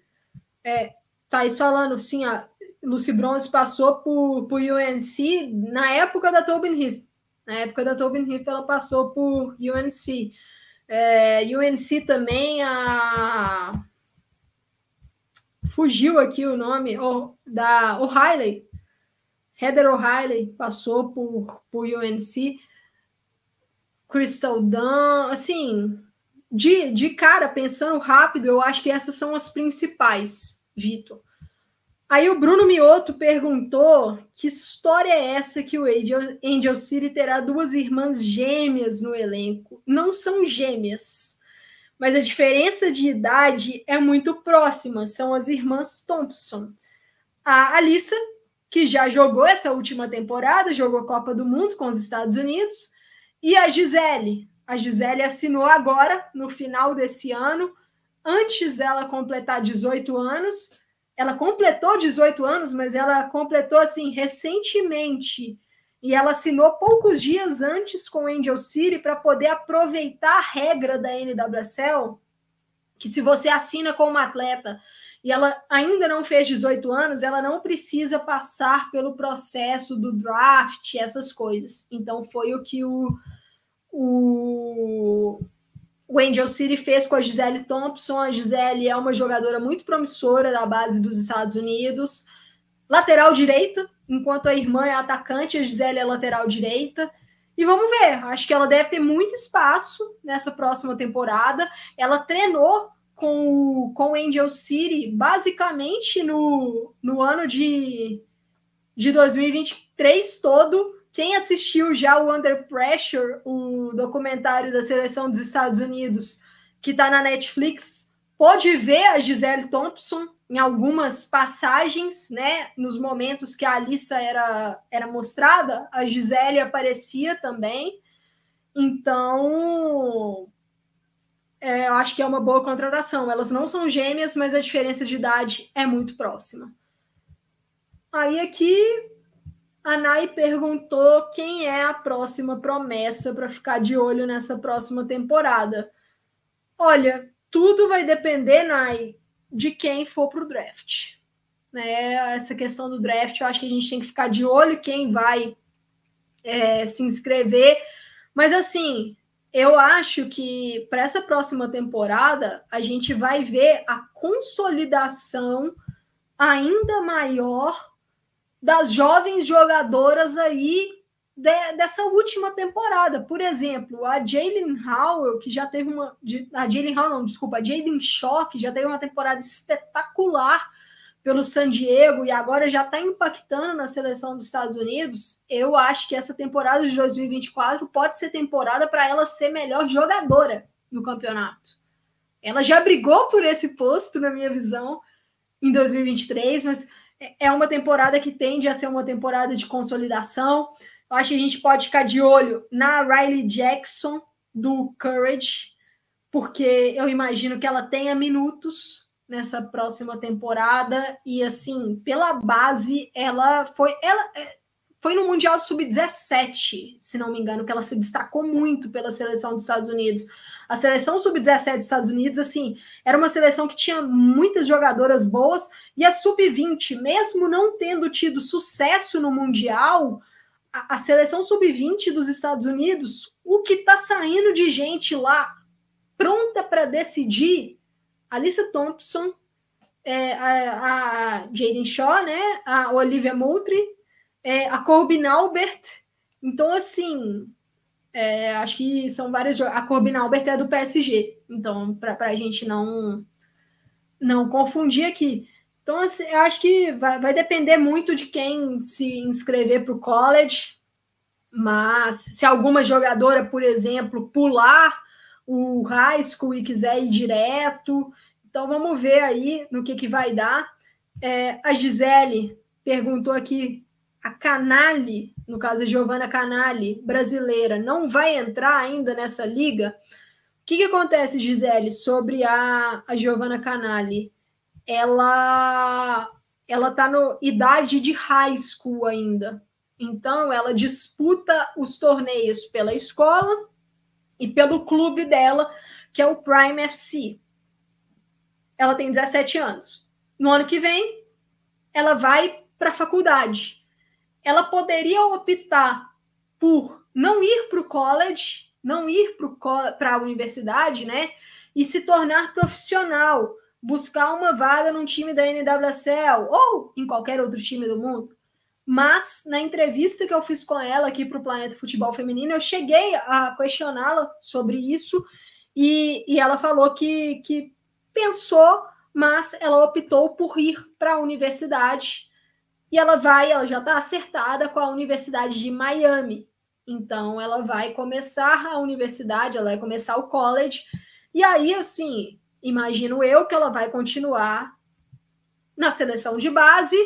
S2: é, Thaís falando, assim, a Lucy Bronze passou por, por UNC na época da Tobin Heath. Na época da Tobin Heath, ela passou por UNC. É, UNC também, a fugiu aqui o nome oh, da O'Reilly. Heather O'Reilly passou por, por UNC. Crystal Dunn, assim, de, de cara, pensando rápido, eu acho que essas são as principais, Vitor. Aí o Bruno Mioto perguntou que história é essa que o Angel, Angel City terá duas irmãs gêmeas no elenco. Não são gêmeas, mas a diferença de idade é muito próxima. São as irmãs Thompson. A Alissa, que já jogou essa última temporada, jogou Copa do Mundo com os Estados Unidos, e a Gisele. A Gisele assinou agora, no final desse ano, antes dela completar 18 anos ela completou 18 anos, mas ela completou assim recentemente. E ela assinou poucos dias antes com o Angel City para poder aproveitar a regra da NWSL, que se você assina com uma atleta e ela ainda não fez 18 anos, ela não precisa passar pelo processo do draft, essas coisas. Então foi o que o, o o Angel City fez com a Gisele Thompson. A Gisele é uma jogadora muito promissora da base dos Estados Unidos. Lateral direita, enquanto a irmã é atacante, a Gisele é lateral direita. E vamos ver, acho que ela deve ter muito espaço nessa próxima temporada. Ela treinou com o, com o Angel City basicamente no, no ano de, de 2023 todo quem assistiu já o Under Pressure, o documentário da seleção dos Estados Unidos, que está na Netflix, pode ver a Gisele Thompson em algumas passagens, né? Nos momentos que a Alissa era, era mostrada, a Gisele aparecia também. Então, é, eu acho que é uma boa contratação. Elas não são gêmeas, mas a diferença de idade é muito próxima. Aí aqui a Nai perguntou quem é a próxima promessa para ficar de olho nessa próxima temporada. Olha, tudo vai depender, Nai, de quem for para o draft. Né? Essa questão do draft, eu acho que a gente tem que ficar de olho quem vai é, se inscrever. Mas assim, eu acho que para essa próxima temporada a gente vai ver a consolidação ainda maior das jovens jogadoras aí de, dessa última temporada. Por exemplo, a Jalen Howell, que já teve uma. A Jalen Howell, não, desculpa, a Jaden Shaw, que já teve uma temporada espetacular pelo San Diego e agora já está impactando na seleção dos Estados Unidos. Eu acho que essa temporada de 2024 pode ser temporada para ela ser melhor jogadora no campeonato. Ela já brigou por esse posto, na minha visão, em 2023, mas é uma temporada que tende a ser uma temporada de consolidação. Eu acho que a gente pode ficar de olho na Riley Jackson do Courage, porque eu imagino que ela tenha minutos nessa próxima temporada e assim, pela base, ela foi ela é, foi no Mundial Sub-17, se não me engano, que ela se destacou muito pela seleção dos Estados Unidos. A seleção sub-17 dos Estados Unidos, assim, era uma seleção que tinha muitas jogadoras boas, e a sub-20, mesmo não tendo tido sucesso no Mundial, a, seleção sub-20 dos Estados Unidos, o que está saindo de gente lá pronta para decidir, Alice Thompson, é, a, a Jaden Shaw, né, a Olivia Moultrie, é, a Corbin Albert. Então, assim, é, acho que são várias. A Corbin Albert é do PSG, então, para a gente não, não confundir aqui. Então, assim, eu acho que vai, vai depender muito de quem se inscrever para o college, mas se alguma jogadora, por exemplo, pular o high school e quiser ir direto, então vamos ver aí no que, que vai dar. É, a Gisele perguntou aqui a Canali, no caso a Giovanna Canali, brasileira, não vai entrar ainda nessa liga. O que, que acontece, Gisele, sobre a, a Giovanna Canali? Ela ela está no idade de high school ainda. Então ela disputa os torneios pela escola e pelo clube dela, que é o Prime FC. Ela tem 17 anos. No ano que vem, ela vai para a faculdade ela poderia optar por não ir para o college, não ir para a universidade, né? E se tornar profissional, buscar uma vaga num time da NWSL ou em qualquer outro time do mundo. Mas na entrevista que eu fiz com ela aqui para o Planeta Futebol Feminino, eu cheguei a questioná-la sobre isso e, e ela falou que, que pensou mas ela optou por ir para a universidade e ela vai, ela já está acertada com a Universidade de Miami. Então ela vai começar a universidade, ela vai começar o college. E aí, assim, imagino eu que ela vai continuar na seleção de base,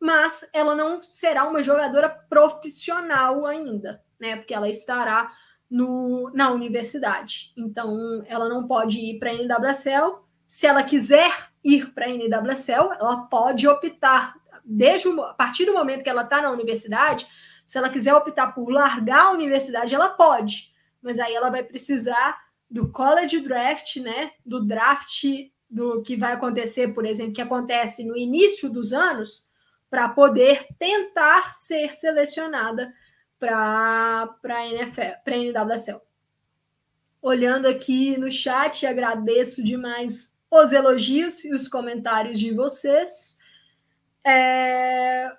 S2: mas ela não será uma jogadora profissional ainda, né? Porque ela estará no, na universidade. Então, ela não pode ir para a NWSL. Se ela quiser ir para a NWSL, ela pode optar, desde o, a partir do momento que ela está na universidade, se ela quiser optar por largar a universidade, ela pode. Mas aí ela vai precisar do college draft, né? Do draft do que vai acontecer, por exemplo, que acontece no início dos anos, para poder tentar ser selecionada para a NFL, para NWSL. Olhando aqui no chat, agradeço demais os elogios e os comentários de vocês. É...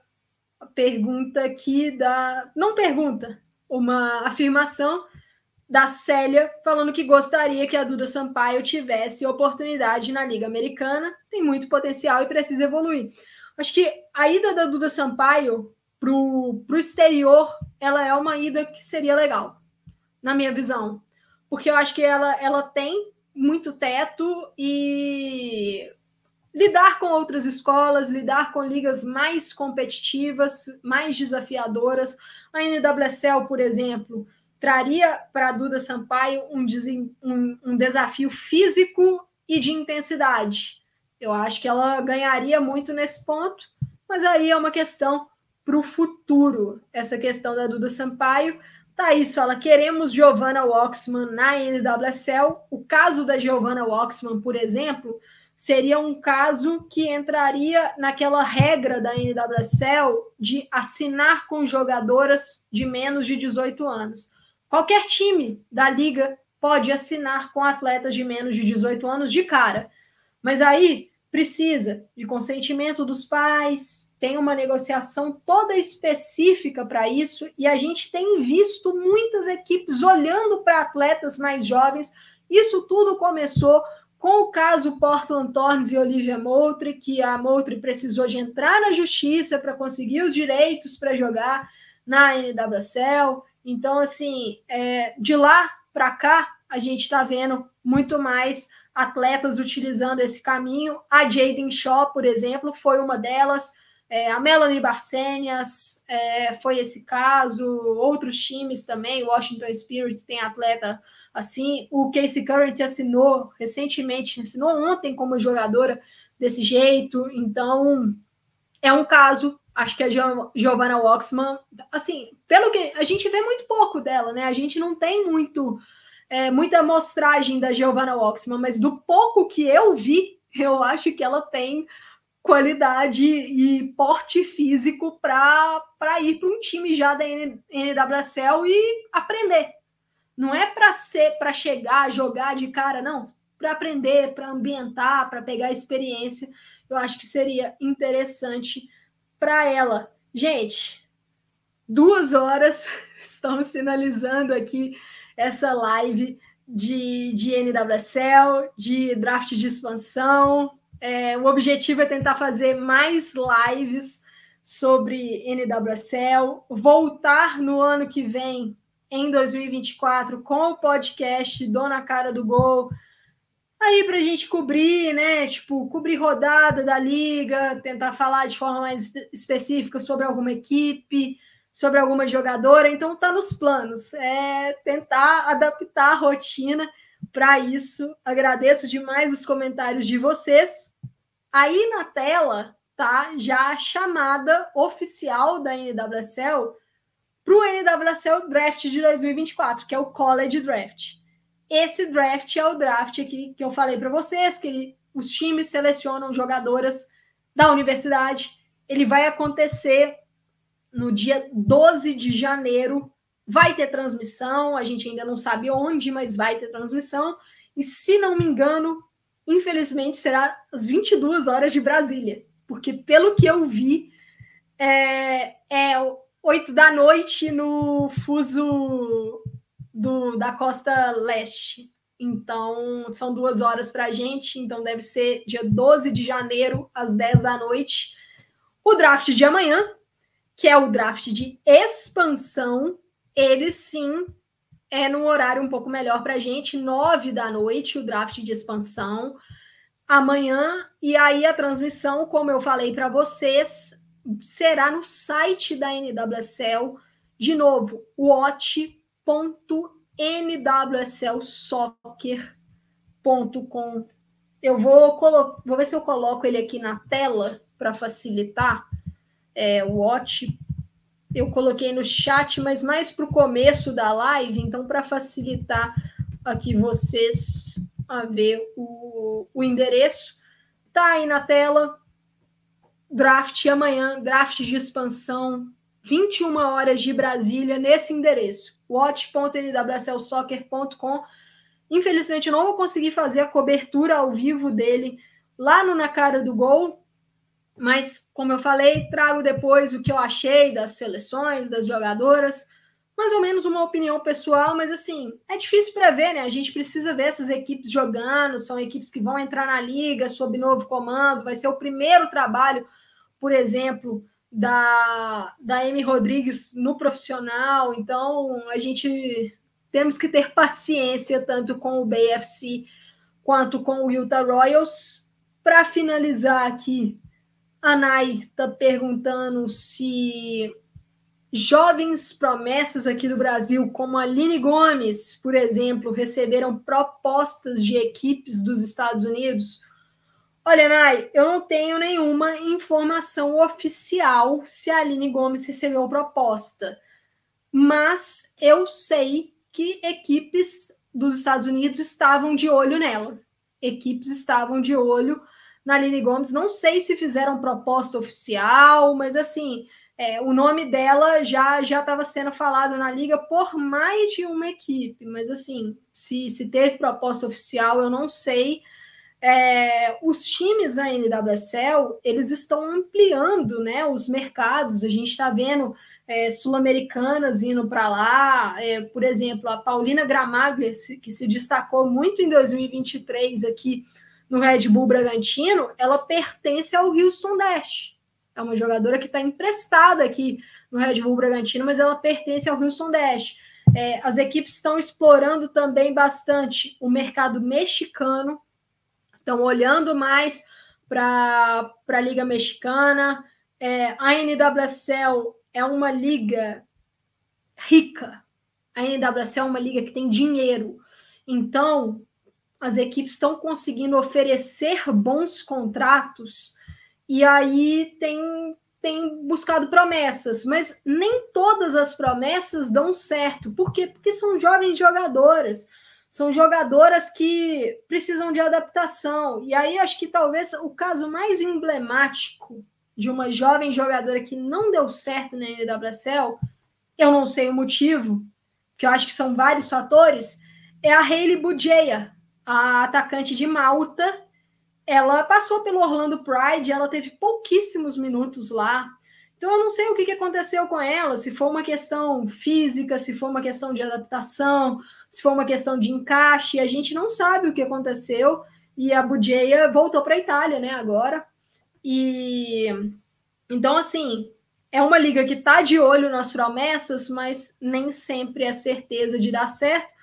S2: Pergunta aqui da. Não pergunta, uma afirmação da Célia falando que gostaria que a Duda Sampaio tivesse oportunidade na Liga Americana, tem muito potencial e precisa evoluir. Acho que a ida da Duda Sampaio para o exterior, ela é uma ida que seria legal, na minha visão. Porque eu acho que ela, ela tem muito teto e lidar com outras escolas, lidar com ligas mais competitivas, mais desafiadoras. A NWSL, por exemplo, traria para Duda Sampaio um, um, um desafio físico e de intensidade. Eu acho que ela ganharia muito nesse ponto, mas aí é uma questão para o futuro, essa questão da Duda Sampaio. Thaís fala: queremos Giovanna Waxman na NWSL. O caso da Giovanna Waxman, por exemplo, seria um caso que entraria naquela regra da NWSL de assinar com jogadoras de menos de 18 anos. Qualquer time da liga pode assinar com atletas de menos de 18 anos de cara. Mas aí precisa de consentimento dos pais, tem uma negociação toda específica para isso, e a gente tem visto muitas equipes olhando para atletas mais jovens. Isso tudo começou com o caso Portland Thorns e Olivia Moultrie, que a Moultrie precisou de entrar na justiça para conseguir os direitos para jogar na NWSL. Então, assim, é, de lá para cá, a gente está vendo muito mais atletas utilizando esse caminho. A Jaden Shaw, por exemplo, foi uma delas. É, a Melanie Barsenias é, foi esse caso. Outros times também, o Washington Spirit tem atleta assim. O Casey Current assinou recentemente, assinou ontem como jogadora desse jeito. Então, é um caso acho que a Giovanna Waxman, assim, pelo que a gente vê muito pouco dela, né? A gente não tem muito é, muita amostragem da Giovanna Waxman, mas do pouco que eu vi, [LAUGHS] eu acho que ela tem qualidade e porte físico para ir para um time já da NWSL e aprender. Não é para ser para chegar, jogar de cara, não. Para aprender, para ambientar, para pegar experiência. Eu acho que seria interessante para ela. Gente, duas horas, [LAUGHS] estamos finalizando aqui essa live de, de NWSL, de draft de expansão. É, o objetivo é tentar fazer mais lives sobre NWSL, voltar no ano que vem, em 2024, com o podcast Dona Cara do Gol, aí para a gente cobrir, né? Tipo, cobrir rodada da liga, tentar falar de forma mais específica sobre alguma equipe, sobre alguma jogadora. Então tá nos planos, é tentar adaptar a rotina para isso. Agradeço demais os comentários de vocês. Aí na tela tá já a chamada oficial da NWSL para o NWSL Draft de 2024, que é o College Draft. Esse draft é o draft aqui que eu falei para vocês, que os times selecionam jogadoras da universidade. Ele vai acontecer no dia 12 de janeiro. Vai ter transmissão, a gente ainda não sabe onde, mas vai ter transmissão. E se não me engano, infelizmente será às 22 horas de Brasília, porque pelo que eu vi, é, é 8 da noite no fuso do, da costa leste. Então, são duas horas para a gente. Então, deve ser dia 12 de janeiro, às 10 da noite. O draft de amanhã, que é o draft de expansão, ele sim é num horário um pouco melhor para a gente, 9 da noite, o draft de expansão. Amanhã, e aí a transmissão, como eu falei para vocês, será no site da NWSL. De novo, watch.nwslsoccer.com. Eu vou, vou ver se eu coloco ele aqui na tela para facilitar. É, watch. Eu coloquei no chat, mas mais para o começo da live, então para facilitar aqui vocês a ver o, o endereço. Tá aí na tela. Draft amanhã, draft de expansão, 21 horas de Brasília, nesse endereço, watch.nwslsoccer.com. Infelizmente, não vou conseguir fazer a cobertura ao vivo dele lá no Na Cara do Gol, mas, como eu falei, trago depois o que eu achei das seleções, das jogadoras, mais ou menos uma opinião pessoal, mas assim, é difícil prever, né? A gente precisa ver essas equipes jogando, são equipes que vão entrar na liga sob novo comando, vai ser o primeiro trabalho, por exemplo, da, da Amy Rodrigues no profissional, então a gente temos que ter paciência tanto com o BFC quanto com o Utah Royals. Para finalizar aqui, a Nai está perguntando se jovens promessas aqui do Brasil, como a Aline Gomes, por exemplo, receberam propostas de equipes dos Estados Unidos Olha, Nai, eu não tenho nenhuma informação oficial se a Aline Gomes recebeu proposta, mas eu sei que equipes dos Estados Unidos estavam de olho nela. Equipes estavam de olho na Aline Gomes. Não sei se fizeram proposta oficial, mas assim, é, o nome dela já já estava sendo falado na liga por mais de uma equipe. Mas assim, se, se teve proposta oficial, eu não sei é, os times da NWSL eles estão ampliando né, os mercados. A gente está vendo é, sul-americanas indo para lá. É, por exemplo, a Paulina Gramaglia, que se destacou muito em 2023 aqui no Red Bull Bragantino, ela pertence ao Houston Dash. É uma jogadora que está emprestada aqui no Red Bull Bragantino, mas ela pertence ao Houston Dash. É, as equipes estão explorando também bastante o mercado mexicano estão olhando mais para a Liga Mexicana. É, a NWSL é uma liga rica. A NWSL é uma liga que tem dinheiro. Então, as equipes estão conseguindo oferecer bons contratos e aí tem, tem buscado promessas, mas nem todas as promessas dão certo. Por quê? Porque são jovens jogadoras são jogadoras que precisam de adaptação. E aí acho que talvez o caso mais emblemático de uma jovem jogadora que não deu certo na NWSL, eu não sei o motivo, que eu acho que são vários fatores, é a Hayley Bugeia, a atacante de Malta. Ela passou pelo Orlando Pride, ela teve pouquíssimos minutos lá. Então eu não sei o que aconteceu com ela, se foi uma questão física, se foi uma questão de adaptação, se foi uma questão de encaixe, a gente não sabe o que aconteceu. E a Bugeia voltou para a Itália, né, agora. E então, assim, é uma liga que está de olho nas promessas, mas nem sempre é certeza de dar certo.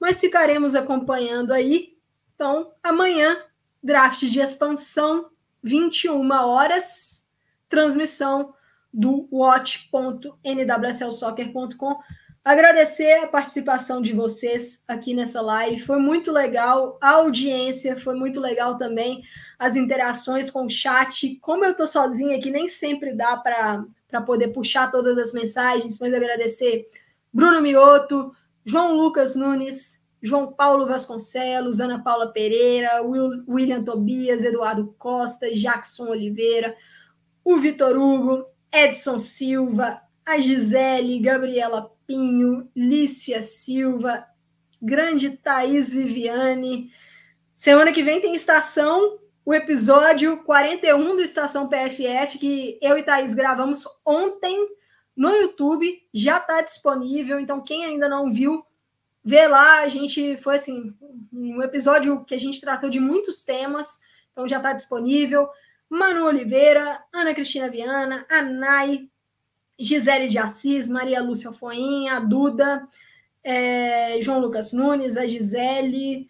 S2: Mas ficaremos acompanhando aí. Então, amanhã, draft de expansão, 21 horas, transmissão do watch.nwslsoccer.com. Agradecer a participação de vocês aqui nessa live. Foi muito legal a audiência, foi muito legal também as interações com o chat. Como eu estou sozinha aqui, nem sempre dá para poder puxar todas as mensagens, mas agradecer Bruno Mioto, João Lucas Nunes, João Paulo Vasconcelos, Ana Paula Pereira, Will, William Tobias, Eduardo Costa, Jackson Oliveira, o Vitor Hugo, Edson Silva, a Gisele, Gabriela Pinho, Lícia Silva, grande Thaís Viviane. Semana que vem tem estação, o episódio 41 do Estação PFF, que eu e Thaís gravamos ontem no YouTube, já está disponível. Então, quem ainda não viu, vê lá, a gente foi assim, um episódio que a gente tratou de muitos temas, então já está disponível. Manu Oliveira, Ana Cristina Viana, a Nai, Gisele de Assis, Maria Lúcia Foinha, Duda, é, João Lucas Nunes, a Gisele,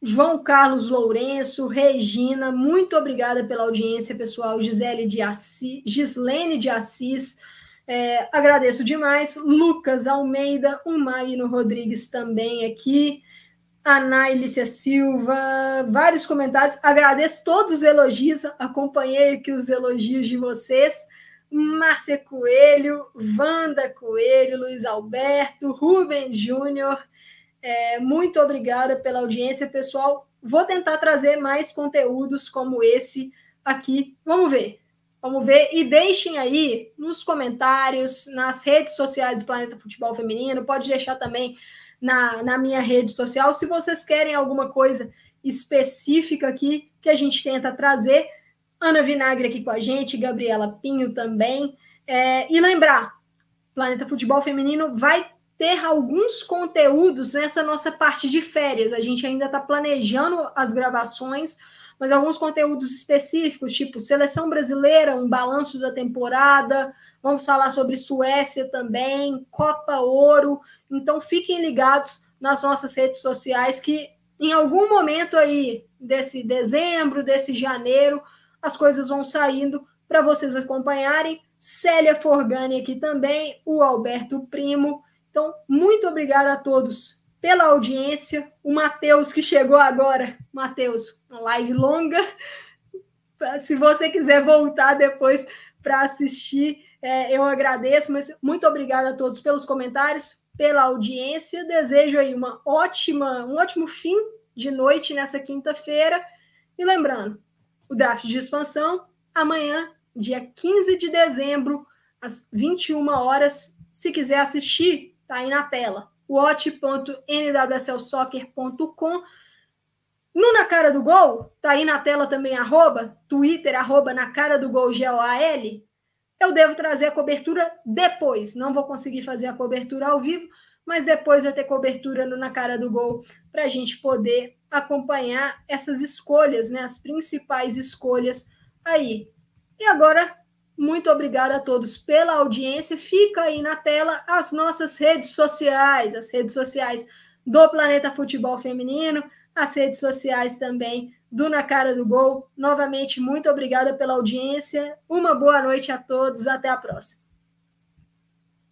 S2: João Carlos Lourenço, Regina, muito obrigada pela audiência, pessoal. Gisele de Assis, Gislene de Assis, é, agradeço demais. Lucas Almeida, o Magno Rodrigues também aqui. Anaílicia Silva, vários comentários. Agradeço todos os elogios, acompanhei aqui os elogios de vocês. Márcia Coelho, Wanda Coelho, Luiz Alberto, Rubens Júnior. É, muito obrigada pela audiência, pessoal. Vou tentar trazer mais conteúdos como esse aqui. Vamos ver. Vamos ver. E deixem aí nos comentários, nas redes sociais do Planeta Futebol Feminino. Pode deixar também na, na minha rede social. Se vocês querem alguma coisa específica aqui que a gente tenta trazer, Ana Vinagre aqui com a gente, Gabriela Pinho também. É, e lembrar, Planeta Futebol Feminino vai ter alguns conteúdos nessa nossa parte de férias. A gente ainda está planejando as gravações, mas alguns conteúdos específicos, tipo seleção brasileira, um balanço da temporada, Vamos falar sobre Suécia também, Copa Ouro. Então fiquem ligados nas nossas redes sociais que em algum momento aí desse dezembro, desse janeiro, as coisas vão saindo para vocês acompanharem. Célia Forgani aqui também, o Alberto Primo. Então, muito obrigada a todos pela audiência. O Matheus que chegou agora. Matheus, uma live longa. Se você quiser voltar depois para assistir, é, eu agradeço, mas muito obrigada a todos pelos comentários, pela audiência. Desejo aí uma ótima, um ótimo fim de noite nessa quinta-feira. E lembrando, o draft de expansão amanhã, dia 15 de dezembro, às 21 horas. Se quiser assistir, tá aí na tela. watch.nwslsoccer.com no Na Cara do Gol, tá aí na tela também, arroba, Twitter, arroba Na Cara do Gol, G-O-A-L eu devo trazer a cobertura depois. Não vou conseguir fazer a cobertura ao vivo, mas depois vai ter cobertura no Na Cara do Gol para a gente poder acompanhar essas escolhas, né? As principais escolhas aí. E agora, muito obrigada a todos pela audiência. Fica aí na tela as nossas redes sociais, as redes sociais do Planeta Futebol Feminino, as redes sociais também do Na Cara do Gol. Novamente, muito obrigada pela audiência. Uma boa noite a todos. Até a próxima.